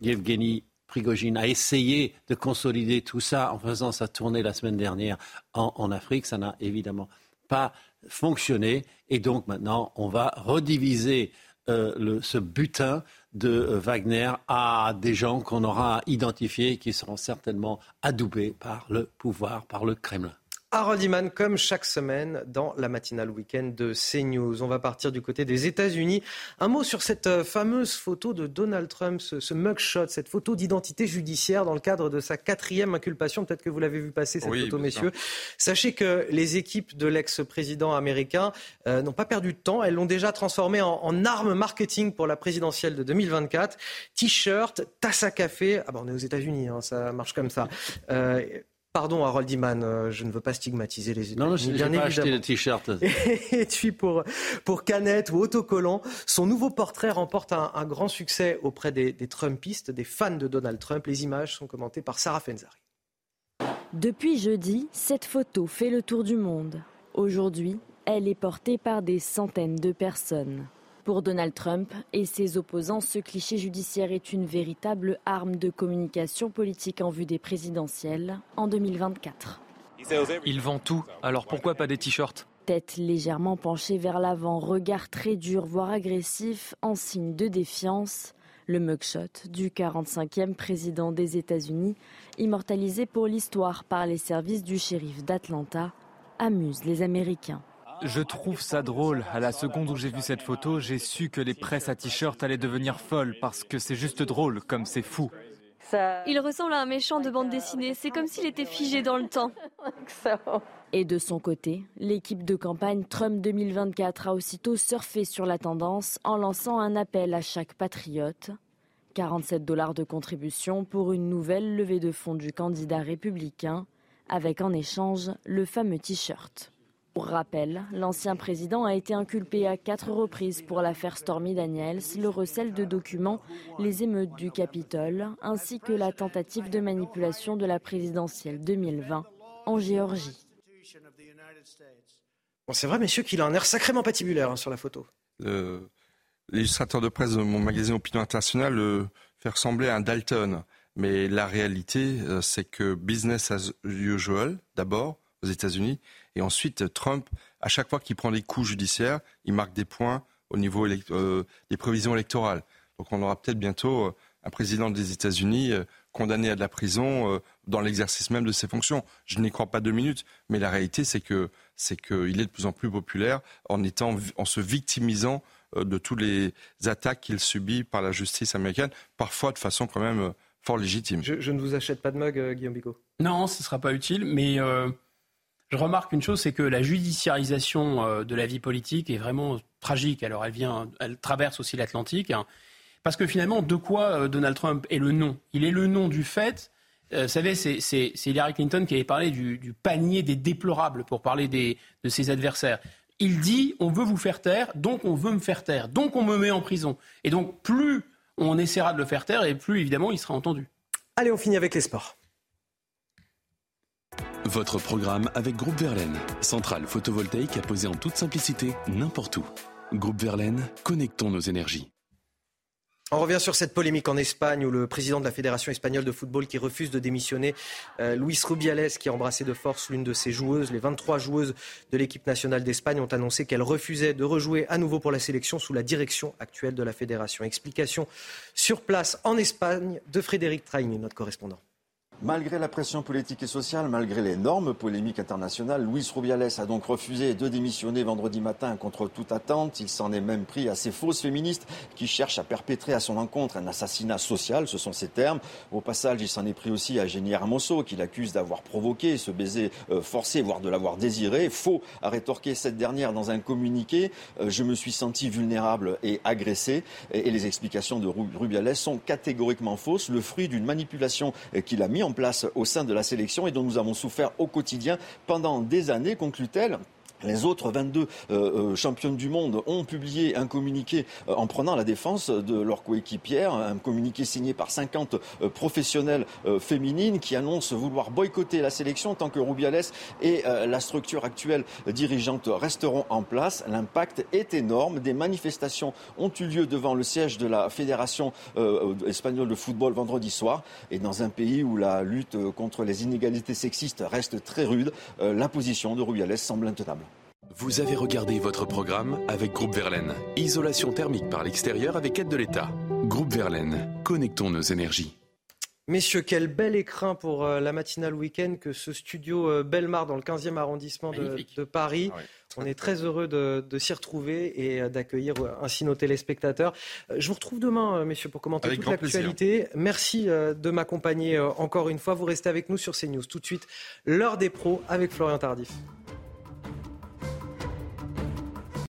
Yevgeny Prigogine a essayé de consolider tout ça en faisant sa tournée la semaine dernière en, Afrique. Ça n'a évidemment pas fonctionné. Et donc maintenant, on va rediviser euh, ce butin de euh, Wagner à des gens qu'on aura identifiés et qui seront certainement adoubés par le pouvoir, par le Kremlin. Harold Iman, comme chaque semaine dans la matinale week-end de CNews. On va partir du côté des États-Unis. Un mot sur cette euh, fameuse photo de Donald Trump, ce, mugshot, cette photo d'identité judiciaire dans le cadre de sa quatrième inculpation. Peut-être que vous l'avez vu passer cette photo, messieurs. Sachez que les équipes de l'ex-président américain euh, n'ont pas perdu de temps. Elles l'ont déjà transformé en, arme marketing pour la présidentielle de 2024. T-shirt, tasse à café. Ah ben on est aux États-Unis, hein, ça marche comme ça. Euh, Pardon, Harold Iman, euh, je ne veux pas stigmatiser les Non, non je n'ai pas acheté le t-shirt. *laughs* Et puis pour, pour Canette ou autocollant, son nouveau portrait remporte un, grand succès auprès des, des, Trumpistes, des fans de Donald Trump. Les images sont commentées par Sarah Fenzari. Depuis jeudi, cette photo fait le tour du monde. Aujourd'hui, elle est portée par des centaines de personnes. Pour Donald Trump et ses opposants, ce cliché judiciaire est une véritable arme de communication politique en vue des présidentielles en 2024. Il vend tout, alors pourquoi pas des t-shirts? Tête légèrement penchée vers l'avant, regard très dur, voire agressif, en signe de défiance. Le mugshot du 45e président des États-Unis, immortalisé pour l'histoire par les services du shérif d'Atlanta, amuse les Américains. Je trouve ça drôle. À la seconde où j'ai vu cette photo, j'ai su que les presses à t-shirt allaient devenir folles parce que c'est juste drôle, comme c'est fou. Il ressemble à un méchant de bande dessinée. C'est comme s'il était figé dans le temps. Et de son côté, l'équipe de campagne Trump 2024 a aussitôt surfé sur la tendance en lançant un appel à chaque patriote. 47 dollars de contribution pour une nouvelle levée de fonds du candidat républicain, avec en échange le fameux t-shirt. Pour rappel, l'ancien président a été inculpé à quatre reprises pour l'affaire Stormy Daniels, le recel de documents, les émeutes du Capitole, ainsi que la tentative de manipulation de la présidentielle 2020 en Géorgie. Bon, c'est vrai, messieurs, qu'il a un air sacrément patibulaire hein, sur la photo. L'illustrateur de presse de mon magazine Opinion Internationale le fait ressembler à un Dalton. Mais la réalité, euh, c'est que business as usual, d'abord, aux États-Unis, et ensuite, Trump, à chaque fois qu'il prend des coups judiciaires, il marque des points au niveau euh, des prévisions électorales. Donc on aura peut-être bientôt euh, un président des États-Unis euh, condamné à de la prison dans l'exercice même de ses fonctions. Je n'y crois pas deux minutes, mais la réalité, c'est que c'est qu'il est de plus en plus populaire en étant, en se victimisant de toutes les attaques qu'il subit par la justice américaine, parfois de façon quand même fort légitime. Je, ne vous achète pas de mug, Guillaume Bigot. Non, ce ne sera pas utile, mais je remarque une chose, c'est que la judiciarisation euh, de la vie politique est vraiment tragique. Alors elle vient, elle traverse aussi l'Atlantique, hein. parce que finalement, de quoi euh, Donald Trump est le nom? Il est le nom du fait. Euh, vous savez, c'est Hillary Clinton qui avait parlé du, panier des déplorables pour parler de ses adversaires. Il dit on veut vous faire taire, donc on veut me faire taire, donc on me met en prison. Et donc plus on essaiera de le faire taire, et plus évidemment il sera entendu. Allez, on finit avec les sports. Votre programme avec Groupe Verlaine, centrale photovoltaïque à poser en toute simplicité n'importe où. Groupe Verlaine, connectons nos énergies. On revient sur cette polémique en Espagne où le président de la Fédération espagnole de football qui refuse de démissionner, euh, Luis Rubiales, qui a embrassé de force l'une de ses joueuses, les 23 joueuses de l'équipe nationale d'Espagne ont annoncé qu'elles refusaient de rejouer à nouveau pour la sélection sous la direction actuelle de la fédération. Explication sur place en Espagne de Frédéric Traini, notre correspondant. Malgré la pression politique et sociale, malgré l'énorme polémique internationale, Luis Rubiales a donc refusé de démissionner vendredi matin contre toute attente. Il s'en est même pris à ces fausses féministes qui cherchent à perpétrer à son encontre un assassinat social, ce sont ses termes. Au passage, il s'en est pris aussi à Jenny Hermoso, qui l'accuse d'avoir provoqué ce baiser euh, forcé, voire de l'avoir désiré. Faux, a rétorqué cette dernière dans un communiqué. Euh, je me suis senti vulnérable et agressé. Et les explications de Rubiales sont catégoriquement fausses, le fruit d'une manipulation euh, qu'il a mis en place au sein de la sélection et dont nous avons souffert au quotidien pendant des années, conclut-elle. Les autres 22 euh, euh, championnes du monde ont publié un communiqué euh, en prenant la défense de leur coéquipière, un communiqué signé par 50 professionnels féminines qui annoncent vouloir boycotter la sélection tant que Rubiales et la structure actuelle dirigeante resteront en place. L'impact est énorme. Des manifestations ont eu lieu devant le siège de la Fédération espagnole de football vendredi soir. Et dans un pays où la lutte contre les inégalités sexistes reste très rude, l'imposition de Rubiales semble intenable. Vous avez regardé votre programme avec Groupe Verlaine. Isolation thermique par l'extérieur avec aide de l'État. Groupe Verlaine, connectons nos énergies. Messieurs, quel bel écrin pour euh, la matinale week-end que ce studio euh, Belmar dans le 15e arrondissement de, Paris. Ah On est très heureux de, s'y retrouver et euh, d'accueillir ainsi nos téléspectateurs. Je vous retrouve demain, messieurs, pour commenter toute l'actualité. Merci de m'accompagner encore une fois. Vous restez avec nous sur CNews. Tout de suite, l'heure des pros avec Florian Tardif.